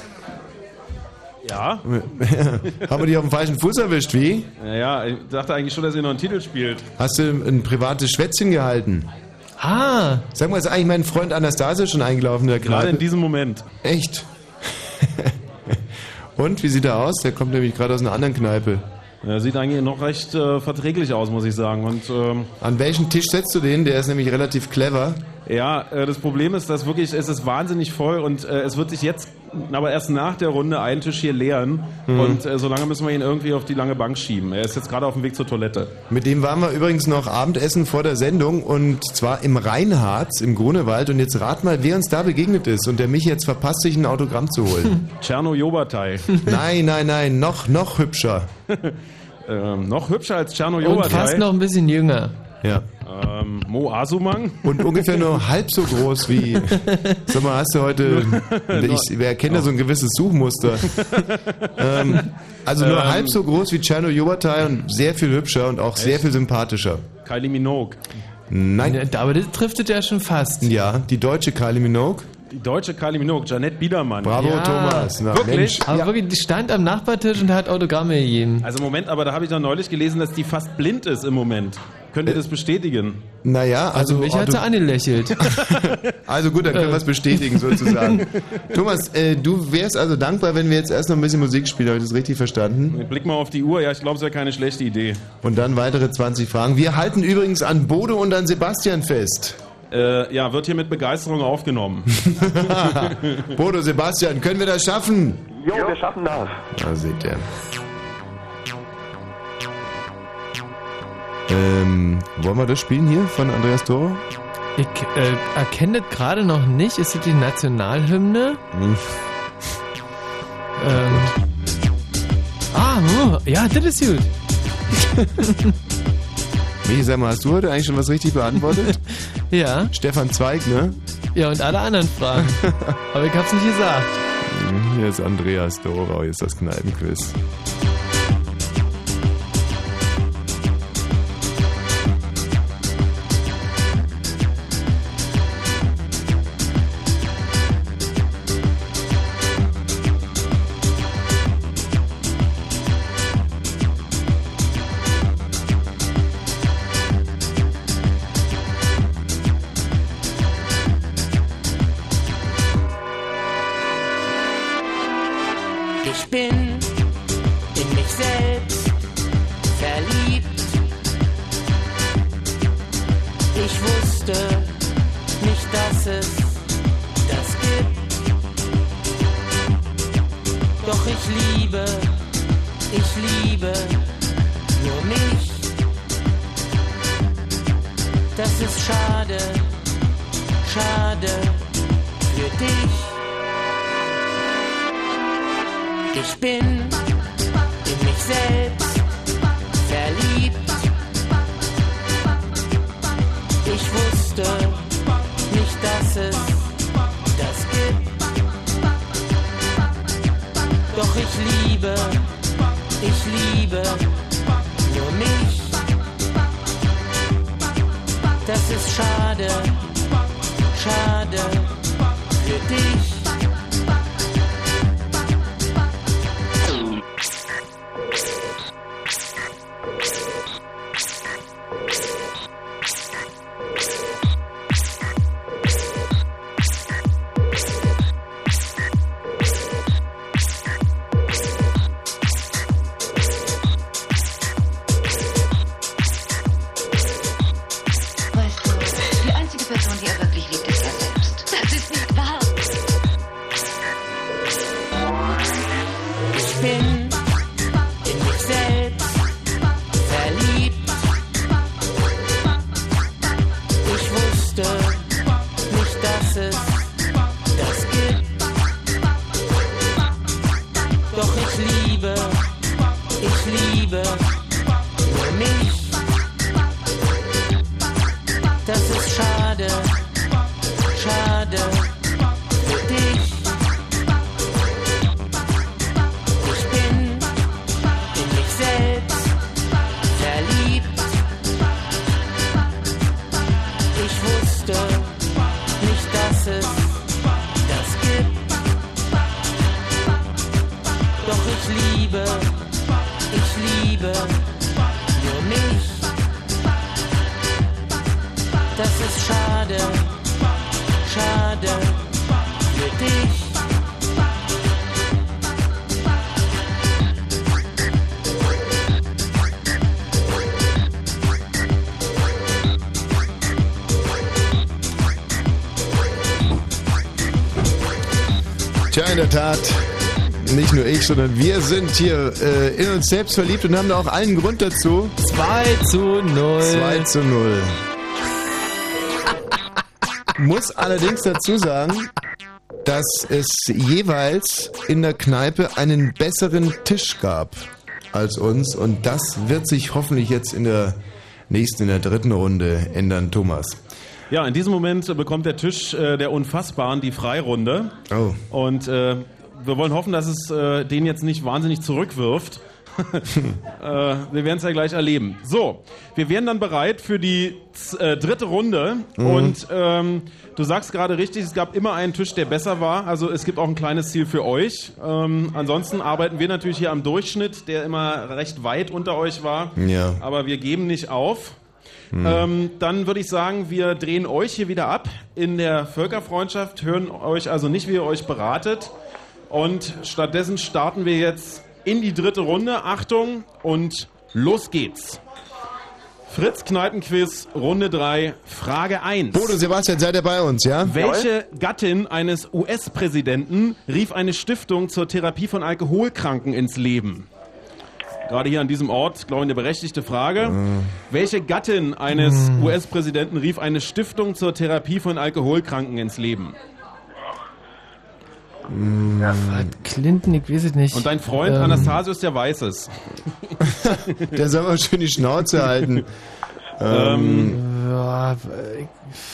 Ja? Haben wir dich auf dem falschen Fuß erwischt, wie? Naja, ich dachte eigentlich schon, dass ihr noch einen Titel spielt. Hast du ein privates Schwätzchen gehalten? Ah. Sag mal, ist eigentlich mein Freund Anastasia schon eingelaufen in der Gerade in Kneipe? diesem Moment. Echt? Und, wie sieht er aus? Der kommt nämlich gerade aus einer anderen Kneipe. Er sieht eigentlich noch recht äh, verträglich aus, muss ich sagen. Und, ähm, An welchen Tisch setzt du den? Der ist nämlich relativ clever. Ja, äh, das Problem ist, dass wirklich, es ist wahnsinnig voll und äh, es wird sich jetzt, aber erst nach der Runde, einen Tisch hier leeren. Mhm. Und äh, solange müssen wir ihn irgendwie auf die lange Bank schieben. Er ist jetzt gerade auf dem Weg zur Toilette. Mit dem waren wir übrigens noch Abendessen vor der Sendung und zwar im Rheinharz im Grunewald. Und jetzt rat mal, wer uns da begegnet ist und der mich jetzt verpasst, sich ein Autogramm zu holen. Tscherno Jobatai. nein, nein, nein, noch, noch hübscher. ähm, noch hübscher als Tscherno Und Jobatai. fast noch ein bisschen jünger. Ja. Ähm, Mo Asumang. Und ungefähr nur halb so groß wie. Sag mal, hast du heute. Ich, wer kennt da so ein gewisses Suchmuster? ähm, also nur Ähm. halb so groß wie Chano Yobatai und sehr viel hübscher und auch sehr viel sympathischer. Kylie Minogue. Nein. Aber das trifft es ja schon fast. Ja, die deutsche Kylie Minogue. Die deutsche Kylie Minogue, Janette Biedermann. Bravo, Thomas. Na, Wirklich? Mensch. Aber wirklich, die stand am Nachbartisch und hat Autogramme gegeben. Also Moment, aber da habe ich doch neulich gelesen, dass die fast blind ist im Moment. Könnt ihr das bestätigen? Naja, also. Also mich hat sie angelächelt. Also gut, dann können wir es bestätigen sozusagen. Thomas, äh, du wärst also dankbar, wenn wir jetzt erst noch ein bisschen Musik spielen. Habe ich das richtig verstanden? Blick mal auf die Uhr. Ja, ich glaube, es wäre keine schlechte Idee. Und dann weitere 20 Fragen. Wir halten übrigens an Bodo und an Sebastian fest. Äh, ja, wird hier mit Begeisterung aufgenommen. Bodo, Sebastian, können wir das schaffen? Jo, wir schaffen das. Da seht ihr. Ähm, wollen wir das spielen hier von Andreas Toro? Ich äh, erkenne das gerade noch nicht. Ist das die Nationalhymne? Hm. Ähm. Ah, oh, ja, das ist gut. Michi, sag mal, hast du heute eigentlich schon was richtig beantwortet? ja. Stefan Zweig, ne? Ja, und alle anderen Fragen. Aber ich hab's nicht gesagt. Hm, Hier ist Andreas Dorau, hier ist das Kneipenquiz. Liebe nur mich. Das ist schade, schade für dich. Ich bin in mich selbst verliebt. Ich wusste nicht, dass es das gibt. Doch ich liebe, liebe nur mich. Das ist schade, schade für dich. Tja, in der Tat, nicht nur ich, sondern wir sind hier äh, in uns selbst verliebt und haben da auch allen Grund dazu. 2 zu 0. 2 zu 0. Muss allerdings dazu sagen, dass es jeweils in der Kneipe einen besseren Tisch gab als uns und das wird sich hoffentlich jetzt in der nächsten, in der dritten Runde ändern, Thomas. Ja, in diesem Moment bekommt der Tisch äh, der Unfassbaren die Freirunde. Oh. Und äh, wir wollen hoffen, dass es äh, den jetzt nicht wahnsinnig zurückwirft. äh, wir werden es ja gleich erleben. So, wir wären dann bereit für die äh, dritte Runde. Mhm. Und ähm, du sagst gerade richtig, es gab immer einen Tisch, der besser war. Also es gibt auch ein kleines Ziel für euch. Ähm, ansonsten arbeiten wir natürlich hier am Durchschnitt, der immer recht weit unter euch war. Ja. Aber wir geben nicht auf. Hm. Ähm, dann würde ich sagen, wir drehen euch hier wieder ab in der Völkerfreundschaft, hören euch also nicht, wie ihr euch beratet. Und stattdessen starten wir jetzt in die dritte Runde. Achtung und los geht's. Fritz Kneipenquiz, Runde 3, Frage 1. Bodo Sebastian, seid ihr bei uns, ja? Welche Gattin eines US-Präsidenten rief eine Stiftung zur Therapie von Alkoholkranken ins Leben? Gerade hier an diesem Ort, glaube ich, eine berechtigte Frage. Welche Gattin eines US-Präsidenten rief eine Stiftung zur Therapie von Alkoholkranken ins Leben? Clinton, ich weiß es nicht. Und dein Freund Ähm, Anastasius, der weiß es. Der soll mal schön die Schnauze halten. Ähm, ja,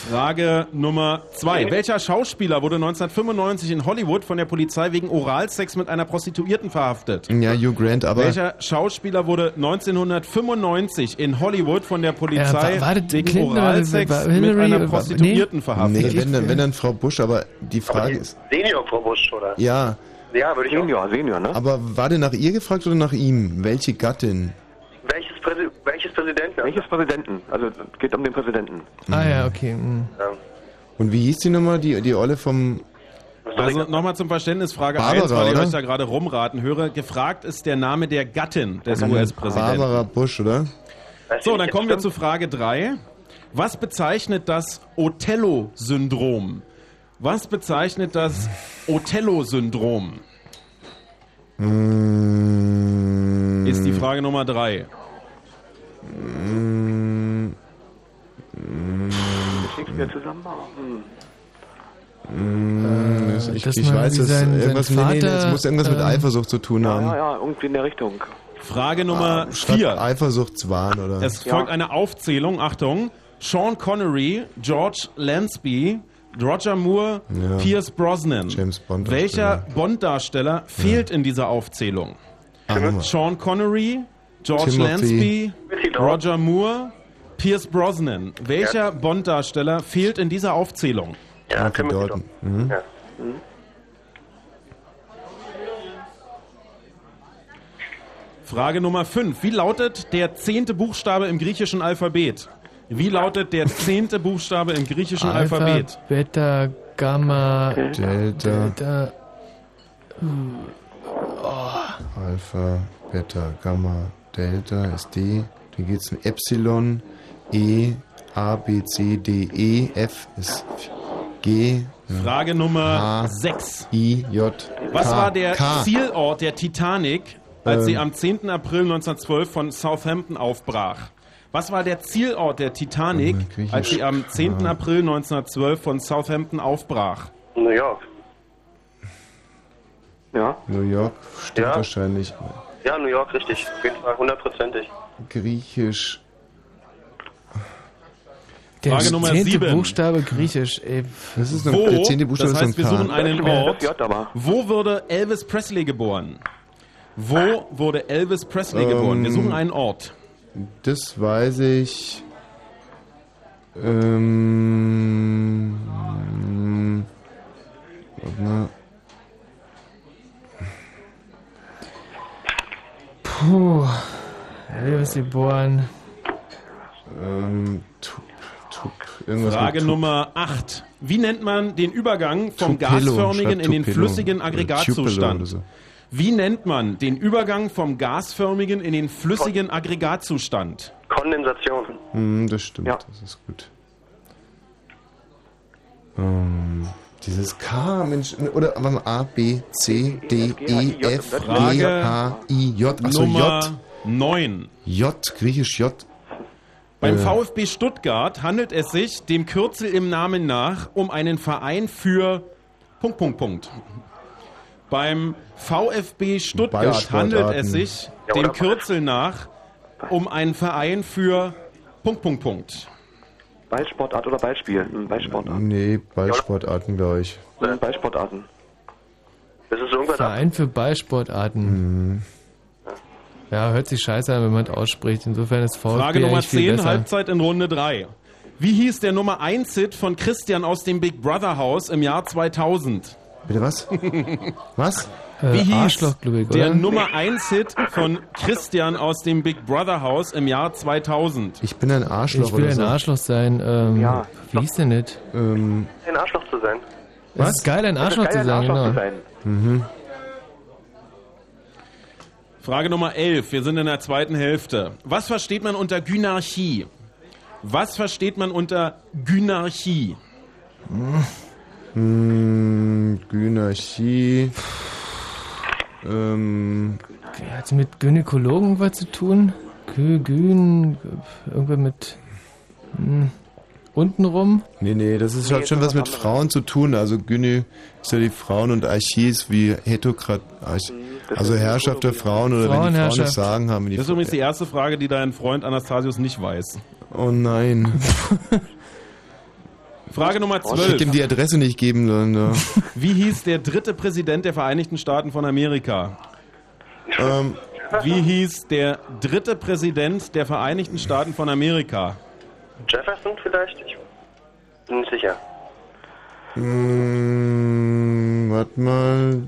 Frage Nummer zwei. Welcher Schauspieler wurde 1995 in Hollywood von der Polizei wegen Oralsex mit einer Prostituierten verhaftet? Ja, Hugh Grant, aber. Welcher Schauspieler wurde 1995 in Hollywood von der Polizei Ja, wa- war das wegen Clinton Oralsex war- mit Hillary einer oder- Prostituierten nee? verhaftet? Nee, wenn dann, wenn dann Frau Bush, aber die Frage ist. Senior Frau Busch, oder? Ja. Ja, würde ich Senior, Senior, ne? Aber war denn nach ihr gefragt oder nach ihm? Welche Gattin? Präsidenten? Welches Präsidenten? Also es geht um den Präsidenten. Ah ja, okay. hm. Und wie hieß die Nummer? Die, die Olle vom. Also nochmal zum Verständnis, Frage Barbara, 1, weil ich oder? euch da gerade rumraten höre. Gefragt ist der Name der Gattin des Barbara US-Präsidenten. Bush, oder? So, dann kommen wir zu Frage 3. Was bezeichnet das Othello-Syndrom? Was bezeichnet das Othello-Syndrom? Mm, Ist die Frage Nummer 3. mm, mm, zusammen. Hm. Mm, das- ich weiß, sein irgendwas, nee, nee, das Vater, muss irgendwas mit ähm, Eifersucht zu tun Ja, haben. ja, ja, irgendwie in der Richtung. Frage Nummer Statt 4. Eifersuchtswahn oder. Es folgt eine Aufzählung, Achtung. Sean Connery, George Lansby, Roger Moore, Ja. Pierce Brosnan. James Bond Welcher Bond-Darsteller fehlt in dieser Aufzählung? Timothy. Sean Connery, George Timothy. Lansby, Roger Moore, Pierce Brosnan. Welcher Bond-Darsteller fehlt in dieser Aufzählung? Ja, Timothy Dalton. Mhm. Ja. Hm. Frage Nummer 5. Wie lautet der zehnte Buchstabe im griechischen Alphabet? Wie lautet der zehnte Buchstabe im griechischen Alpha, Alphabet? Beta, Gamma, Delta. Delta. Alpha, Beta, Gamma, Delta ist D. Dann geht's mit Epsilon, E, A, B, C, D, E, F ist G. Frage Nummer H, 6. I, J. Was K, war der K. Zielort der Titanic, als Ähm. sie am 10. April 1912 von Southampton aufbrach? Was war der Zielort der Titanic, griechisch als sie am 10. K. April 1912 von Southampton aufbrach? New York. Ja? New York stimmt Ja. wahrscheinlich. Ja, New York, richtig. Auf jeden Fall, hundertprozentig. Griechisch. Der Frage Nummer zehnte sieben. Buchstabe Griechisch. Ey. Das ist Wo, der zehnte Buchstabe das heißt, wir ein suchen einen Ort. Wo wurde Elvis Presley geboren? Wo wurde Elvis Presley Ähm, geboren? Wir suchen einen Ort. Das weiß ich. Ähm. Warte mal. Puh. Elvis geboren. Ähm. Tup, tup, irgendwas Frage. Nummer 8. Wie nennt man den Übergang vom Tupelo, gasförmigen in den Tupelo. flüssigen Aggregatzustand? so. Wie nennt man den Übergang vom gasförmigen in den flüssigen Aggregatzustand? Kondensation. Hm, das stimmt, Ja. das ist gut. Ähm, dieses K, Mensch, oder A, B, C, D, E, F, G, H, I, J, achso, Nummer J. 9. J, griechisch J. Beim Äh. VfB Stuttgart handelt es sich dem Kürzel im Namen nach um einen Verein für Punkt, Punkt, Punkt. Beim VfB Stuttgart handelt es sich dem? Kürzel nach um einen Verein für Punkt, Punkt, Punkt. Ballsportart oder Ballspiel? Hm, Ballsportart. Nee, Ballsportarten, glaube ich. Ballsportarten. Das ist irgendwas. Verein für Ballsportarten. Ja, hört sich scheiße an, wenn man es ausspricht. Insofern ist VfB Frage Nummer eigentlich viel 10, besser. Halbzeit in Runde 3. Wie hieß der Nummer 1 Hit von Christian aus dem Big Brother Haus im Jahr 2000? Bitte was? Was? Äh, Wie hieß Arschloch, glaub ich, der oder? Nummer 1 Hit von Christian aus dem Big Brother Haus im Jahr 2000? Ich bin ein Arschloch Ich will oder ein so. Arschloch sein. Ähm, Ja. Wie hieß denn nicht? Ähm, Ein Arschloch zu sein. Es ist geil, ein Es ist Arschloch geil, zu ein sein, Arschloch genau. zu sein. mhm. Frage Nummer 11. Wir sind in der zweiten Hälfte. Was versteht man unter Gynarchie? Was versteht man unter Gynarchie? Hm, Gynarchie. Ähm, Hat es mit Gynäkologen was zu tun? Gyn, irgendwas mit hm, untenrum? nee, nee, das ist, hat schon was mit Frauen zu tun. Also Gyni ist ja die Frauen und Archie ist wie Heterokrat. Arch, also Herrschaft der Frauen oder wenn die Frauen das sagen, haben die Das ist übrigens die erste Frage, die dein Freund Anastasius nicht weiß. Oh nein. Frage Nummer Ich hätte ihm 12. die Adresse nicht geben sollen. Ja. Wie hieß der dritte Präsident der Vereinigten Staaten von Amerika? ähm, Wie hieß der dritte Präsident der Vereinigten Staaten von Amerika? Jefferson vielleicht? Ich bin nicht sicher. mh, warte mal.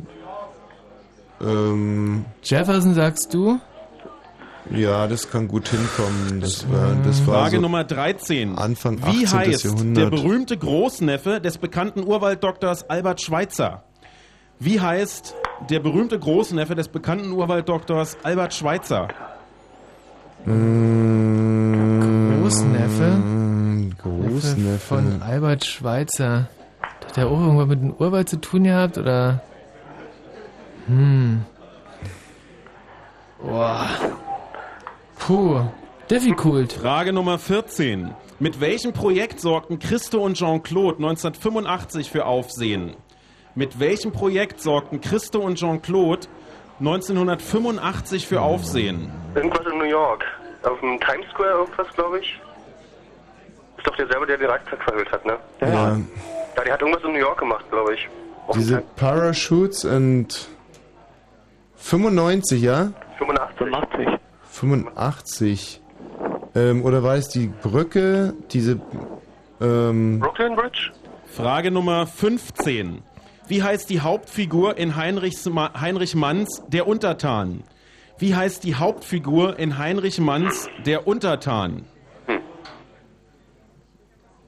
Ähm, Jefferson, sagst du? Ja, das kann gut hinkommen. Das war, das war Frage so Nummer 13. Anfang Wie 18. heißt Jahrhundert. der berühmte Großneffe des bekannten Urwalddoktors Albert Schweitzer? Wie heißt der berühmte Großneffe des bekannten Urwalddoktors Albert Schweitzer? Großneffe? Großneffe. Von Albert Schweitzer. Hat der auch irgendwas mit dem Urwald zu tun gehabt, oder? Hm. Boah. Puh. Difficult. Frage Nummer 14. Mit welchem Projekt sorgten Christo und Jean-Claude 1985 für Aufsehen? Mit welchem Projekt sorgten Christo und Jean-Claude 1985 für Aufsehen? Irgendwas in New York. Auf dem Times Square irgendwas, glaube ich. Ist doch derselbe, der den Reichstag verhüllt hat, ne? Ja. Ja, der hat irgendwas in New York gemacht, glaube ich. Diese Parachutes und 95, ja? 85. 85. 85. Ähm, oder war es die Brücke, diese ähm, Brooklyn Bridge? Frage Nummer 15. Wie heißt die Hauptfigur in Heinrichs Ma Heinrich Manns Der Untertan? Wie heißt die Hauptfigur in Heinrich Manns Der Untertan?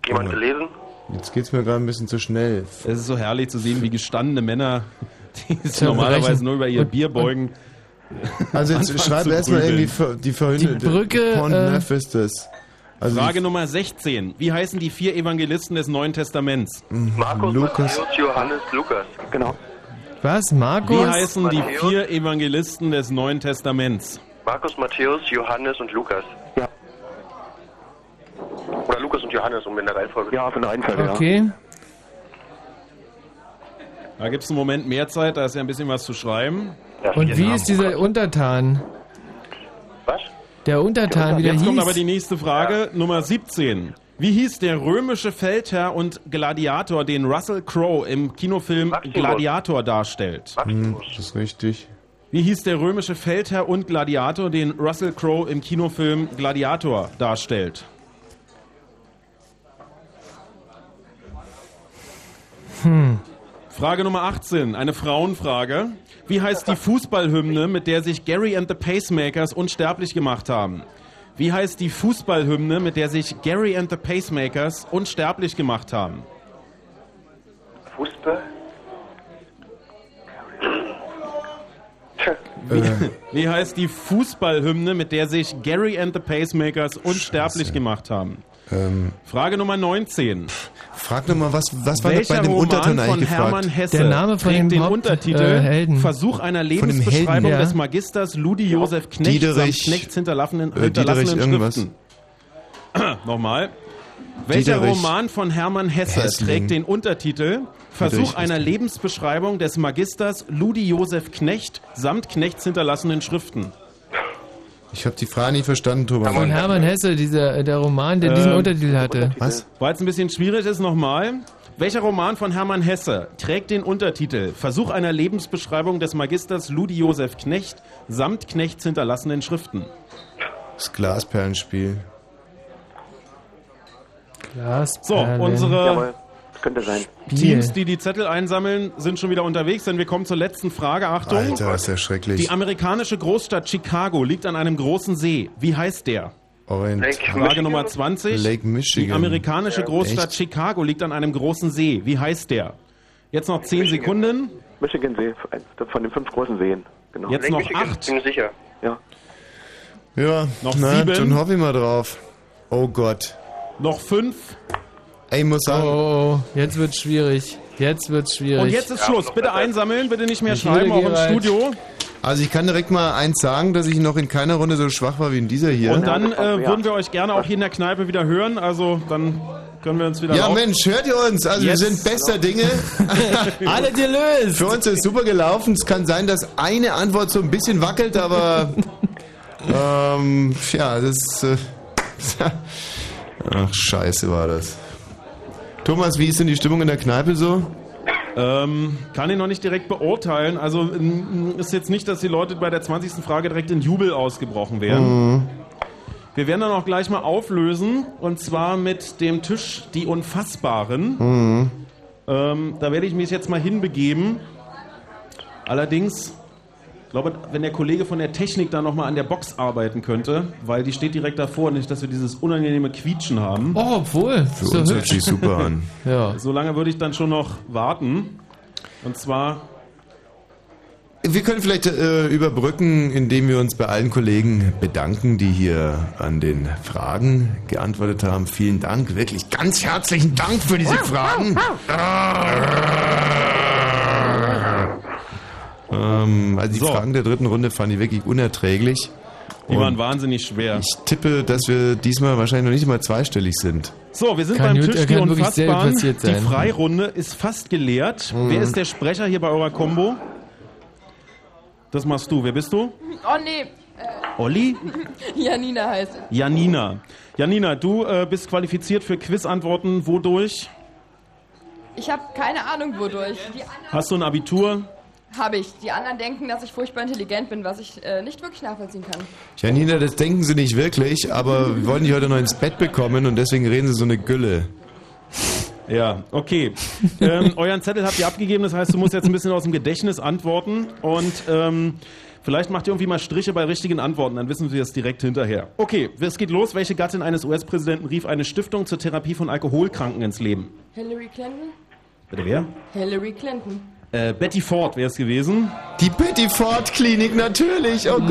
Jemand gelesen? Jetzt geht's mir gerade ein bisschen zu schnell. Es ist so herrlich zu sehen, wie gestandene Männer, die sich normalerweise nur über ihr Bier beugen. Also jetzt schreib erstmal irgendwie die verhinderte Die Brücke, Pont äh, Neuf ist das. Also Frage Nummer 16. Wie heißen die vier Evangelisten des Neuen Testaments? Markus, Lukas. Matthäus, Johannes, Lukas. Genau. Was? Markus? Wie heißen die vier Evangelisten des Neuen Testaments? Markus, Matthäus, Johannes und Lukas. Ja. Oder Lukas und Johannes, um in der Reihenfolge. Ja, von der Reihenfolge, Okay. Da gibt es einen Moment mehr Zeit, da ist ja ein bisschen was zu schreiben. Und wie ist dieser Untertan? Was? Der Untertan, wie der Jetzt hieß? kommt aber die nächste Frage, Nummer 17. Wie hieß der römische Feldherr und Gladiator, den Russell Crowe im Kinofilm Gladiator darstellt? Hm, das ist richtig. Wie hieß der römische Feldherr und Gladiator, den Russell Crowe im Kinofilm Gladiator darstellt? Hm. Frage Nummer 18, eine Frauenfrage. Wie heißt die Fußballhymne, mit der sich Gary and the Pacemakers unsterblich gemacht haben? Wie heißt die Fußballhymne, mit der sich Gary and the Pacemakers unsterblich gemacht haben? Fußball? Wie, wie heißt die Fußballhymne, mit der sich Gary and the Pacemakers unsterblich gemacht haben? Ähm, Frage Nummer 19. frag doch mal, was, was war das bei dem Roman Unterton von eigentlich Hermann gefragt? Hesse Der Name von trägt den Haupt- Untertitel äh, Helden. Versuch einer Von Lebensbeschreibung ja. des Magisters Ludi Josef Knecht Diederich- samt Knechts hinterlassenen, äh, hinterlassenen Diederich. Schriften. Nochmal. Welcher Diederich Roman von Hermann Hesse Hessling. trägt den Untertitel Versuch einer Lebensbeschreibung des Magisters Ludi Josef Knecht samt Knechts hinterlassenen Schriften? Ich habe die Frage nicht verstanden, Thomas. Von Hermann Hesse, dieser, äh, der Roman, der diesen Ähm, Untertitel hatte. Was? Weil es ein bisschen schwierig ist, nochmal. Welcher Roman von Hermann Hesse trägt den Untertitel Versuch einer Lebensbeschreibung des Magisters Ludi Josef Knecht samt Knechts hinterlassenen Schriften? Das Glasperlenspiel. So, unsere Jawohl, könnte sein. Teams, die die Zettel einsammeln, sind schon wieder unterwegs, denn wir kommen zur letzten Frage. Achtung. Alter, ist ja schrecklich. Die amerikanische Großstadt Chicago liegt an einem großen See. Wie heißt der? Orient. Lake Frage Michigan? Nummer 20. Lake Michigan. Die amerikanische Ja. Großstadt Echt? Chicago liegt an einem großen See. Wie heißt der? Jetzt noch 10 Michigan. Sekunden. Michigan See, von den fünf großen Seen. Genau. Jetzt noch Michigan, acht. Bin sicher. Ja. Ja, Noch na, sieben. dann hoffe ich mal drauf. Oh Gott. Noch 5. Ey, ich muss Oh, sagen, oh, jetzt wird's schwierig. Jetzt wird's schwierig. Und jetzt ist Schluss. Bitte einsammeln, bitte nicht mehr Ich schreiben, auch im. Studio. also ich kann direkt mal eins sagen, dass ich noch in keiner Runde so schwach war wie in dieser hier. Und dann äh, würden wir euch gerne auch hier in der Kneipe wieder hören. Also dann können wir uns wieder ja, Mensch, hört ihr uns? Also Jetzt. wir sind bester Dinge. Alle gelöst. Für uns ist super gelaufen. Es kann sein, dass eine Antwort so ein bisschen wackelt, aber ähm, ja, das äh, Ach, scheiße war das. Thomas, wie ist denn die Stimmung in der Kneipe so? Ähm, kann ich noch nicht direkt beurteilen. Also ist jetzt nicht, dass die Leute bei der 20. Frage direkt in Jubel ausgebrochen wären. Mhm. Wir werden dann auch gleich mal auflösen. Und zwar mit dem Tisch Die Unfassbaren. Mhm. Ähm, da werde ich mich jetzt mal hinbegeben. Allerdings, glaube, wenn der Kollege von der Technik da nochmal an der Box arbeiten könnte, weil die steht direkt davor, nicht, dass wir dieses unangenehme Quietschen haben. Oh, obwohl. Für so uns hört sich super an. Ja. So lange würde ich dann schon noch warten. Und zwar Wir können vielleicht äh, überbrücken, indem wir uns bei allen Kollegen bedanken, die hier an den Fragen geantwortet haben. Vielen Dank, wirklich ganz herzlichen Dank für diese Fragen. Ähm, also die So. Fragen der dritten Runde fand ich wirklich unerträglich. Die waren Und wahnsinnig schwer. Ich tippe, dass wir diesmal wahrscheinlich noch nicht mal zweistellig sind. So, wir sind Kann beim Tischspiel unfassbar. Die. Freirunde ist fast geleert. Mhm. Wer ist der Sprecher hier bei eurer Combo? Das machst du. Wer bist du? Oh nee, Olli? Janina heißt. Janina. Janina, du äh, bist qualifiziert für Quizantworten. Wodurch? Ich habe keine Ahnung wodurch. Hast du ein Abitur? Habe ich. Die anderen denken, dass ich furchtbar intelligent bin, was ich äh, nicht wirklich nachvollziehen kann. Janina, das denken sie nicht wirklich, aber wir wollen dich heute noch ins Bett bekommen und deswegen reden sie so eine Gülle. Ja, okay. ähm, euren Zettel habt ihr abgegeben, das heißt, du musst jetzt ein bisschen aus dem Gedächtnis antworten und ähm, vielleicht macht ihr irgendwie mal Striche bei richtigen Antworten, dann wissen wir es direkt hinterher. Okay, es geht los. Welche Gattin eines US-Präsidenten rief eine Stiftung zur Therapie von Alkoholkranken ins Leben? Hillary Clinton? Bitte wer? Hillary Clinton. Äh, Betty Ford wäre es gewesen. Die Betty Ford Klinik, natürlich, oh Gott.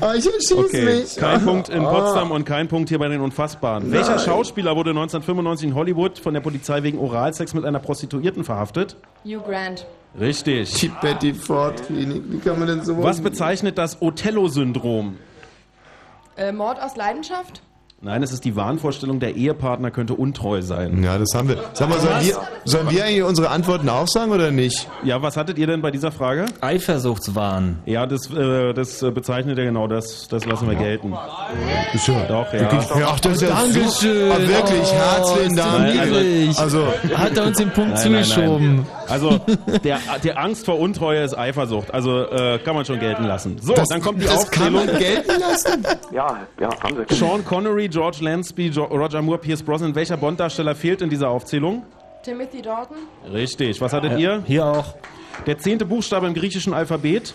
Oh, ich erschieße Okay, mich. kein Punkt in Ah. Potsdam und kein Punkt hier bei den Unfassbaren. Nein. Welcher Schauspieler wurde 1995 in Hollywood von der Polizei wegen Oralsex mit einer Prostituierten verhaftet? Hugh Grant. Richtig. Die Betty Ford Klinik, wie kann man denn so Was bezeichnet das Othello-Syndrom? Äh, Mord aus Leidenschaft? Nein, es ist die Wahnvorstellung, der Ehepartner könnte untreu sein. Ja, das haben wir. Sag mal, sollen wir, sollen wir eigentlich unsere Antworten auch sagen oder nicht? Ja, was hattet ihr denn bei dieser Frage? Eifersuchtswahn. Ja, das, äh, das äh, bezeichnet ja genau das. Das lassen wir gelten. Ist ja. Doch, ja. Wirklich? Ach, das ist ja Dankeschön. so- Ah, wirklich, Oh, herzlichen Dank. niedlich. Also, Hat er uns den Punkt Nein, nein, zugeschoben. nein. Also, der, der Angst vor Untreue ist Eifersucht. Also, äh, kann man schon gelten lassen. So, Das- dann kommt die das kann Aufzählung. man gelten lassen? Ja, ja, haben sie. Sean Connery, George Lansby, jo Roger Moore, Pierce Brosnan. Welcher Bond-Darsteller fehlt in dieser Aufzählung? Timothy Dalton? Richtig. Was hattet Ja, ihr? Hier auch. Der zehnte Buchstabe im griechischen Alphabet?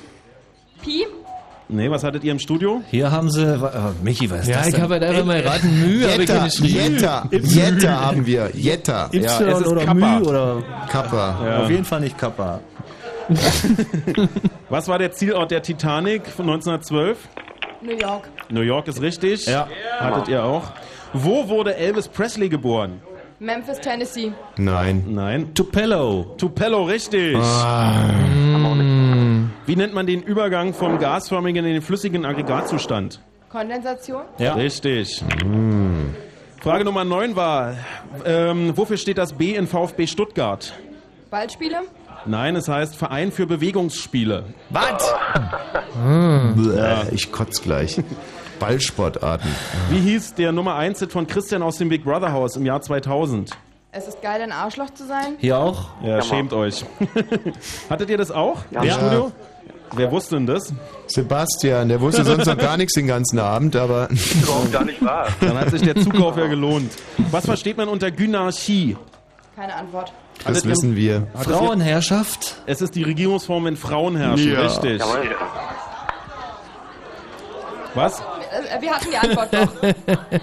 Pi? Nee, was hattet ihr im Studio? Hier haben sie. Äh, Michi, was ist Ja, das ich denn? habe halt einfach mal raten. Mühe habe ich Jetta, geschrieben. Jetta, Jetta haben wir. Jetta. Y Ja, es ist oder Kappa. Mü oder. Kappa. Ja. Auf jeden Fall nicht Kappa. Was war der Zielort der Titanic von 1912? New York. New York ist richtig. Ja. Hattet ihr auch. Wo wurde Elvis Presley geboren? Memphis, Tennessee. Nein. Nein. Tupelo. Tupelo, richtig. Ah. Wie nennt man den Übergang vom gasförmigen in den flüssigen Aggregatzustand? Kondensation? Ja. Richtig. Frage Nummer 9 war, ähm, wofür steht das B in VfB Stuttgart? Ballspiele? Nein, es heißt Verein für Bewegungsspiele. Was? Bäh, Ich kotz gleich. Ballsportarten. Wie hieß der Nummer 1 Hit von Christian aus dem Big Brother Haus im Jahr 2000? Es ist geil, ein Arschloch zu sein. Hier auch? Ja, schämt euch. Hattet ihr das auch Ja. im Ja. Studio? Wer wusste denn das? Sebastian, der wusste sonst noch gar nichts den ganzen Abend, aber Überhaupt gar nicht wahr. Dann hat sich der Zukauf ja gelohnt. Was versteht man unter Gynarchie? Keine Antwort. Das ihr- wissen wir. Frauenherrschaft. Es ist die Regierungsform, wenn Frauen herrschen, Ja. richtig. Jawohl. Was? Äh, wir hatten die Antwort doch.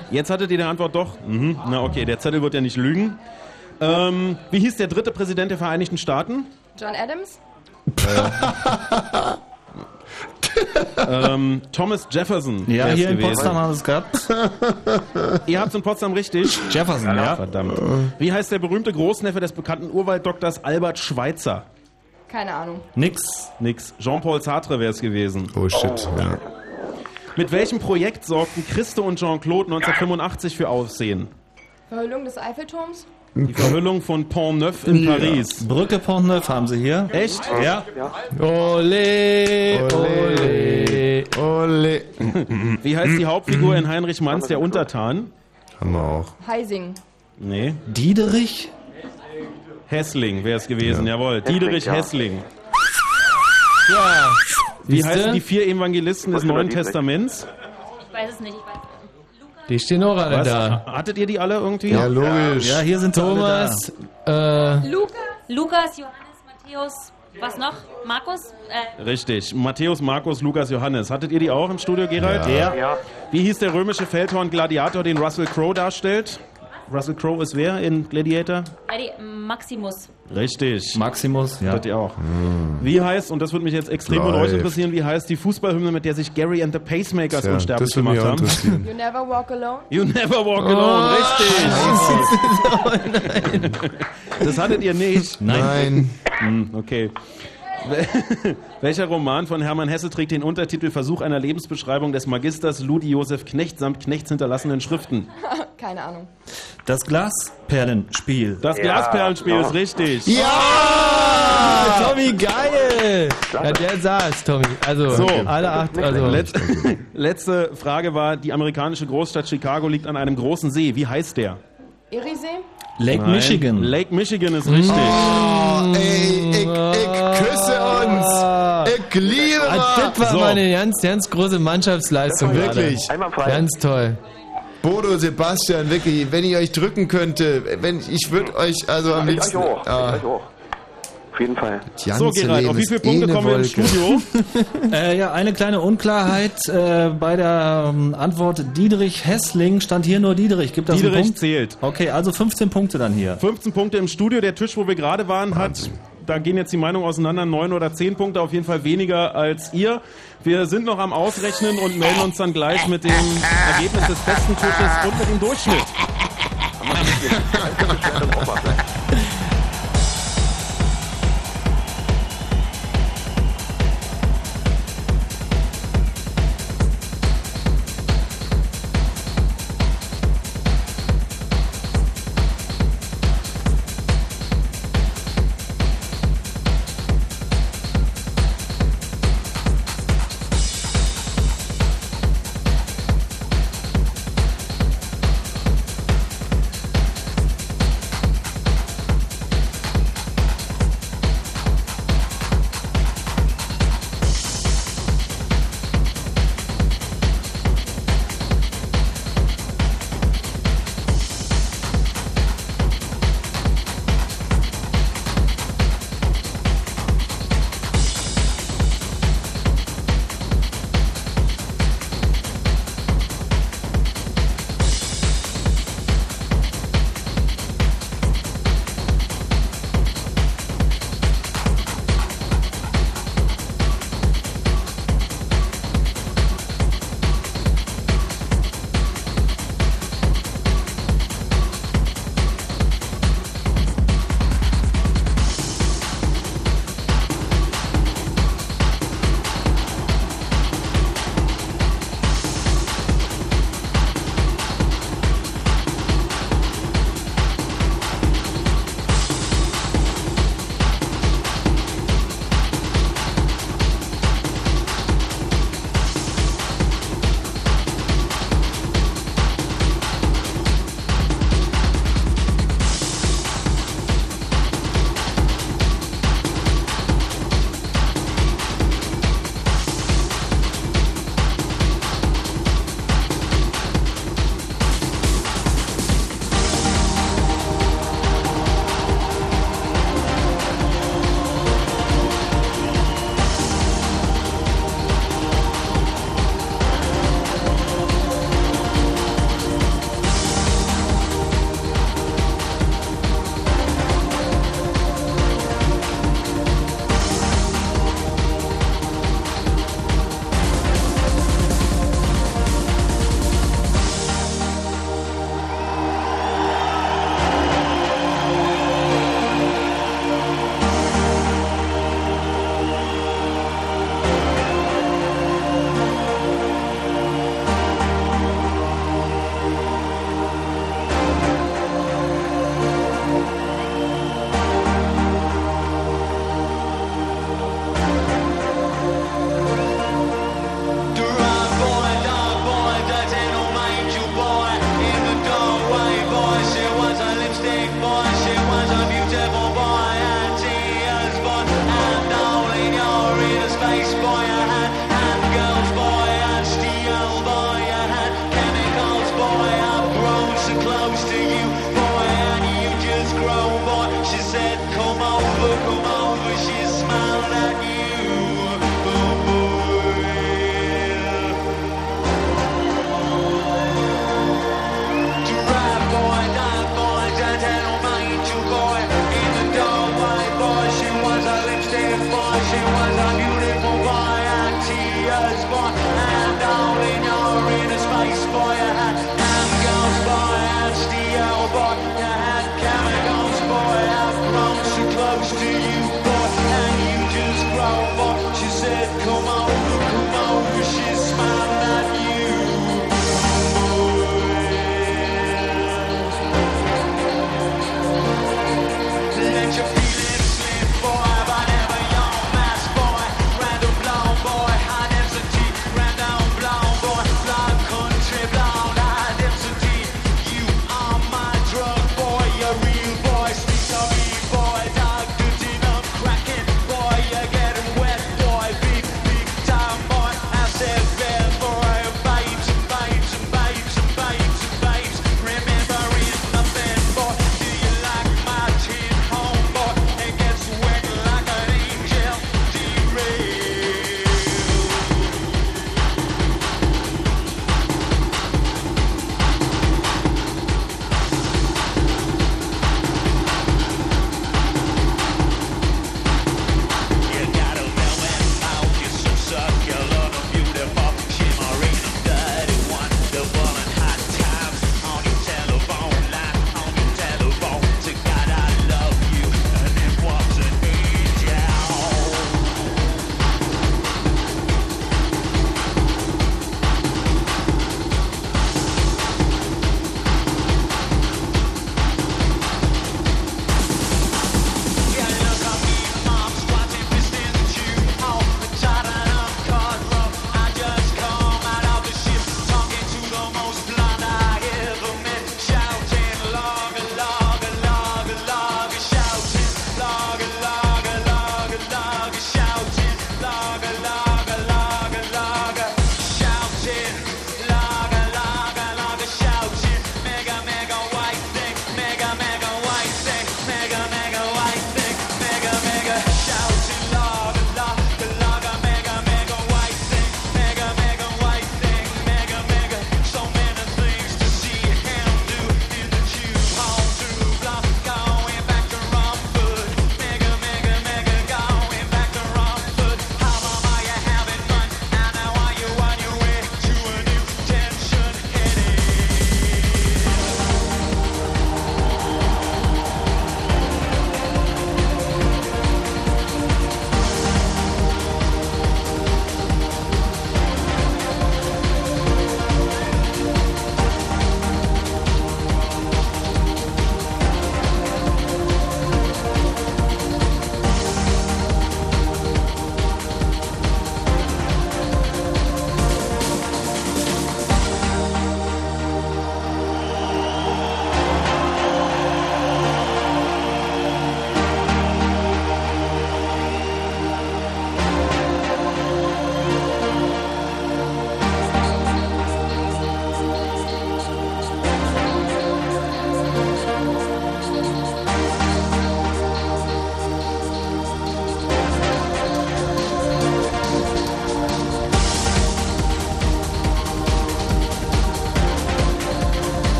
Jetzt hattet ihr die Antwort doch? Mhm. Na okay, der Zettel wird ja nicht lügen. Ähm, wie hieß der dritte Präsident der Vereinigten Staaten? John Adams? Ähm, Thomas Jefferson. Ja, hier in gewesen. Potsdam haben sie es gehabt. Ihr habt's in Potsdam richtig? Jefferson, ja. Verdammt. Wie heißt der berühmte Großneffe des bekannten Urwalddoktors Albert Schweitzer? Keine Ahnung. Nix. Nix. Jean-Paul Sartre wäre es gewesen. Oh shit, ja. Mit welchem Projekt sorgten Christo und Jean-Claude 1985 für Aufsehen? Verhüllung des Eiffelturms? Die Verhüllung von Pont Neuf in Paris. Brücke Pont Neuf haben sie hier. Echt? Ja. Ole, ole. Ole. Wie heißt die Hauptfigur in Heinrich Manns, der Untertan? Haben wir auch. Heising. Nee. Diederich? Hessling wäre es gewesen, jawohl. Diederich ja. Hessling. Ja. Wie heißen die vier Evangelisten des Neuen? Testaments? Ich weiß es nicht. Ich weiß Die stehen auch alle Was? da. Hattet ihr die alle irgendwie? Ja, logisch. Ja, hier sind Thomas, äh, Luca, Lukas, Johannes, Matthäus, was noch? Markus? Äh, Richtig. Matthäus, Markus, Lukas, Johannes. Hattet ihr die auch im Studio, Gerald? Ja. Ja, Wie hieß der römische Feldhorn Gladiator, den Russell Crowe darstellt? Russell Crowe ist wer in Gladiator? Maximus. Richtig. Maximus, ja. Hattet ihr auch. Wie heißt, und das würde mich jetzt extrem von euch interessieren, wie heißt die Fußballhymne, mit der sich Gary and the Pacemakers Tja, unsterblich das gemacht haben? You never walk alone? You never walk alone, richtig. Das hattet ihr nicht. Nein. Nein. Hm, okay. Welcher Roman von Hermann Hesse trägt den Untertitel Versuch einer Lebensbeschreibung des Magisters Ludi Josef Knecht samt Knechts hinterlassenen Schriften? Keine Ahnung. Das Glasperlenspiel. Das Glasperlenspiel ist richtig. Ja! Tommy, geil! Ja, der saß, Tommy. Also, So, alle acht, also. Letz letzte Frage war, die amerikanische Großstadt Chicago liegt an einem großen See. Wie heißt der? Erisee? Lake Nein. Michigan. Lake Michigan ist richtig. Oh, ey, ich, ich küsse uns. Ich liebe Ah, das war So. mal eine ganz, ganz große Mannschaftsleistung. Wirklich. Ganz toll. Bodo, Sebastian, wirklich, wenn ich euch drücken könnte, wenn ich würde euch also am Ich liebsten. euch auch. Ah, Ich euch auch. Auf jeden Fall. So, Gerald, auf wie viele Punkte eh kommen wir Wolke. Studio? Äh, ja, eine kleine Unklarheit äh, bei der ähm, Antwort Dietrich Hessling stand hier nur Dietrich. Gibt das einen Dietrich Punkt? zählt. Okay, also 15 Punkte dann hier. 15 Punkte im Studio. Der Tisch, wo wir gerade waren, hat, da gehen jetzt die Meinungen auseinander, 9 oder 10 Punkte, auf jeden Fall weniger als ihr. Wir sind noch am Ausrechnen und melden uns dann gleich mit dem Ergebnis des besten Tisches und mit dem Durchschnitt.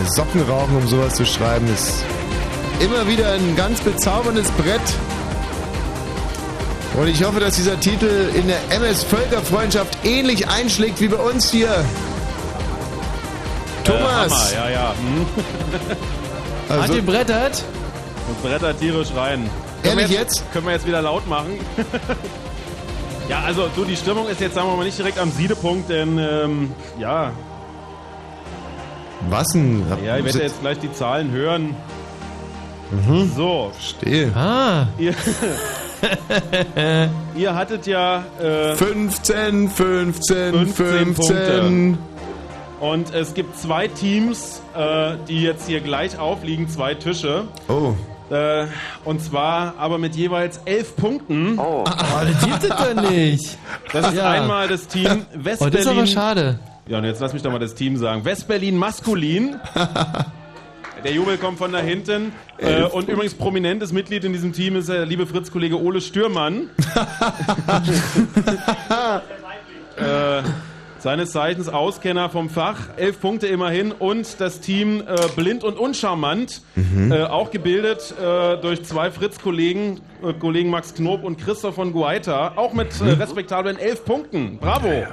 deine Socken rauchen, um sowas zu schreiben. Ist immer wieder ein ganz bezauberndes Brett. Und ich hoffe, dass dieser Titel in der MS Völkerfreundschaft ähnlich einschlägt wie bei uns hier. Thomas! Äh, Hammer, ja, ja. Hm. Also- Hat gebrettert? Und brettert tierisch rein. Ehrlich wir jetzt? Können wir jetzt wieder laut machen? ja, also du, die Stimmung ist jetzt, sagen wir mal, nicht direkt am Siedepunkt, denn ähm, ja, Was denn? ja, ich werde jetzt gleich die Zahlen hören. Mhm. So. Stehe. Ah. Ihr, ihr hattet ja äh, 15, 15, 15 15. Punkte. Und es gibt zwei Teams, äh, die jetzt hier gleich aufliegen, zwei Tische. Oh. Äh, und zwar aber mit jeweils elf Punkten. Oh, das gibt es doch nicht. Das ist Ja. einmal das Team Westberlin. Oh, das ist aber schade. Ja, und jetzt lass mich doch mal das Team sagen. Westberlin maskulin. Der Jubel kommt von da hinten. Äh, Elf. und übrigens prominentes Mitglied in diesem Team ist der liebe Fritz-Kollege Ole Stürmann. äh, seines Zeichens Auskenner vom Fach. Elf Punkte immerhin. Und das Team äh, Blind und Uncharmant. Mhm. Äh, auch gebildet äh, durch zwei Fritz-Kollegen, äh, Kollegen Max Knob und Christoph von Guaita. Auch mit äh, respektablen elf Punkten. Bravo!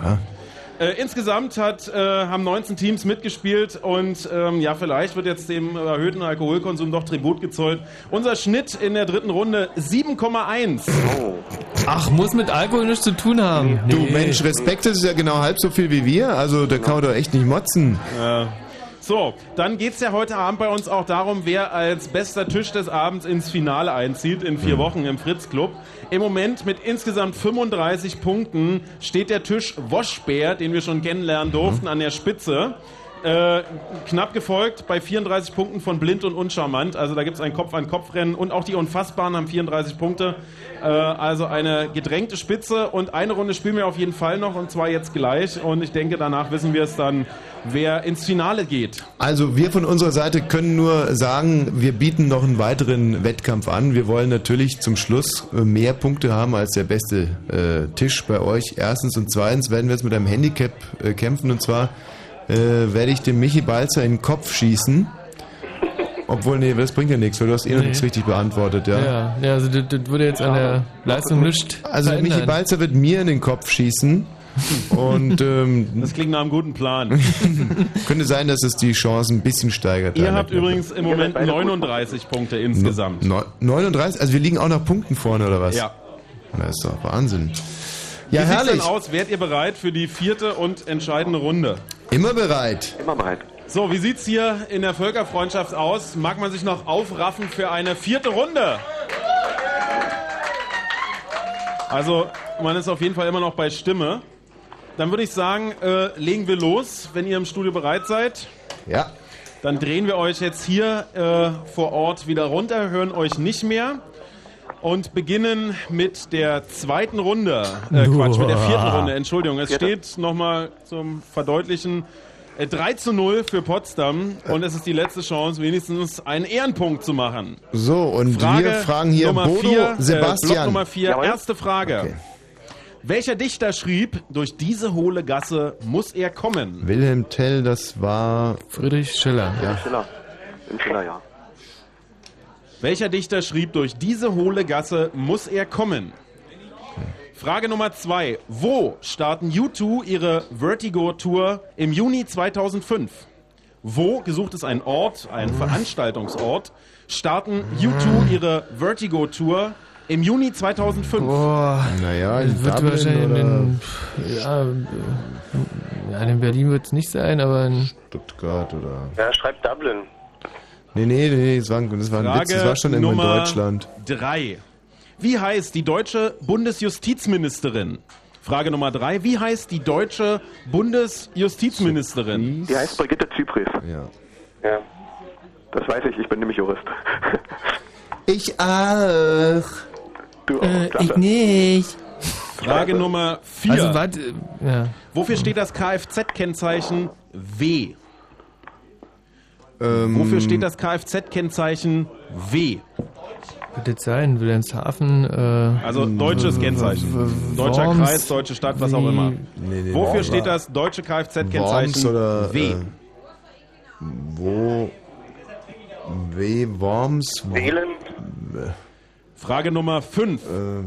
Äh, insgesamt hat, äh, haben 19 Teams mitgespielt und ähm, ja, vielleicht wird jetzt dem erhöhten Alkoholkonsum doch Tribut gezollt. Unser Schnitt in der dritten Runde 7,1. Ach, muss mit Alkohol nichts zu tun haben. Du Mensch, Respekt ist ja genau halb so viel wie wir. Also da kann man doch echt nicht motzen. Ja. So, dann geht's ja heute Abend bei uns auch darum, wer als bester Tisch des Abends ins Finale einzieht, in vier Wochen im Fritz Club. Im Moment mit insgesamt 35 Punkten steht der Tisch Woschbär, den wir schon kennenlernen durften, an der Spitze. Äh, knapp gefolgt bei 34 Punkten von Blind und Uncharmant. Also da gibt's ein Kopf-an-Kopf-Rennen und auch die Unfassbaren haben 34 Punkte. Äh, also eine gedrängte Spitze und eine Runde spielen wir auf jeden Fall noch und zwar jetzt gleich. Und ich denke, danach wissen wir es dann, wer ins Finale geht. Also wir von unserer Seite können nur sagen, wir bieten noch einen weiteren Wettkampf an. Wir wollen natürlich zum Schluss äh, mehr Punkte haben als der beste äh, Tisch bei euch. Erstens und zweitens werden wir jetzt mit einem Handicap äh, kämpfen und zwar äh, werde ich dem Michi Balzer in den Kopf schießen. Obwohl, nee, das bringt ja nichts, weil du hast eh noch Nee. nichts richtig beantwortet, ja. Ja, ja also das, das würde jetzt an der Leistung nichts Also der Michi verändern. Balzer wird mir in den Kopf schießen. Und ähm, Das klingt nach einem guten Plan. könnte sein, dass es die Chancen ein bisschen steigert. Ihr habt übrigens im Moment 39 Punkte insgesamt. No, 39? Also wir liegen auch nach Punkten vorne, oder was? Ja. Das ist doch Wahnsinn. Ja, Wie sieht's herrlich. denn aus? Wärt ihr bereit für die vierte und entscheidende Runde? Immer bereit. Immer bereit. So, wie sieht's hier in der Völkerfreundschaft aus? Mag man sich noch aufraffen für eine vierte Runde? Also, man ist auf jeden Fall immer noch bei Stimme. Dann würde ich sagen, äh, legen wir los, wenn ihr im Studio bereit seid. Ja. Dann drehen wir euch jetzt hier äh, vor Ort wieder runter, hören euch nicht mehr und beginnen mit der zweiten Runde. Äh, Quatsch, mit der vierten Runde, Entschuldigung. Es steht nochmal zum Verdeutlichen äh, 3 zu 0 für Potsdam und es ist die letzte Chance, wenigstens einen Ehrenpunkt zu machen. So, und Frage wir fragen hier Nummer Bodo vier, Äh, Block Sebastian. Nummer 4, Jawohl. erste Frage. Welcher Dichter schrieb, durch diese hohle Gasse muss er kommen? Wilhelm Tell, das war... Friedrich Schiller. Ja. Schiller. Im Schiller, ja. Welcher Dichter schrieb, durch diese hohle Gasse muss er kommen? Frage Nummer zwei. Wo starten U2 ihre Vertigo-Tour im Juni 2005? Wo, gesucht ist ein Ort, ein Veranstaltungsort, starten U2 ihre Vertigo-Tour im Juni 2005? Boah, naja, in wird Dublin wahrscheinlich oder- in, ja, äh, ja, in Berlin wird es nicht sein, aber in Stuttgart oder... Ja, schreibt Dublin. Nee, nee, nee, das war, ein- das war ein Witz, das war schon irgendwo in Nummer Deutschland. Drei. Wie heißt die deutsche Bundesjustizministerin? Frage Nummer drei. Wie heißt die deutsche Bundesjustizministerin? Die heißt Brigitte Zypris. Ja. Ja. Das weiß ich, ich bin nämlich Jurist. Ich auch. Du auch, äh, ich nicht. Frage Nummer vier. Also warte, ja. Wofür steht das Kfz-Kennzeichen W? Ähm, Wofür steht das Kfz-Kennzeichen W? Könnte jetzt sein, Wilhelmshaven. Äh, Also deutsches w- w- Kennzeichen. w- Deutscher Worms, Kreis, deutsche Stadt, was auch immer. Nee, nee, Wofür steht das deutsche Kfz-Kennzeichen W? Äh, wo? W. Worms? Wählen? Frage Nummer 5.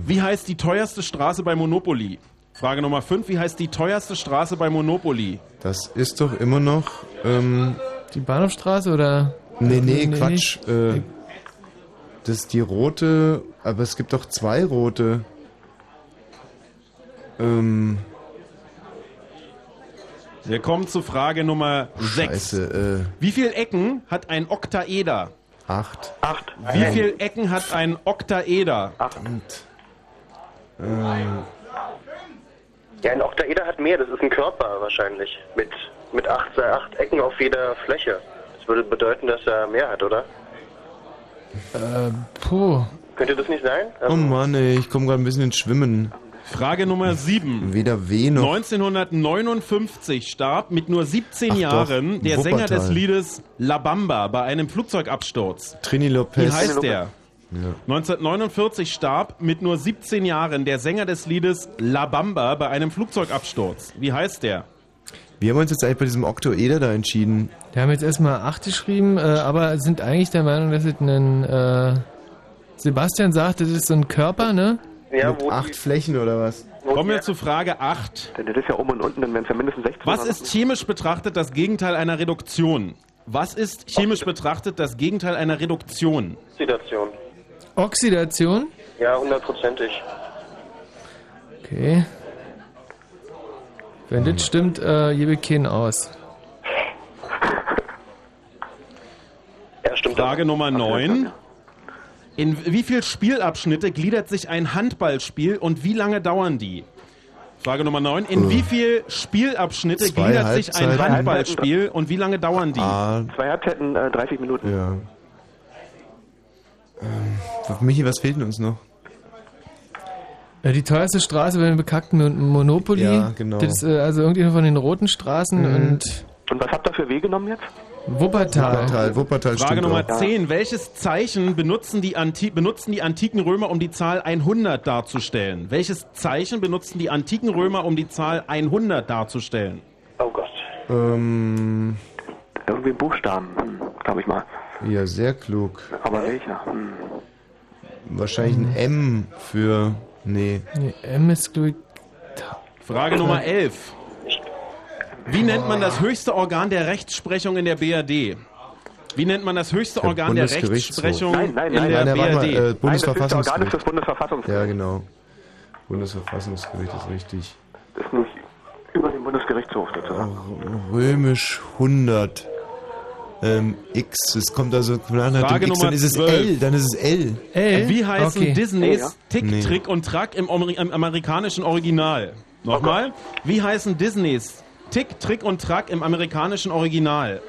Wie heißt die teuerste Straße bei Monopoly? Frage Nummer 5. Wie heißt die teuerste Straße bei Monopoly? Das ist doch immer noch. Ähm, Die Bahnhofstraße oder? nee, nee, Nee, Quatsch. Äh, das ist die rote, aber es gibt doch zwei rote. Ähm, Wir kommen zu Frage Nummer 6. Scheiße, äh, Wie viele Ecken hat ein Oktaeder? acht. Acht. Wie viele Ecken hat ein Oktaeder? Und, ähm, Ja, ein Oktaeder hat mehr, das ist ein Körper wahrscheinlich. Mit, mit acht, acht Ecken auf jeder Fläche. Das würde bedeuten, dass er mehr hat, oder? Äh, puh. Könnte das nicht sein? oh Mann, ey, ich komme gerade ein bisschen ins Schwimmen. Frage Nummer 7. Weder W noch. 1959 starb mit nur 17 Ach doch, Jahren der Sänger des Liedes La Bamba bei einem Flugzeugabsturz. Trini Lopez. Wie heißt der? Ja. 1949 starb mit nur 17 Jahren der Sänger des Liedes La Bamba bei einem Flugzeugabsturz. Wie heißt der? Wir haben uns jetzt eigentlich bei diesem Oktoeder da entschieden. Wir haben jetzt erstmal 8 geschrieben, äh, aber sind eigentlich der Meinung, dass es ein. Äh, Sebastian sagt, das ist so ein Körper, ne? Ja, Mit acht Flächen oder was? Kommen wir zu Frage 8. Denn das ist ja oben und unten, dann wären es ja mindestens 16. Was ist chemisch betrachtet das Gegenteil einer Reduktion? Was ist chemisch betrachtet das Gegenteil einer Reduktion? Oxidation. Oxidation? Ja, hundertprozentig. Okay. Wenn das stimmt, äh, gebe ich keinen aus. Ja, stimmt. Frage Nummer 9. In wie viel Spielabschnitte gliedert sich ein Handballspiel und wie lange dauern die? Frage Nummer 9. In wie viel Spielabschnitte Zwei gliedert sich ein Halbzeiten. Handballspiel und wie lange dauern die? Ah, Zwei Halbzeiten, äh, 30 Minuten. ja. Ähm, Michi, was fehlt denn uns noch? Äh, die teuerste Straße bei dem bekackten Mon- Monopoly. Ja, genau. Das ist äh, also irgendwie von den roten Straßen Mhm. und Und was habt ihr für W genommen jetzt? Wuppertal. Wuppertal, Wuppertal Frage stimmt Nummer auch. 10. Welches Zeichen benutzen die, Anti benutzen die antiken Römer, um die Zahl 100 darzustellen? Welches Zeichen benutzen die antiken Römer, um die Zahl 100 darzustellen? Oh Gott. Ähm, Irgendwie ein Buchstaben, hm, glaube ich mal. ja, sehr klug. Aber welcher? Hm. Wahrscheinlich ein M für. Nee. Nee, M ist, glaub ich, Frage Nummer 11. Wie nennt man das höchste Organ der Rechtsprechung in der BRD? Wie nennt man das höchste Der Organ der Bundesgerichtshof. Rechtsprechung Nein, nein, in nein, der Nein, warte mal, BRD? äh, Nein, das Organ ist das Bundesverfassungsgericht. Ja, genau. Bundesverfassungsgericht ist richtig. Das ist nicht über den Bundesgerichtshof sozusagen. Römisch 100. Ähm, X, es kommt also nach dem X, Nummer dann ist es 12. L, dann ist es L. L. Wie heißen Okay. Disneys Ja. Tick, Nee. Trick und Track im, im amerikanischen Original? Nochmal. Wie heißen Disneys Tick, Trick und Track im amerikanischen Original?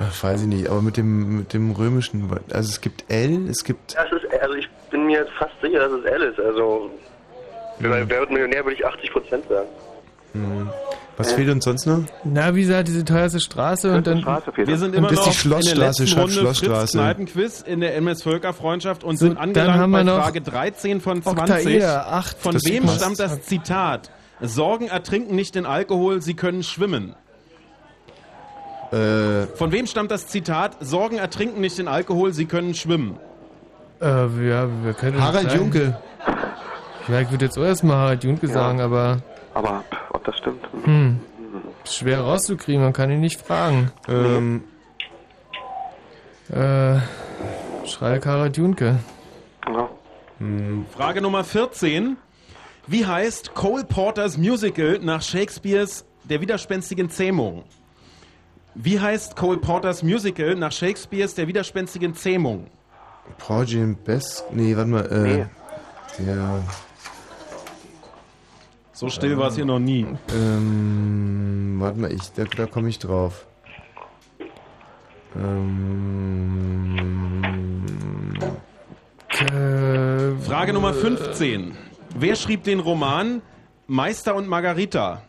Ach, weiß ich nicht, aber mit dem, mit dem römischen, also es gibt L, es gibt, Ja, es ist, also ich bin mir fast sicher, dass es L ist. Also, wer wer wird Millionär, würde ich 80 Prozent sagen. Hm. was fehlt uns sonst noch? Na, wie gesagt, diese teuerste Straße und dann. Straße Wir sind immer das ist die noch in der Schlossstraße, letzten Schloss- Runde Schlossstraße. Kneipenquiz in der MS Völkerfreundschaft und So, sind angelangt haben wir bei noch Frage 13 von 20. Oktaeder, acht. Von wem passt. stammt das Zitat? Sorgen ertrinken nicht in Alkohol, sie können schwimmen. Äh, Von wem stammt das Zitat? Sorgen ertrinken nicht in Alkohol, sie können schwimmen. Äh, ja, wir können Harald. Junke. Ja, ich würde jetzt auch erstmal Harald Junke sagen, aber Aber pff, ob das stimmt? hm, schwer rauszukriegen, man kann ihn nicht fragen. Ähm, Äh, Schrei Harald Junke. Ja. Frage Nummer 14. Wie heißt Cole Porters Musical nach Shakespeares Der widerspenstigen Zähmung? Wie heißt Cole Porters Musical nach Shakespeares Der widerspenstigen Zähmung? Porgy and Bess, nee, warte mal, äh, Nee. der, So still war es hier noch nie. ähm, warte mal, ich, da, da komme ich drauf. Ähm, Äh, Frage Nummer 15. Wer schrieb den Roman Meister und Margarita?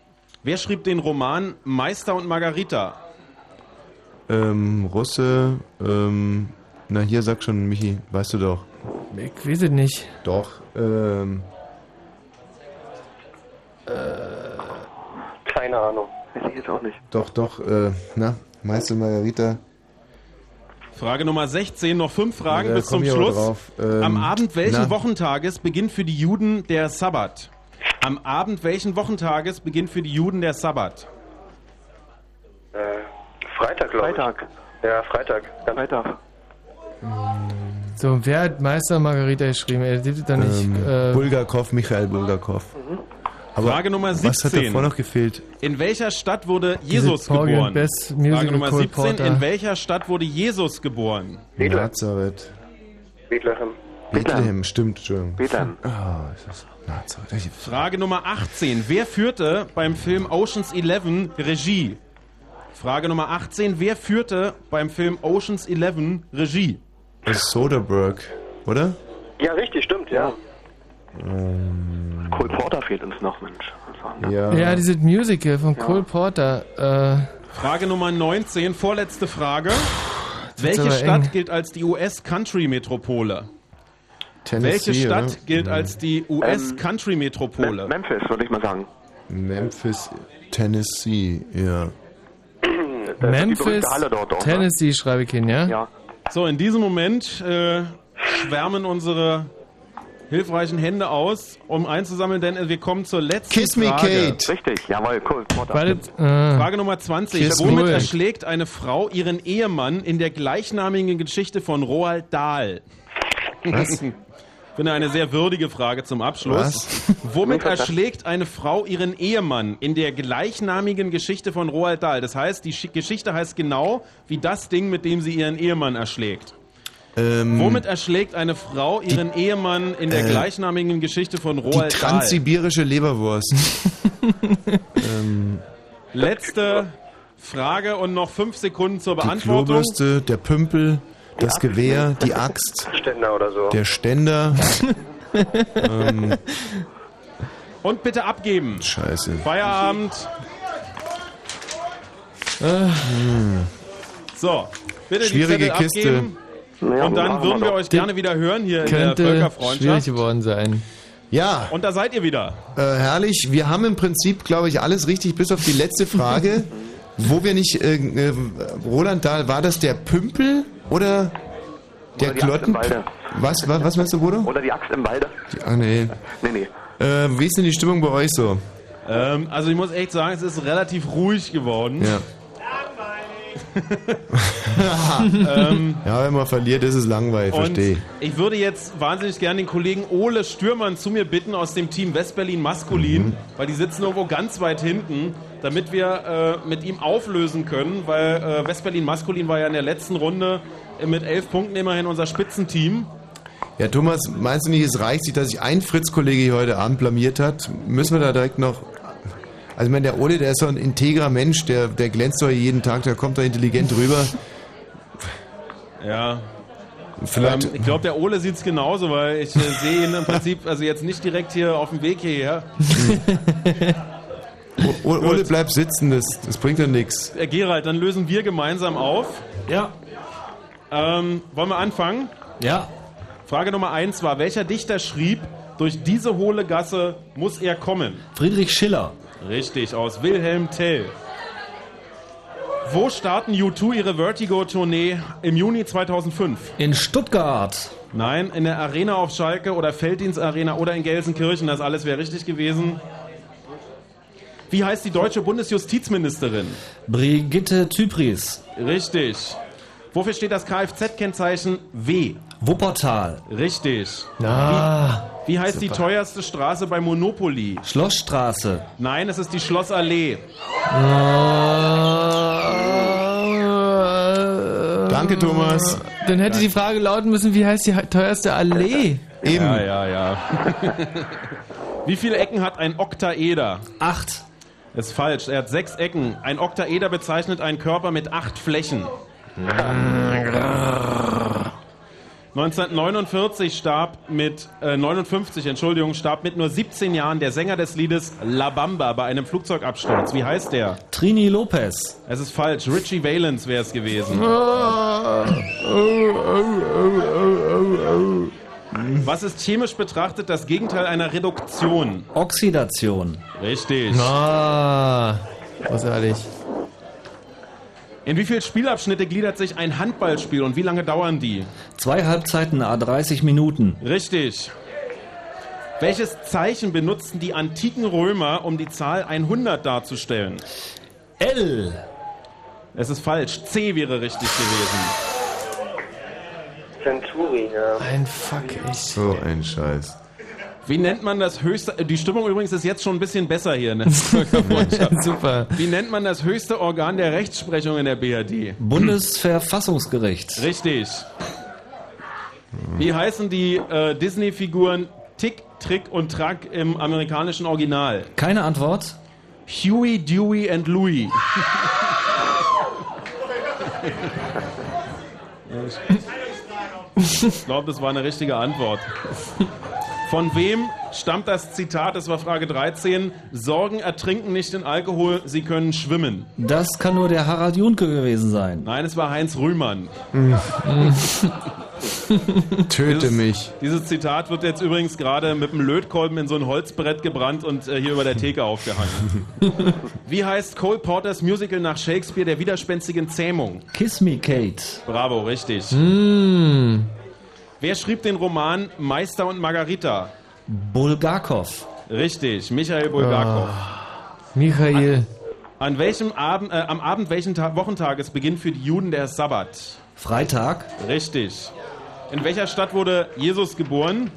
Wer schrieb den Roman Meister und Margarita? Ähm, Russe, ähm, na hier sag schon, Michi, weißt du doch. Ich weiß es nicht. Doch, ähm, Keine Ahnung. Weiß ich jetzt auch nicht. doch, doch, äh, na, Meister Margarita. Frage Nummer 16, noch fünf Fragen Ja, bis zum Schluss. Ähm, Am Abend welchen na. Wochentages beginnt für die Juden der Sabbat? Am Abend welchen Wochentages beginnt für die Juden der Sabbat? Äh, Freitag, glaube ich. Freitag. Ja, Freitag. Ganz Freitag. So, wer hat Meister Margarita geschrieben? Er doch nicht. Ähm, äh, Bulgakov, Michael Bulgakov. Aber Frage Nummer Was hat 17. davor noch gefehlt? In welcher Stadt wurde Jesus geboren? Frage Nummer Cole 17. Porter. In welcher Stadt wurde Jesus geboren? Nazareth. Bethlehem. Bethlehem, stimmt, Entschuldigung. Bethlehem. Ist das Nazareth. Frage Nummer 18. Wer führte beim Film Oceans 11 Regie? Frage Nummer 18. Wer führte beim Film Oceans 11 Regie? Soderbergh, oder? Ja, richtig, stimmt, ja. Ähm, Cole Porter fehlt uns noch, Mensch. Ja. ja, dieses Musical von Cole Porter. Äh, Frage Nummer 19. Vorletzte Frage. Welche Stadt eng. gilt als die US-Country-Metropole? Tennessee, Welche Stadt oder? gilt als die US-Country-Metropole? Memphis, würde ich mal sagen. Memphis, Tennessee, ja. Memphis, dort, ne? Tennessee schreibe ich hin, ja? Ja. So, in diesem Moment äh, schwärmen unsere hilfreichen Hände aus, um einzusammeln, denn wir kommen zur letzten Kiss me, Frage. Kate. Richtig, jawohl. Weil das, äh, Frage Nummer 20. Kiss Womit me. erschlägt eine Frau ihren Ehemann in der gleichnamigen Geschichte von Roald Dahl? Was? Finde eine sehr würdige Frage zum Abschluss. Womit erschlägt eine Frau ihren Ehemann in der gleichnamigen Geschichte von Roald Dahl? Das heißt, die Schi- Geschichte heißt genau wie das Ding, mit dem sie ihren Ehemann erschlägt. Ähm, Womit erschlägt eine Frau ihren Ehemann in der äh, gleichnamigen Geschichte von die Roald Dahl? transsibirische Leberwurst. ähm, Letzte Frage und noch fünf Sekunden zur die Beantwortung. Klobürste, der Pümpel, das Gewehr, die Axt, Ständer oder so. der Ständer. ähm, Und bitte abgeben. scheiße. Feierabend. So, bitte Schwierige die Zettel Kiste. abgeben. Und dann würden wir euch gerne wieder hören hier in der könnte schwierig Völkerfreundschaft. geworden sein. Ja, Und da seid ihr wieder. äh, herrlich. Wir haben im Prinzip, glaube ich, alles richtig, bis auf die letzte Frage. wo wir nicht, äh, äh, Roland Dahl, war das der Pümpel oder der Oder die Axt im Klotten? Walde. Was, was, was meinst du, Bruder? Oder die Axt im Walde. Die, ach nee. Nee, nee. Äh, wie ist denn die Stimmung bei euch so? Ähm, also ich muss echt sagen, es ist relativ ruhig geworden. Ja. Ähm, Ja, wenn man verliert, ist es langweilig, verstehe. ich würde jetzt wahnsinnig gerne den Kollegen Ole Stürmann zu mir bitten aus dem Team Westberlin Maskulin, Mhm. weil die sitzen irgendwo ganz weit hinten, damit wir äh, mit ihm auflösen können, weil äh, Westberlin Maskulin war ja in der letzten Runde mit elf Punkten immerhin unser Spitzenteam. Ja, Thomas, meinst du nicht, es reicht sich, dass sich ein Fritz-Kollege hier heute Abend blamiert hat? Müssen wir da direkt noch... Also ich meine, der Ole, der ist so ein integrer Mensch, der, der glänzt doch jeden Tag, der kommt da intelligent rüber. Ja. Vielleicht- Ähm, ich glaube, der Ole sieht es genauso, weil ich äh, sehe ihn im Prinzip, also jetzt nicht direkt hier auf dem Weg hierher. O- Ole, bleib sitzen, das, das bringt ja nichts. Äh, Gerald, dann lösen wir gemeinsam auf. Ja. Ähm, wollen wir anfangen? Ja. Frage Nummer eins war, welcher Dichter schrieb, durch diese hohle Gasse muss er kommen? Friedrich Schiller. Richtig, aus Wilhelm Tell. Wo starten U2 ihre Vertigo-Tournee im Juni 2005? In Stuttgart. Nein, in der Arena auf Schalke oder Felddienst Arena oder in Gelsenkirchen, das alles wäre richtig gewesen. Wie heißt die deutsche Bundesjustizministerin? Brigitte Zypris. Richtig. Wofür steht das Kfz-Kennzeichen W? Wuppertal. Richtig. Na, Wie, wie heißt die super. teuerste Straße bei Monopoly? Schlossstraße. Nein, es ist die Schlossallee. Danke, Thomas. Dann hätte die Frage lauten müssen, wie heißt die teuerste Allee? Eben. Ja, ja, ja. Wie viele Ecken hat ein Oktaeder? Acht. Das ist falsch. Er hat sechs Ecken. Ein Oktaeder bezeichnet einen Körper mit acht Flächen. 1949 starb mit, äh, 59, Entschuldigung, starb mit nur 17 Jahren der Sänger des Liedes La Bamba bei einem Flugzeugabsturz. Wie heißt der? Trini Lopez. Es ist falsch. Richie Valens wäre es gewesen. Was ist chemisch betrachtet das Gegenteil einer Reduktion? Oxidation. Richtig. Ah, großartig. In wie viele Spielabschnitte gliedert sich ein Handballspiel und wie lange dauern die? Zwei Halbzeiten a 30 Minuten. Richtig. Welches Zeichen benutzten die antiken Römer, um die Zahl 100 darzustellen? L. Es ist falsch. C wäre richtig gewesen. Centuri, ja. Ein Fuck, echt. So ein Scheiß. Wie nennt man das höchste? Die Stimmung übrigens ist jetzt schon ein bisschen besser hier. Ne? Völkerfreundschaft. Super. Wie nennt man das höchste Organ der Rechtsprechung in der BRD? Bundesverfassungsgericht. Richtig. Wie heißen die äh, Disney-Figuren Tick, Trick und Track im amerikanischen Original? Keine Antwort. Huey, Dewey and Louie. Ich glaube, das war eine richtige Antwort. Von wem stammt das Zitat? Das war Frage 13. Sorgen ertrinken nicht in Alkohol, sie können schwimmen. Das kann nur der Harald Junke gewesen sein. Nein, es war Heinz Rühmann. Töte Dieses- mich. Dieses Zitat wird jetzt übrigens gerade mit einem Lötkolben in so ein Holzbrett gebrannt und äh, hier über der Theke aufgehangen. Wie heißt Cole Porters Musical nach Shakespeare der widerspenstigen Zähmung? Kiss Me Kate. Bravo, richtig. Mm. Wer schrieb den Roman Meister und Margarita? Bulgakov. Richtig, Michael Bulgakov. Michael. An welchem Abend, äh, am Abend welchen Ta Wochentages beginnt für die Juden der Sabbat? Freitag. Richtig. In welcher Stadt wurde Jesus geboren?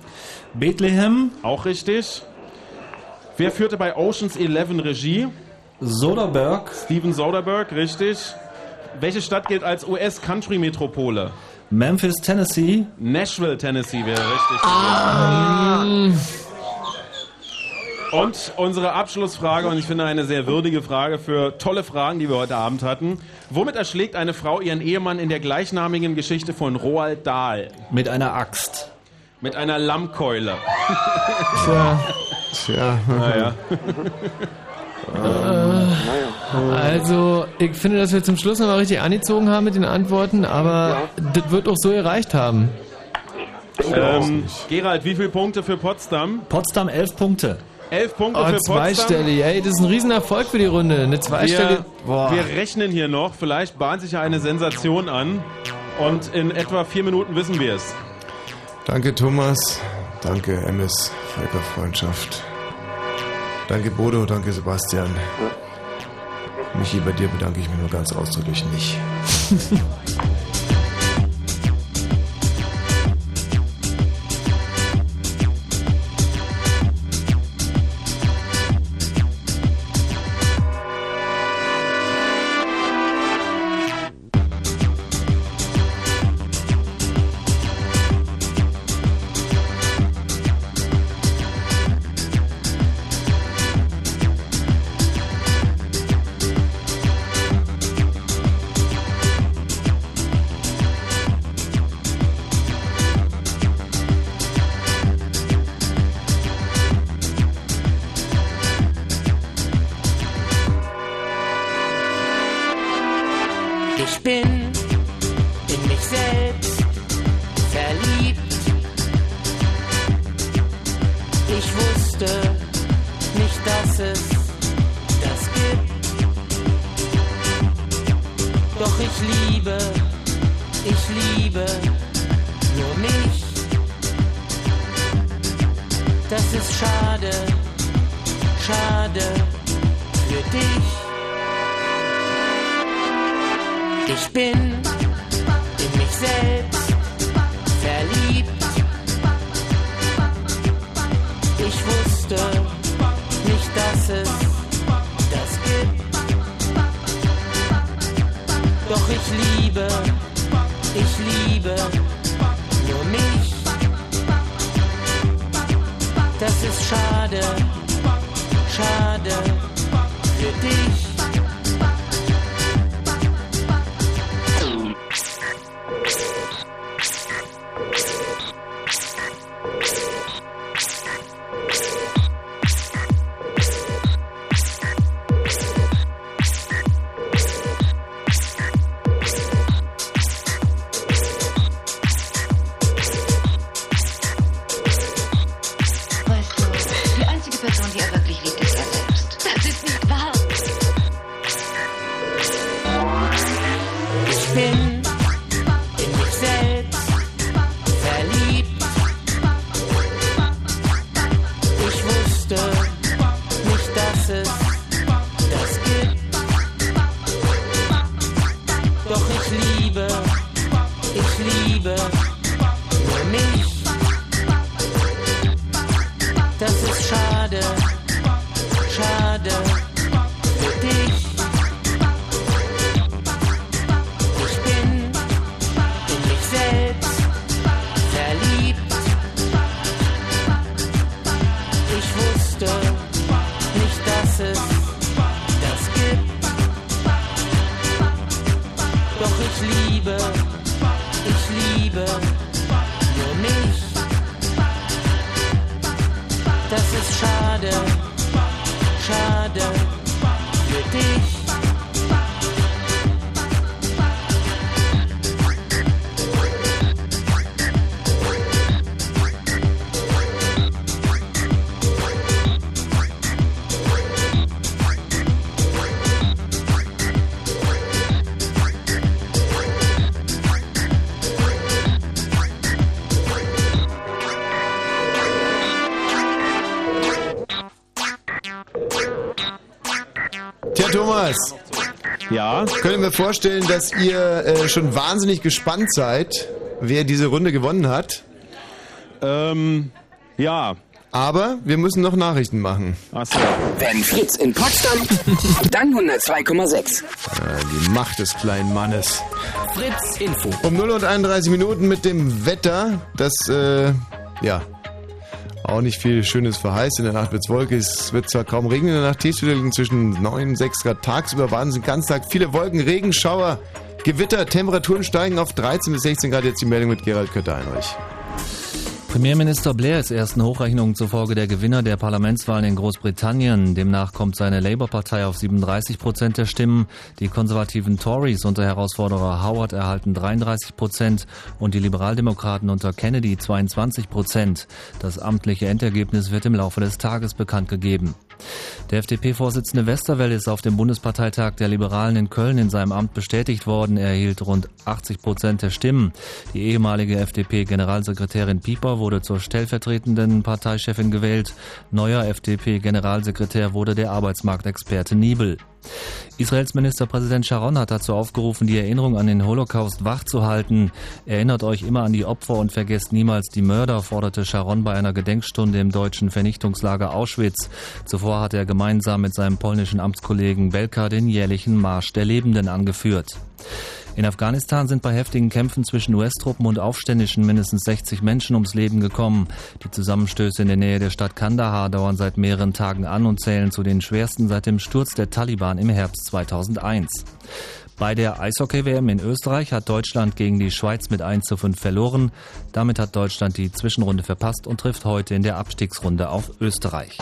Bethlehem. Auch richtig. Wer führte bei Oceans 11 Regie? Soderbergh. Steven Soderbergh, richtig. Welche Stadt gilt als US-Country-Metropole? Memphis, Tennessee. Nashville, Tennessee wäre richtig. Ah. Und unsere Abschlussfrage, und ich finde eine sehr würdige Frage für tolle Fragen, die wir heute Abend hatten. Womit erschlägt eine Frau ihren Ehemann in der gleichnamigen Geschichte von Roald Dahl? Mit einer Axt. Mit einer Lammkeule. Tja. Tja. Naja. Also, ich finde, dass wir zum Schluss nochmal richtig angezogen haben mit den Antworten, aber das wird auch so erreicht haben. Ähm, Gerald, wie viele Punkte für Potsdam? Potsdam 11 Punkte. Elf Punkte Oh, für Potsdam. zweistellig, ey, das ist ein Riesenerfolg für die Runde. Eine zweistellige. Wir, Boah. wir rechnen hier noch. Vielleicht bahnt sich ja eine Sensation an. Und in etwa vier Minuten wissen wir es. Danke Thomas. Danke MS Völkerfreundschaft. Danke Bodo, danke Sebastian. Michi, bei dir bedanke ich mich nur ganz ausdrücklich nicht. Thomas. Ja. Können wir vorstellen, dass ihr äh, schon wahnsinnig gespannt seid, wer diese Runde gewonnen hat? Ähm, ja. Aber wir müssen noch Nachrichten machen. Achso. Wenn Fritz in Potsdam, dann 102,6. Ja, die Macht des kleinen Mannes. Fritz Info. Um 0 und 31 Minuten mit dem Wetter, das, äh, ja, auch nicht viel Schönes verheißt. In der Nacht wird's wolkig, es wird zwar kaum regnen, in der Nacht liegen zwischen 9 und 6 Grad. Tagsüber Wahnsinn, ganz Tag viele Wolken, Regenschauer, Gewitter, Temperaturen steigen auf 13 bis 16 Grad. Jetzt die Meldung mit Gerald Kötter-Heinrich. Premierminister Blair ist ersten Hochrechnungen zufolge der Gewinner der Parlamentswahlen in Großbritannien. Demnach kommt seine Labour-Partei auf 37 Prozent der Stimmen. Die konservativen Tories unter Herausforderer Howard erhalten 33 Prozent und die Liberaldemokraten unter Kennedy 22 Prozent. Das amtliche Endergebnis wird im Laufe des Tages bekannt gegeben. Der FDP-Vorsitzende Westerwelle ist auf dem Bundesparteitag der Liberalen in Köln in seinem Amt bestätigt worden. Er erhielt rund 80 Prozent der Stimmen. Die ehemalige FDP-Generalsekretärin Pieper wurde zur stellvertretenden Parteichefin gewählt. Neuer FDP-Generalsekretär wurde der Arbeitsmarktexperte Niebel. Israels Ministerpräsident Sharon hat dazu aufgerufen, die Erinnerung an den Holocaust wachzuhalten. Erinnert euch immer an die Opfer und vergesst niemals die Mörder, forderte Sharon bei einer Gedenkstunde im deutschen Vernichtungslager Auschwitz. Zuvor hat er gemeinsam mit seinem polnischen Amtskollegen Belka den jährlichen Marsch der Lebenden angeführt. In Afghanistan sind bei heftigen Kämpfen zwischen US-Truppen und Aufständischen mindestens 60 Menschen ums Leben gekommen. Die Zusammenstöße in der Nähe der Stadt Kandahar dauern seit mehreren Tagen an und zählen zu den schwersten seit dem Sturz der Taliban im Herbst 2001. Bei der Eishockey-WM in Österreich hat Deutschland gegen die Schweiz mit 1 zu 5 verloren. Damit hat Deutschland die Zwischenrunde verpasst und trifft heute in der Abstiegsrunde auf Österreich.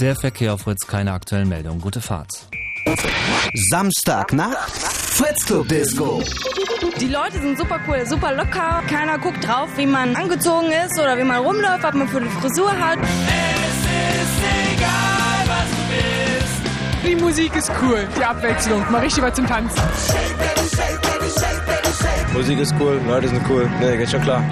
Der Verkehr auf Fritz, keine aktuellen Meldungen. Gute Fahrt. Samstagnacht, Fritz Club Disco. Die Leute sind super cool, super locker. Keiner guckt drauf, wie man angezogen ist oder wie man rumläuft, was man für eine Frisur hat. Egal, was du bist. Die Musik ist cool, die Abwechslung. Mal richtig was zum Tanzen. Musik ist cool, Leute sind cool. Ne, geht schon klar.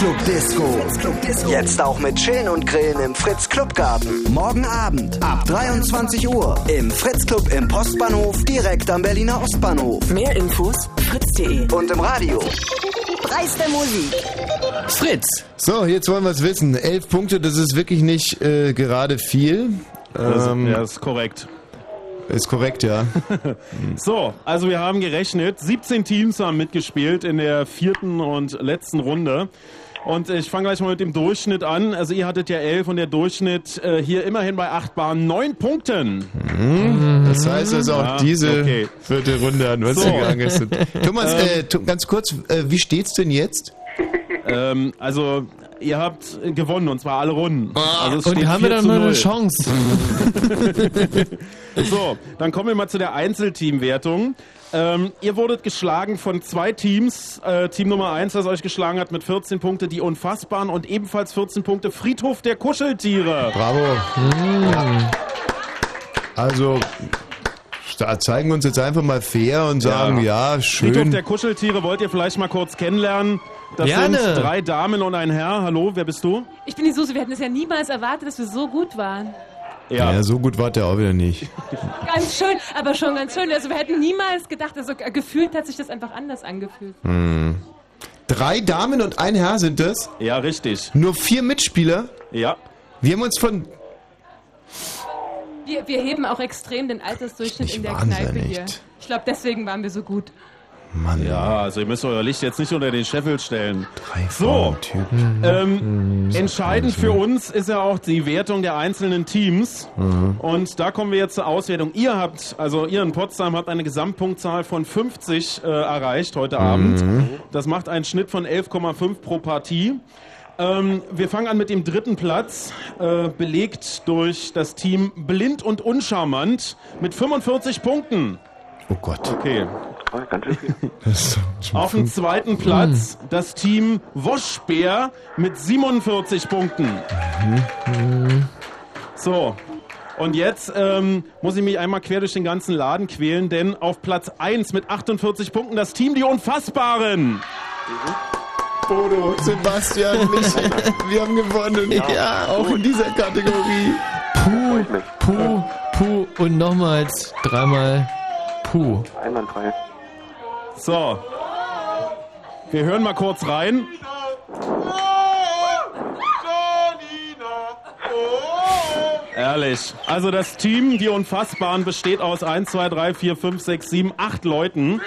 Die Fritz Club Disco. Jetzt auch mit Chillen und Grillen im Fritz Club Garten. Morgen Abend ab 23 Uhr im Fritz Club im Postbahnhof direkt am Berliner Ostbahnhof. Mehr Infos fritz.de. Und im Radio. Preis der Musik. Fritz. So, jetzt wollen wir es wissen. Elf Punkte, das ist wirklich nicht äh, gerade viel. Das, Ähm, ja, ist korrekt. Ist korrekt, ja. So, also wir haben gerechnet. 17 Teams haben mitgespielt in der vierten und letzten Runde. Und ich fange gleich mal mit dem Durchschnitt an. Also ihr hattet ja 11 und der Durchschnitt äh, hier immerhin bei 8 Bahnen 9 Punkten. Mhm. Das heißt also auch Ja, diese okay. vierte Runde an uns So. gegangen ist. Thomas, Ähm. äh, ganz kurz, äh, wie steht's denn jetzt? Ähm, also ihr habt äh, gewonnen und zwar alle Runden. Also es Und steht haben wir 4 dann noch eine 0. Chance? So, dann kommen wir mal zu der Einzelteamwertung. Ähm, ihr wurdet geschlagen von zwei Teams. Äh, Team Nummer 1, das euch geschlagen hat mit 14 Punkte, die Unfassbaren und ebenfalls 14 Punkte Friedhof der Kuscheltiere. Bravo. Ja. Also, da zeigen wir uns jetzt einfach mal fair und sagen, ja, Friedhof schön. der Kuscheltiere wollt ihr vielleicht mal kurz kennenlernen. Das Gerne. sind drei Damen und ein Herr. Hallo, wer bist du? Ich bin die Susi, wir hätten es ja niemals erwartet, dass wir so gut waren. Ja. so gut war der auch wieder nicht. Ganz schön, aber schon ganz schön. Also wir hätten niemals gedacht, also gefühlt hat sich das einfach anders angefühlt. Hm. Drei Damen und ein Herr sind das? Ja, richtig. Nur vier Mitspieler? Ja. Wir haben uns von. Wir, wir heben auch extrem den Altersdurchschnitt in der Kneipe hier. echt. Ich glaube, deswegen waren wir so gut. Mann. Ja, also ihr müsst euer Licht jetzt nicht unter den Scheffel stellen. Drei So, Typen. ähm, entscheidend für uns ist ja auch die Wertung der einzelnen Teams. Mhm. Und da kommen wir jetzt zur Auswertung. Ihr habt, also ihr in Potsdam habt eine Gesamtpunktzahl von 50 äh, erreicht heute Abend. Das macht einen Schnitt von 11,5 pro Partie. Ähm, wir fangen an mit dem dritten Platz, äh, belegt durch das Team Blind und Uncharmant mit 45 Punkten. Oh Gott. Okay. Ganz schön viel. Auf dem zweiten Platz das Team Woschbär mit 47 Punkten. So. Und jetzt ähm, muss ich mich einmal quer durch den ganzen Laden quälen, denn auf Platz 1 mit 48 Punkten das Team Die Unfassbaren. Bodo, Sebastian, Michi, wir haben gewonnen. Ja, auch in dieser Kategorie. Puh, puh, puh und nochmals dreimal puh. Einwandfrei. So. Wir hören mal kurz rein. Ehrlich. Also das Team, die Unfassbaren, besteht aus 1, 2, 3, 4, 5, 6, 7, 8 Leuten.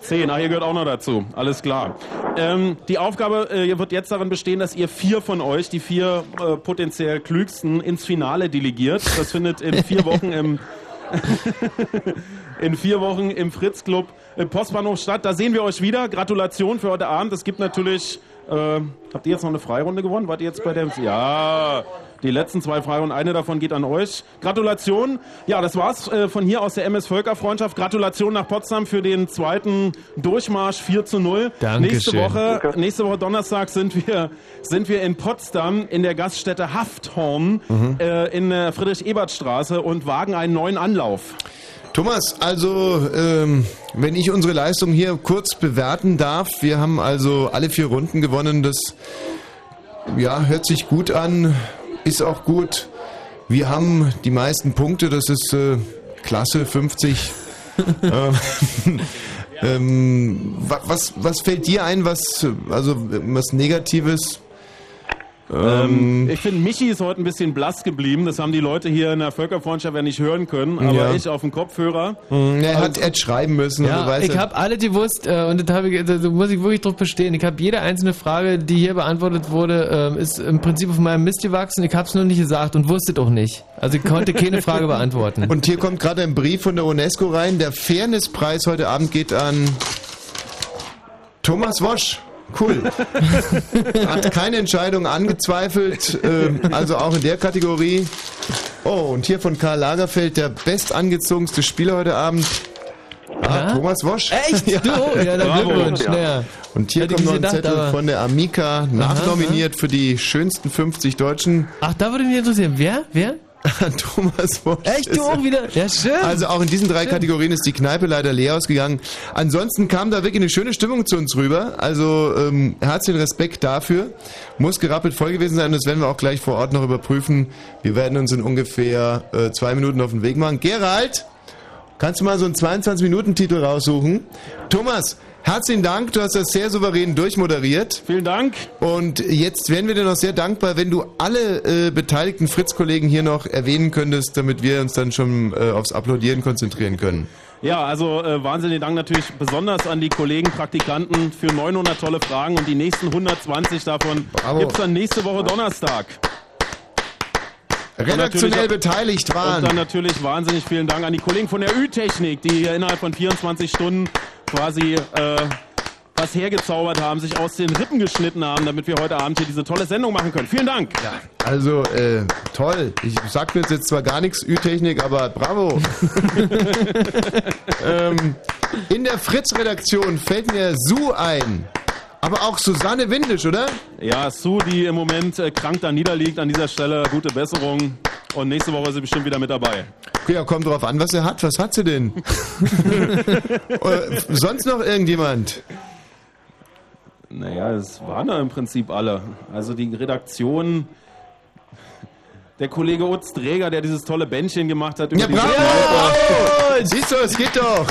Zehn, ah, hier gehört auch noch dazu. Alles klar. Ähm, die Aufgabe äh, wird jetzt darin bestehen, dass ihr vier von euch, die vier äh, potenziell klügsten, ins Finale delegiert. Das findet in vier Wochen im in vier Wochen im Fritz Club im Postbahnhof statt. Da sehen wir euch wieder. Gratulation für heute Abend. Es gibt natürlich. Äh, habt ihr jetzt noch eine Freirunde gewonnen? Wart ihr jetzt bei der? Ja. Die letzten zwei Freirunden, eine davon geht an euch. Gratulation. Ja, das war's äh, von hier aus der MS Völkerfreundschaft. Gratulation nach Potsdam für den zweiten Durchmarsch 4 zu 0. Dankeschön. Nächste Woche, nächste Woche Donnerstag sind wir, sind wir in Potsdam in der Gaststätte Hafthorn äh, in der Friedrich-Ebert-Straße und wagen einen neuen Anlauf. Thomas, also ähm, wenn ich unsere Leistung hier kurz bewerten darf, wir haben also alle vier Runden gewonnen. Das ja, hört sich gut an, ist auch gut. Wir haben die meisten Punkte, das ist äh, klasse, 50. ähm, ähm, wa- was, was fällt dir ein, was, also was Negatives? Ähm, ich finde, Michi ist heute ein bisschen blass geblieben. Das haben die Leute hier in der Völkerfreundschaft ja nicht hören können. Aber Ja. ich auf dem Kopfhörer. Mm, Er hat Ed schreiben müssen. Ja, weißt ich habe alle gewusst äh, und das, hab ich, da muss ich wirklich drauf bestehen. Ich habe jede einzelne Frage, die hier beantwortet wurde, ähm, ist im Prinzip auf meinem Mist gewachsen. Ich habe es nur nicht gesagt und wusste es auch nicht. Also ich konnte keine Frage beantworten. Und hier kommt gerade ein Brief von der UNESCO rein. Der Fairnesspreis heute Abend geht an Thomas Wosch. Cool. Hat keine Entscheidung angezweifelt, ähm, also auch in der Kategorie. Oh, und hier von Karl Lagerfeld der bestangezogenste Spieler heute Abend. Ah, Thomas Wosch. Echt? Du? Ja, dann. Glückwunsch. Naja. Und hier Hätte kommt noch ein gedacht, Zettel von der Amica, nachnominiert für die schönsten 50 Deutschen. Ach, da würde mich interessieren. Wer? Wer? Thomas Wosch. Echt? Du auch wieder? Ja, schön. Also auch in diesen drei Kategorien ist die Kneipe leider leer ausgegangen. Ansonsten kam da wirklich eine schöne Stimmung zu uns rüber. Also ähm, herzlichen Respekt dafür. Muss gerappelt voll gewesen sein. Das werden wir auch gleich vor Ort noch überprüfen. Wir werden uns in ungefähr äh, zwei Minuten auf den Weg machen. Gerald, kannst du mal so einen 22-Minuten-Titel raussuchen? Thomas, herzlichen Dank. Du hast das sehr souverän durchmoderiert. Vielen Dank. Und jetzt wären wir dir noch sehr dankbar, wenn du alle äh, beteiligten Fritz-Kollegen hier noch erwähnen könntest, damit wir uns dann schon äh, aufs Applaudieren konzentrieren können. Ja, also äh, wahnsinnigen Dank natürlich besonders an die Kollegen, Praktikanten für 900 tolle Fragen und die nächsten 120 davon Bravo. gibt's dann nächste Woche Donnerstag. Und Redaktionell natürlich- beteiligt Und waren. dann natürlich wahnsinnig vielen Dank an die Kollegen von der Ü-Technik, die hier innerhalb von 24 Stunden quasi äh, was hergezaubert haben, sich aus den Rippen geschnitten haben, damit wir heute Abend hier diese tolle Sendung machen können. Vielen Dank. Also, äh, toll. Ich sag mir jetzt zwar gar nichts Ü-Technik, aber bravo. ähm, in der Fritz-Redaktion fällt mir Su ein. Aber auch Susanne Windisch, oder? Ja, Sue, die im Moment äh, krank da niederliegt, an dieser Stelle gute Besserung. Und nächste Woche ist sie bestimmt wieder mit dabei. Ja, kommt drauf an, was er hat. Was hat sie denn? äh, sonst noch irgendjemand? Naja, es waren da im Prinzip alle. Also die Redaktion, der Kollege Utz Träger, der dieses tolle Bändchen gemacht hat. über Ja, bravo! Siehst du, es geht doch.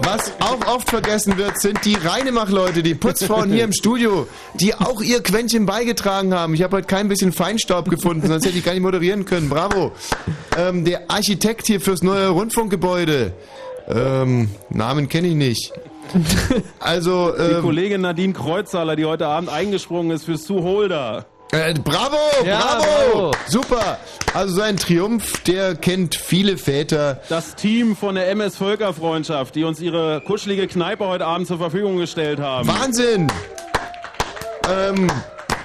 Was auch oft vergessen wird, sind die Reinemacher-Leute, die Putzfrauen hier im Studio, die auch ihr Quäntchen beigetragen haben. Ich habe heute kein bisschen Feinstaub gefunden, sonst hätte ich gar nicht moderieren können. Bravo. Ähm, der Architekt hier fürs neue Rundfunkgebäude. Ähm, Namen kenne ich nicht. Also, Die ähm, Kollegin Nadine Kreuzhaler, die heute Abend eingesprungen ist für Sue Holder. Äh, bravo, Ja, bravo, bravo. super. Also so ein Triumph, der kennt viele Väter. Das Team von der MS Völkerfreundschaft, die uns ihre kuschelige Kneipe heute Abend zur Verfügung gestellt haben. Wahnsinn! Ähm,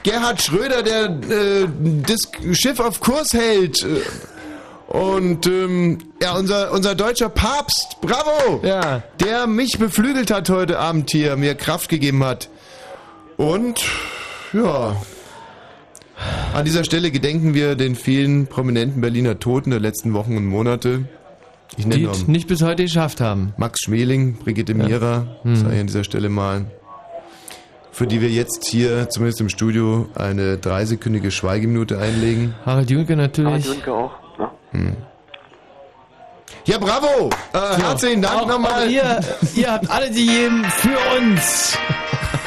Gerhard Schröder, der äh, das Schiff auf Kurs hält. Und ähm, ja, unser, unser deutscher Papst, bravo! Ja. Der mich beflügelt hat heute Abend hier, mir Kraft gegeben hat. Und ja. An dieser Stelle gedenken wir den vielen prominenten Berliner Toten der letzten Wochen und Monate. Ich nenne Die es nicht bis heute geschafft haben. Max Schmeling, Brigitte Mierer, Hm. sage ich an dieser Stelle mal, für die wir jetzt hier, zumindest im Studio, eine dreisekündige Schweigeminute einlegen. Harald Junke natürlich. Junke auch. Ne? Hm. Ja, bravo! Äh, herzlichen Dank Auch- nochmal. ihr, ihr habt alle die jedem für uns.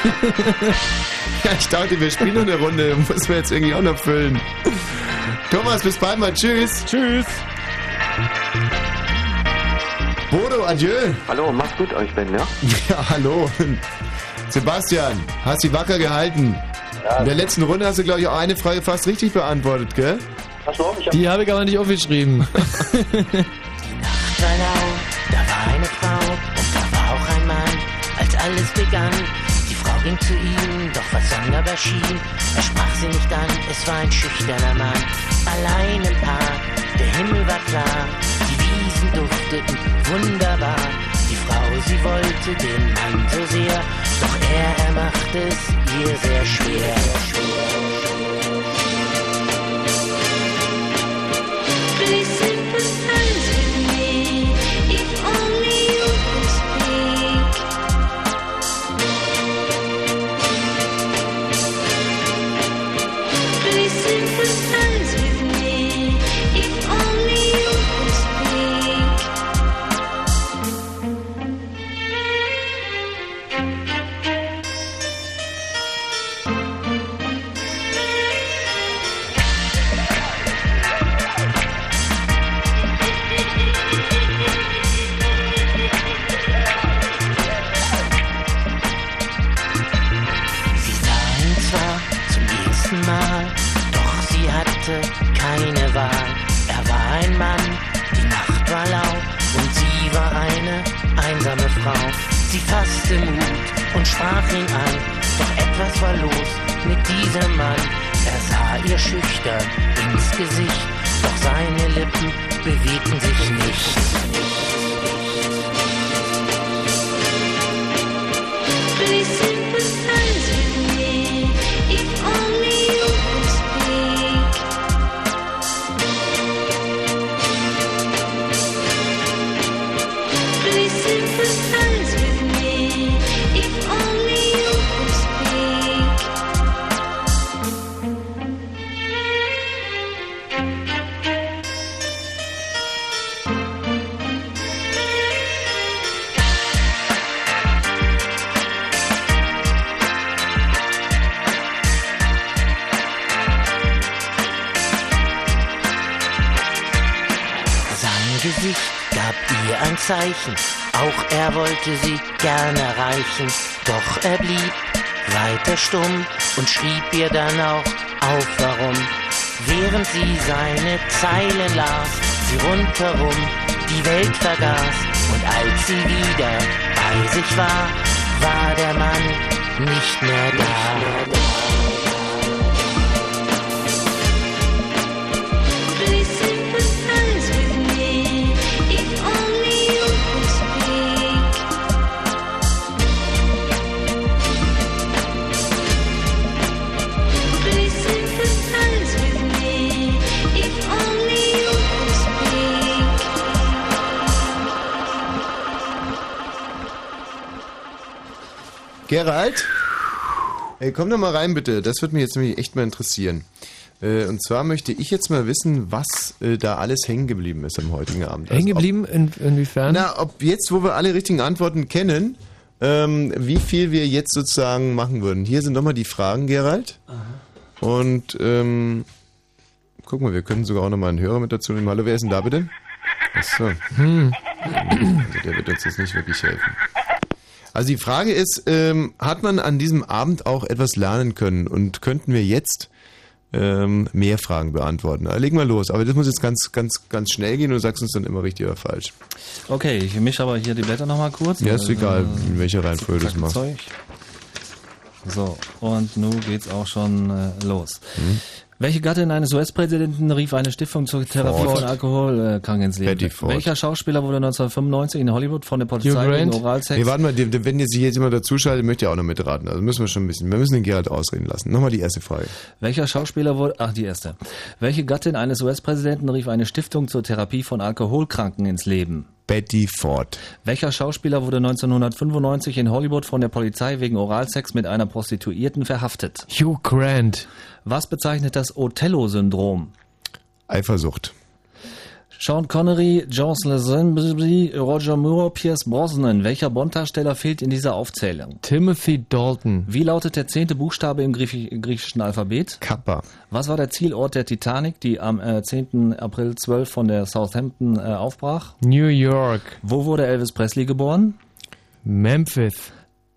ja, ich dachte, wir spielen noch eine Runde, muss man jetzt irgendwie auch noch füllen. Thomas, bis bald mal. Tschüss. Tschüss. Bodo, adieu. Hallo, mach's gut euch, Ben, ja? Ja, hallo. Sebastian, hast sie wacker gehalten. In der letzten Runde hast du, glaube ich, auch eine Frage fast richtig beantwortet, gell? Pass mal auf, ich hab Die habe ich aber nicht aufgeschrieben. war laut, da war eine Frau und da war auch ein Mann. Als alles begann, die Ging zu ihm, doch was sonderbar schien. Er sprach sie nicht an, es war ein schüchterner Mann. Allein im Park, der Himmel war klar, die Wiesen dufteten wunderbar. Die Frau, sie wollte den Mann so sehr, doch er, er machte es ihr sehr schwer. Schrieb ihr dann auch auf, warum. Während sie seine Zeilen las, sie rundherum die Welt vergaß und als sie wieder bei sich war, war der Mann nicht mehr da. Please Gerald? Ey, komm doch mal rein bitte. Das würde mich jetzt nämlich echt mal interessieren. Äh, und zwar möchte ich jetzt mal wissen, was äh, da alles hängen geblieben ist am heutigen Abend. Hängen Also, ob- geblieben? In, inwiefern? Na, ob jetzt, wo wir alle richtigen Antworten kennen, ähm, wie viel wir jetzt sozusagen machen würden. Hier sind nochmal die Fragen, Gerald. Und ähm, guck mal, wir können sogar auch nochmal einen Hörer mit dazu nehmen. Hallo, wer ist denn da bitte? Achso. Hm. Also der wird uns jetzt nicht wirklich helfen. Also die Frage ist, ähm, hat man an diesem Abend auch etwas lernen können und könnten wir jetzt ähm, mehr Fragen beantworten? Also legen wir los, aber das muss jetzt ganz, ganz, ganz schnell gehen und du sagst uns dann immer richtig oder falsch. Okay, ich mische aber hier die Blätter nochmal kurz. Ja, ist Äh, egal, in welcher Reihenfolge du das zack, machst. So, und nun geht's auch schon äh, los. Hm? Welche Gattin eines US-Präsidenten rief eine Stiftung zur Therapie Ford. von Alkoholkranken ins Leben? Betty Ford. Welcher Schauspieler wurde 1995 in Hollywood von der Polizei wegen? Oralsex? Nee, warte mal, die- die- wenn jetzt sich jetzt jemand dazuschaltet, möchte ja auch noch mitraten. Also müssen wir schon ein bisschen, wir müssen den Gerald ausreden lassen. Nochmal die erste Frage. Welcher Schauspieler wurde, ach die erste. Welche Gattin eines US-Präsidenten rief eine Stiftung zur Therapie von Alkoholkranken ins Leben? Betty Ford. Welcher Schauspieler wurde 1995 in Hollywood von der Polizei wegen Oralsex mit einer Prostituierten verhaftet? Hugh Grant. Was bezeichnet das Othello-Syndrom? Eifersucht. Sean Connery, James Lazenby, Roger Moore, Pierce Brosnan. Welcher Bond-Darsteller fehlt in dieser Aufzählung? Timothy Dalton. Wie lautet der zehnte Buchstabe im Griechi- griechischen Alphabet? Kappa. Was war der Zielort der Titanic, die am äh, 10. April 12 von der Southampton äh, aufbrach? New York. Wo wurde Elvis Presley geboren? Memphis.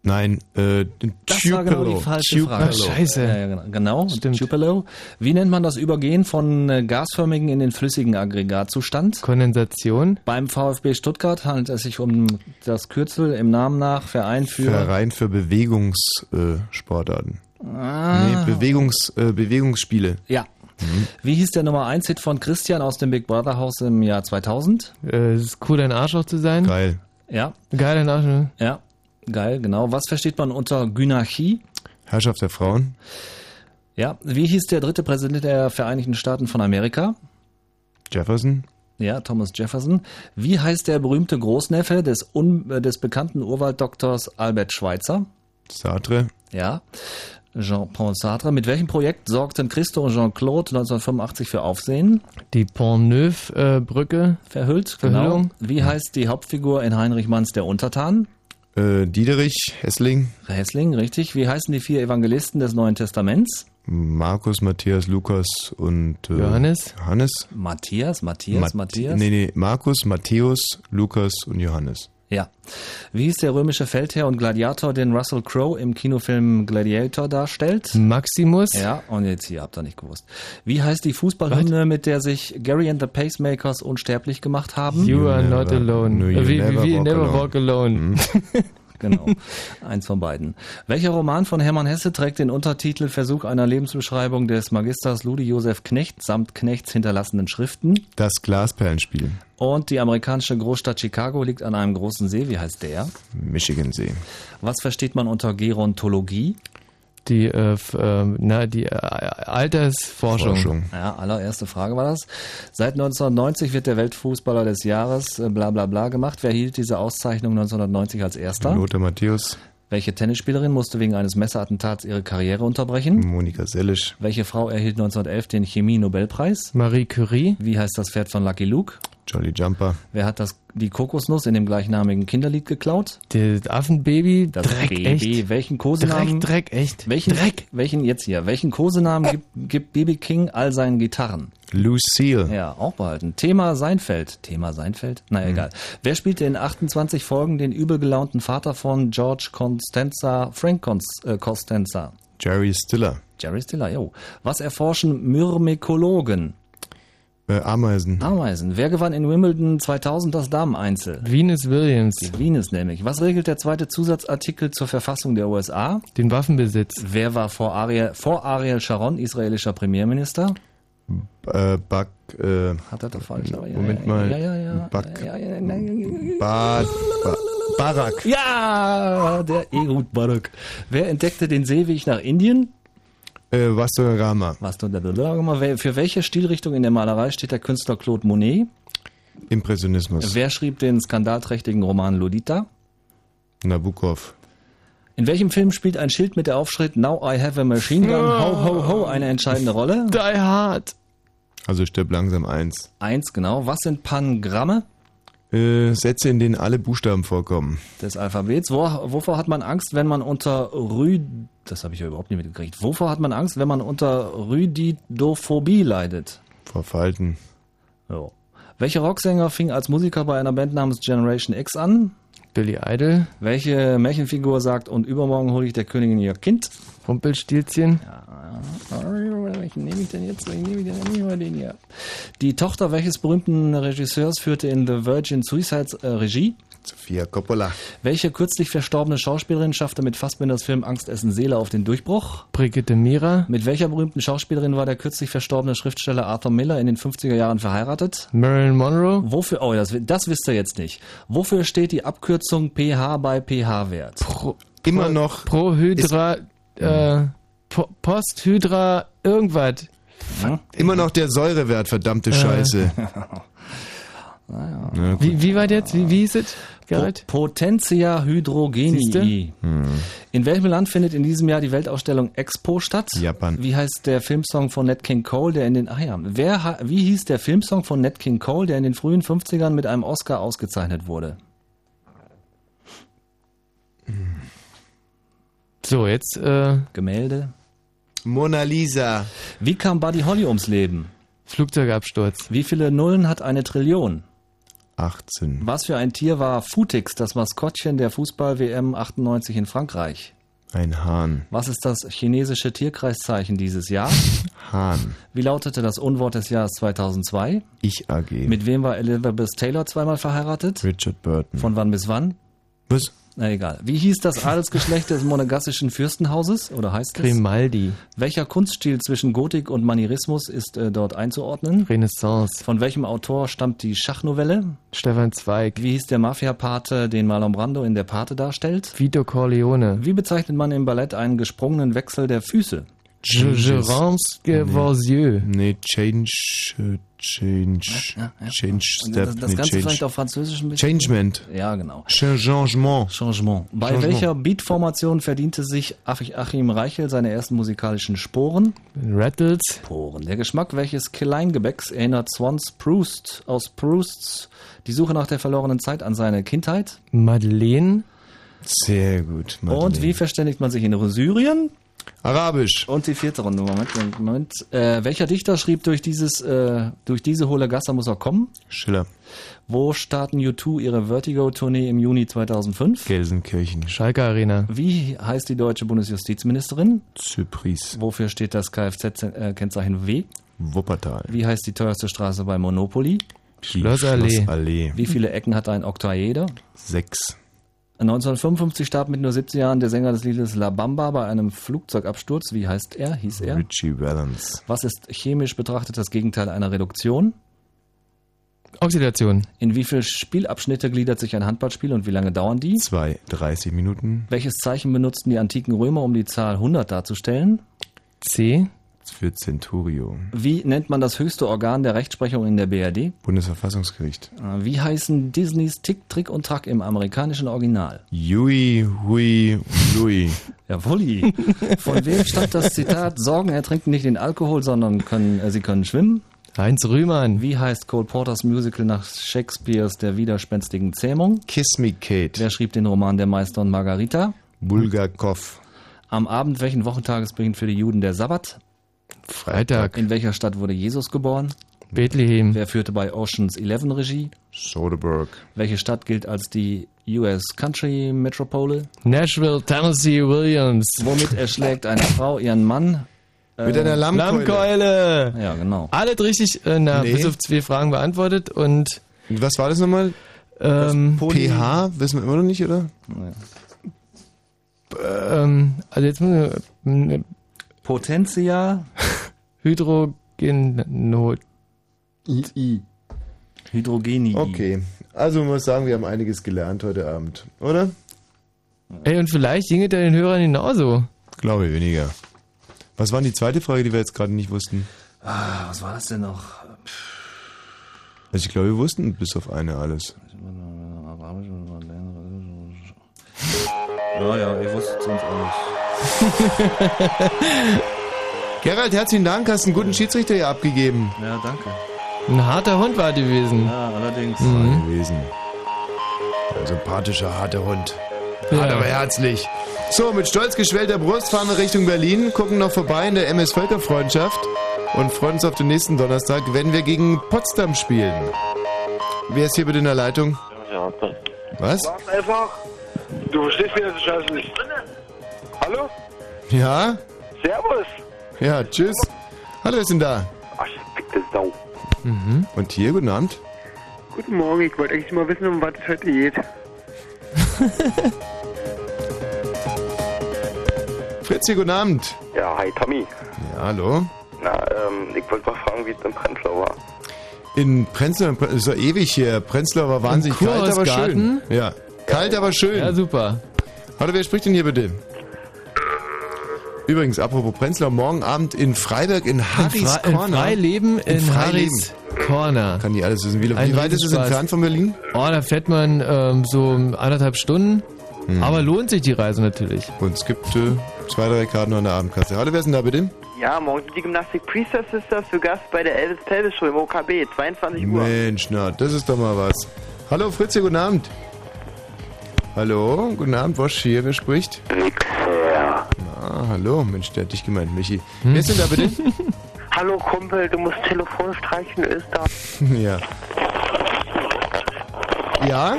Nein, äh, Das war genau die falsche Frage. Ach, scheiße. Ja, genau. genau. Tupelo. Wie nennt man das Übergehen von äh, gasförmigen in den flüssigen Aggregatzustand? Kondensation. Beim VfB Stuttgart handelt es sich um das Kürzel im Namen nach Verein für... Verein für Bewegungssportarten. Äh. Ah. Nee, Bewegungs, äh, Bewegungsspiele. Ja. Wie hieß der Nummer 1 Hit von Christian aus dem Big Brother Haus im Jahr 2000? Äh, es ist cool, ein Arschloch zu sein. Geil. Ja. Geil, ein Arschloch. Ja. Geil, genau. Was versteht man unter Gynarchie? Herrschaft der Frauen. Ja. Wie hieß der dritte Präsident der Vereinigten Staaten von Amerika? Jefferson. Ja, Thomas Jefferson. Wie heißt der berühmte Großneffe des, un, äh, des bekannten Urwalddoktors Albert Schweitzer? Sartre. Ja. Jean-Paul Sartre. Mit welchem Projekt sorgten Christo und Jean-Claude 1985 für Aufsehen? Die Pont-Neuf-Brücke. Verhüllt, Verhüllung. genau. Wie heißt die Hauptfigur in Heinrich Manns Der Untertan? Äh, Diederich, Hessling. Hässling, richtig. Wie heißen die vier Evangelisten des Neuen Testaments? Markus, Matthias, Lukas und äh, Johannes. Johannes. Matthias, Matthias, Mat- Matthias. Nee, nee, Markus, Matthäus, Lukas und Johannes. Ja. Wie hieß der römische Feldherr und Gladiator, den Russell Crowe im Kinofilm Gladiator darstellt? Maximus. Ja, und jetzt hier, habt ihr nicht gewusst. Wie heißt die Fußballhymne, mit der sich Gary and the Pacemakers unsterblich gemacht haben? You are not alone. No, you wie, never wie, wie walk never alone. walk alone. Genau, eins von beiden. Welcher Roman von Hermann Hesse trägt den Untertitel Versuch einer Lebensbeschreibung des Magisters Ludi Josef Knecht samt Knechts hinterlassenen Schriften? Das Glasperlenspiel. Und die amerikanische Großstadt Chicago liegt an einem großen See. Wie heißt der? Michigansee. Was versteht man unter Gerontologie? Die, äh, äh, na, die äh, Altersforschung. Forschung. Ja, allererste Frage war das. Seit 1990 wird der Weltfußballer des Jahres äh, bla bla bla gemacht. Wer hielt diese Auszeichnung 1990 als erster? Lothar Matthäus. Welche Tennisspielerin musste wegen eines Messerattentats ihre Karriere unterbrechen? Monika Sellisch. Welche Frau erhielt 1911 den Chemie-Nobelpreis? Marie Curie. Wie heißt das Pferd von Lucky Luke? Jolly Jumper. Wer hat das, die Kokosnuss in dem gleichnamigen Kinderlied geklaut? Das Affenbaby. Das Dreck, Baby. echt. Welchen Kosenamen? Dreck, Dreck, echt. Welchen, Dreck. Welchen, jetzt hier, welchen Kosenamen gibt, gibt BB King all seinen Gitarren? Lucille. Ja, auch behalten. Thema Seinfeld. Thema Seinfeld? Na egal. Wer spielte in 28 Folgen den übel gelaunten Vater von George Constanza, Frank Cons- äh, Costanza? Jerry Stiller. Jerry Stiller, jo. Was erforschen Myrmekologen? Äh, Ameisen. Ameisen. Wer gewann in Wimbledon 2000 das Dameneinzel? Venus Williams. Die Venus nämlich. Was regelt der zweite Zusatzartikel zur Verfassung der USA? Den Waffenbesitz. Wer war vor Ariel, vor Ariel Sharon israelischer Premierminister? Äh, Bak, äh, Hat er doch falsch. aber ja, Moment mal. Ja, ja, ja. Ja. Ba, ba, Barak. Ja, der Ehud Barak. Wer entdeckte den Seeweg nach Indien? Äh, Vastarama. Was du da Wer- Für welche Stilrichtung in der Malerei steht der Künstler Claude Monet? Impressionismus. Wer schrieb den skandalträchtigen Roman Lolita? Nabokov. In welchem Film spielt ein Schild mit der Aufschrift Now I have a machine gun, ho ho ho eine entscheidende Rolle? Die Hard. Also stirb langsam eins. Eins, genau. Was sind Pangramme Äh, Sätze, in denen alle Buchstaben vorkommen. des Alphabets? Wo, wovor hat man Angst, wenn man unter Rü... Das habe ich ja überhaupt nicht mitgekriegt. Wovor hat man Angst, wenn man unter Rüdidophobie leidet? Vor Falten. So. Welcher Rocksänger fing als Musiker bei einer Band namens Generation X an? Billy Idol. Welche Märchenfigur sagt, und übermorgen hole ich der Königin ihr Kind? Rumpelstilzchen. Welchen nehme ich denn jetzt? Welchen nehme ich denn nicht mal den hier? Die Tochter welches berühmten Regisseurs führte in The Virgin Suicides äh, Regie? Sophia Coppola. Welche kürzlich verstorbene Schauspielerin schaffte mit Fassbinders Film Angst essen Seele auf den Durchbruch? Brigitte Mira. Mit welcher berühmten Schauspielerin war der kürzlich verstorbene Schriftsteller Arthur Miller in den 50er Jahren verheiratet? Marilyn Monroe. Wofür, oh, das, das wisst ihr jetzt nicht. Wofür steht die Abkürzung pH bei pH-Wert? Pro, Immer noch. Prohydra. Äh, po Posthydra. Irgendwas. Hm? Immer noch der Säurewert, verdammte Scheiße. naja. Na. Wie, wie war das jetzt? Wie, wie hieß es? Po Potentia Hydrogenii. Hm. In welchem Land findet in diesem Jahr die Weltausstellung Expo statt? Japan. Wie heißt der Filmsong von Nat King Cole, der in den, ach ja, wer, ha- wie hieß der Filmsong von Nat King Cole, der in den frühen 50ern mit einem Oscar ausgezeichnet wurde? So, jetzt, äh, Gemälde. Mona Lisa. Wie kam Buddy Holly ums Leben? Flugzeugabsturz. Wie viele Nullen hat eine Trillion? 18. Was für ein Tier war Futix, das Maskottchen der Fußball-WM 98 in Frankreich? Ein Hahn. Was ist das chinesische Tierkreiszeichen dieses Jahr? Hahn. Wie lautete das Unwort des Jahres 2002? Ich AG. Mit wem war Elizabeth Taylor zweimal verheiratet? Richard Burton. Von wann bis wann? Was? Na egal. Wie hieß das Adelsgeschlecht des monegassischen Fürstenhauses? Oder heißt es? Grimaldi. Welcher Kunststil zwischen Gotik und Manierismus ist äh, dort einzuordnen? Renaissance. Von welchem Autor stammt die Schachnovelle? Stefan Zweig. Wie hieß der Mafia-Pate, den Marlon Brando in der Pate darstellt? Vito Corleone. Wie bezeichnet man im Ballett einen gesprungenen Wechsel der Füße? Gérance Gevorzieux. Nee, change, change, change Und step, das, das nee, Ganze change. vielleicht auf Französisch ein bisschen? Changement. Ja, genau. Changement. Changement. Bei Changement. welcher Beatformation verdiente sich Ach- Achim Reichel seine ersten musikalischen Sporen? Rattles. Sporen. Der Geschmack welches Kleingebäcks erinnert Swans Proust aus Prousts Die Suche nach der verlorenen Zeit an seine Kindheit? Madeleine. Sehr gut. Und wie verständigt man sich in Syrien? Arabisch. Und die vierte Runde. Moment, Moment, Moment. Äh, welcher Dichter schrieb durch dieses, äh, durch diese hohle Gasse muss er kommen? Schiller. Wo starten U2 ihre Vertigo-Tournee im Juni 2005? Gelsenkirchen. Schalke Arena. Wie heißt die deutsche Bundesjustizministerin? Zypris. Wofür steht das Kfz-Kennzeichen W? Wuppertal. Wie heißt die teuerste Straße bei Monopoly? Schlossallee. Schlossallee. Wie viele Ecken hat ein Oktaeder? Sechs. 1955 starb mit nur 17 Jahren der Sänger des Liedes La Bamba bei einem Flugzeugabsturz. Wie heißt er? Hieß er? Richie Valens. Was ist chemisch betrachtet das Gegenteil einer Reduktion? Oxidation. In wie viele Spielabschnitte gliedert sich ein Handballspiel und wie lange dauern die? Zwei, 30 Minuten. Welches Zeichen benutzten die antiken Römer, um die Zahl 100 darzustellen? C. Für Centurio. Wie nennt man das höchste Organ der Rechtsprechung in der BRD? Bundesverfassungsgericht. Äh, Wie heißen Disneys Tick, Trick und Track im amerikanischen Original? Yui, Hui, Lui. Jawolli. Von wem stammt das Zitat, Sorgen ertrinken nicht in Alkohol, sondern können, äh, sie können schwimmen? Heinz Rühmann. Wie heißt Cole Porters Musical nach Shakespeares Der widerspenstigen Zähmung? Kiss Me Kate. Wer schrieb den Roman Der Meister und Margarita? Bulgakov. Am Abend welchen Wochentages beginnt für die Juden der Sabbat? Freitag. In welcher Stadt wurde Jesus geboren? Bethlehem. Wer führte bei Oceans 11 Regie? Soderbergh. Welche Stadt gilt als die US Country Metropole? Nashville, Tennessee, Williams. Womit erschlägt eine Frau ihren Mann? Mit Äh, einer Lammkeule. Lammkeule. Ja, genau. Alle richtig, äh, na, Nee. bis auf zwei Fragen beantwortet und was war das nochmal? ähm, pH? Wissen wir immer noch nicht, oder? ähm, also jetzt müssen wir Potentia Hydrogenot. II. Hydrogeni. Okay. Also man muss sagen, wir haben einiges gelernt heute Abend, oder? Ey, und vielleicht ginge der den Hörern genauso. Glaube weniger. Was war die zweite Frage, die wir jetzt gerade nicht wussten? Ah, was war das denn noch? Also ich glaube, wir wussten bis auf eine alles. Ja, ja, ich wusste es sonst nicht. Gerald, herzlichen Dank, hast einen guten Schiedsrichter hier abgegeben. Ja, danke. Ein harter Hund war gewesen. Ja, allerdings. Mhm. gewesen. Ein sympathischer, harter Hund. Ja. Hart, aber herzlich. So, mit stolz geschwellter Brust fahren wir Richtung Berlin, gucken noch vorbei in der MS Völkerfreundschaft und freuen uns auf den nächsten Donnerstag, wenn wir gegen Potsdam spielen. Wer ist hier bitte in der Leitung? Was? Sag einfach, du verstehst mir das Scheiße nicht. Hallo? Ja? Servus. Ja, tschüss. Hallo, wer ist denn da? Ach, fickte Sau. Mhm. Und hier, guten Abend. Guten Morgen, ich wollte eigentlich mal wissen, um was es heute geht. Fritz, hier, guten Abend. Ja, hi Tommy. Ja, hallo. Na, ähm, ich wollte mal fragen, wie es in Prenzlau war. In Prenzlau, ist ja ewig hier. Prenzlau war wahnsinnig kalt, aber schön. Kurhausgarten? Ja, kalt, aber schön. Ja, super. Hallo, wer spricht denn hier bitte? Übrigens, apropos Prenzlau, morgen Abend in Freiberg in Harrys Fre- in Corner. Freileben in Harrys Corner. Kann die alles wissen. Wie, Ein wie weit ist es entfernt von Berlin? Oh, da fährt man ähm, so anderthalb Stunden. Aber lohnt sich die Reise natürlich. Und es gibt äh, zwei, drei Karten an der Abendkasse. Hallo, wer ist denn da bitte? Ja, morgen sind die Gymnastik Priester Sisters zu Gast bei der Elvis Pelvis Show im OKB, 22 Uhr. Mensch, na, das ist doch mal was. Hallo, Fritz, hier, guten Abend. Hallo, guten Abend, Wosch hier, wer spricht? Ah, hallo, Mensch, der hat dich gemeint, Michi. Wer ist denn da bitte? Hallo Kumpel, du musst Telefon streichen, ist da. ja. Ja?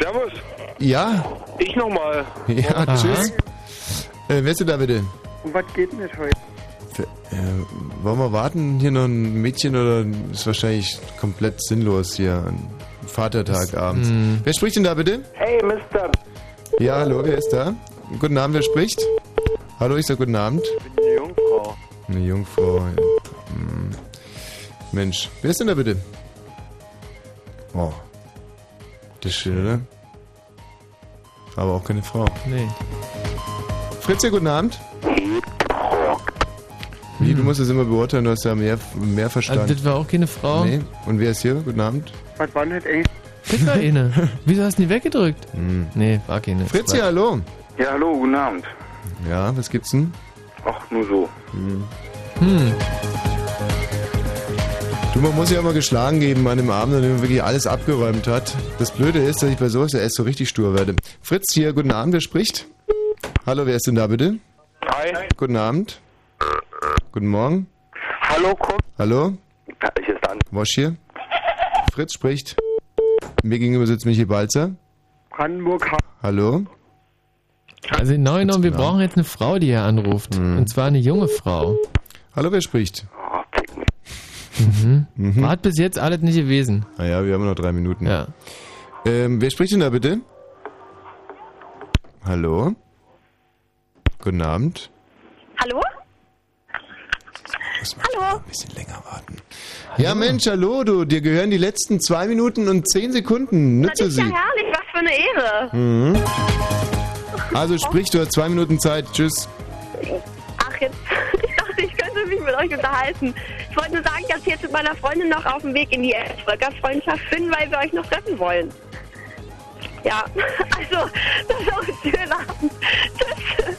Servus. Ja? Ich nochmal. Ja, Aha. tschüss. Äh, wer ist denn da bitte? Um was geht denn das heute? Für, äh, wollen wir warten? Hier noch ein Mädchen oder ist wahrscheinlich komplett sinnlos hier? Ein Vatertag abends. hm. Wer spricht denn da bitte? Hey, Mister. Ja, hallo, wer ist da? Guten Abend, wer spricht? Hallo, ich sag guten Abend. Ich bin eine Jungfrau. Eine Jungfrau. ja. Hm. Mensch, wer ist denn da bitte? Oh. Das ist schön, oder? Aber auch keine Frau. Nee. Fritz, ja, guten Abend. Wie, du musst es immer beurteilen, du hast ja mehr, mehr Verstand. Also, das war auch keine Frau? Nee. Und wer ist hier? Guten Abend. Was war denn das eigentlich? Das war eine. Wieso hast du die weggedrückt? Hm. Nee, war keine. Fritz, ja, hallo. Ja, hallo, guten Abend. Ja, was gibt's denn? Ach, nur so. Hm. Hm. Du, man muss ja immer geschlagen geben an dem Abend, an dem man wirklich alles abgeräumt hat. Das Blöde ist, dass ich bei sowas ja erst so richtig stur werde. Fritz hier, guten Abend, wer spricht? Hallo, wer ist denn da bitte? Hi. Guten Abend. Guten Morgen. Hallo, Kumpel. Hallo? Ja, ich ist an. Wosch hier. Fritz spricht. Mir gegenüber sitzt Michi Balzer. Brandenburg. Hallo? Also genau genommen, wir brauchen jetzt eine Frau, die hier anruft. Hm. Und zwar eine junge Frau. Hallo, wer spricht? Mhm. Mhm. War bis jetzt alles nicht gewesen. Naja, wir haben noch drei Minuten. Ja. Ähm, wer spricht denn da bitte? Hallo? Guten Abend. Hallo? Hallo? Ein bisschen länger warten. Ja, Mensch, hallo, du. Dir gehören die letzten zwei Minuten und zehn Sekunden. Das Nütze ist ja sie. herrlich, was für eine Ehre. Mhm. Also sprich, du hast zwei Minuten Zeit. Tschüss. Ach, jetzt. Ich dachte, ich könnte mich mit euch unterhalten. Ich wollte nur sagen, dass ich jetzt mit meiner Freundin noch auf dem Weg in die Elfröcker-Freundschaft bin, weil wir euch noch treffen wollen. Ja, also, das war ein schöner Abend. Tschüss.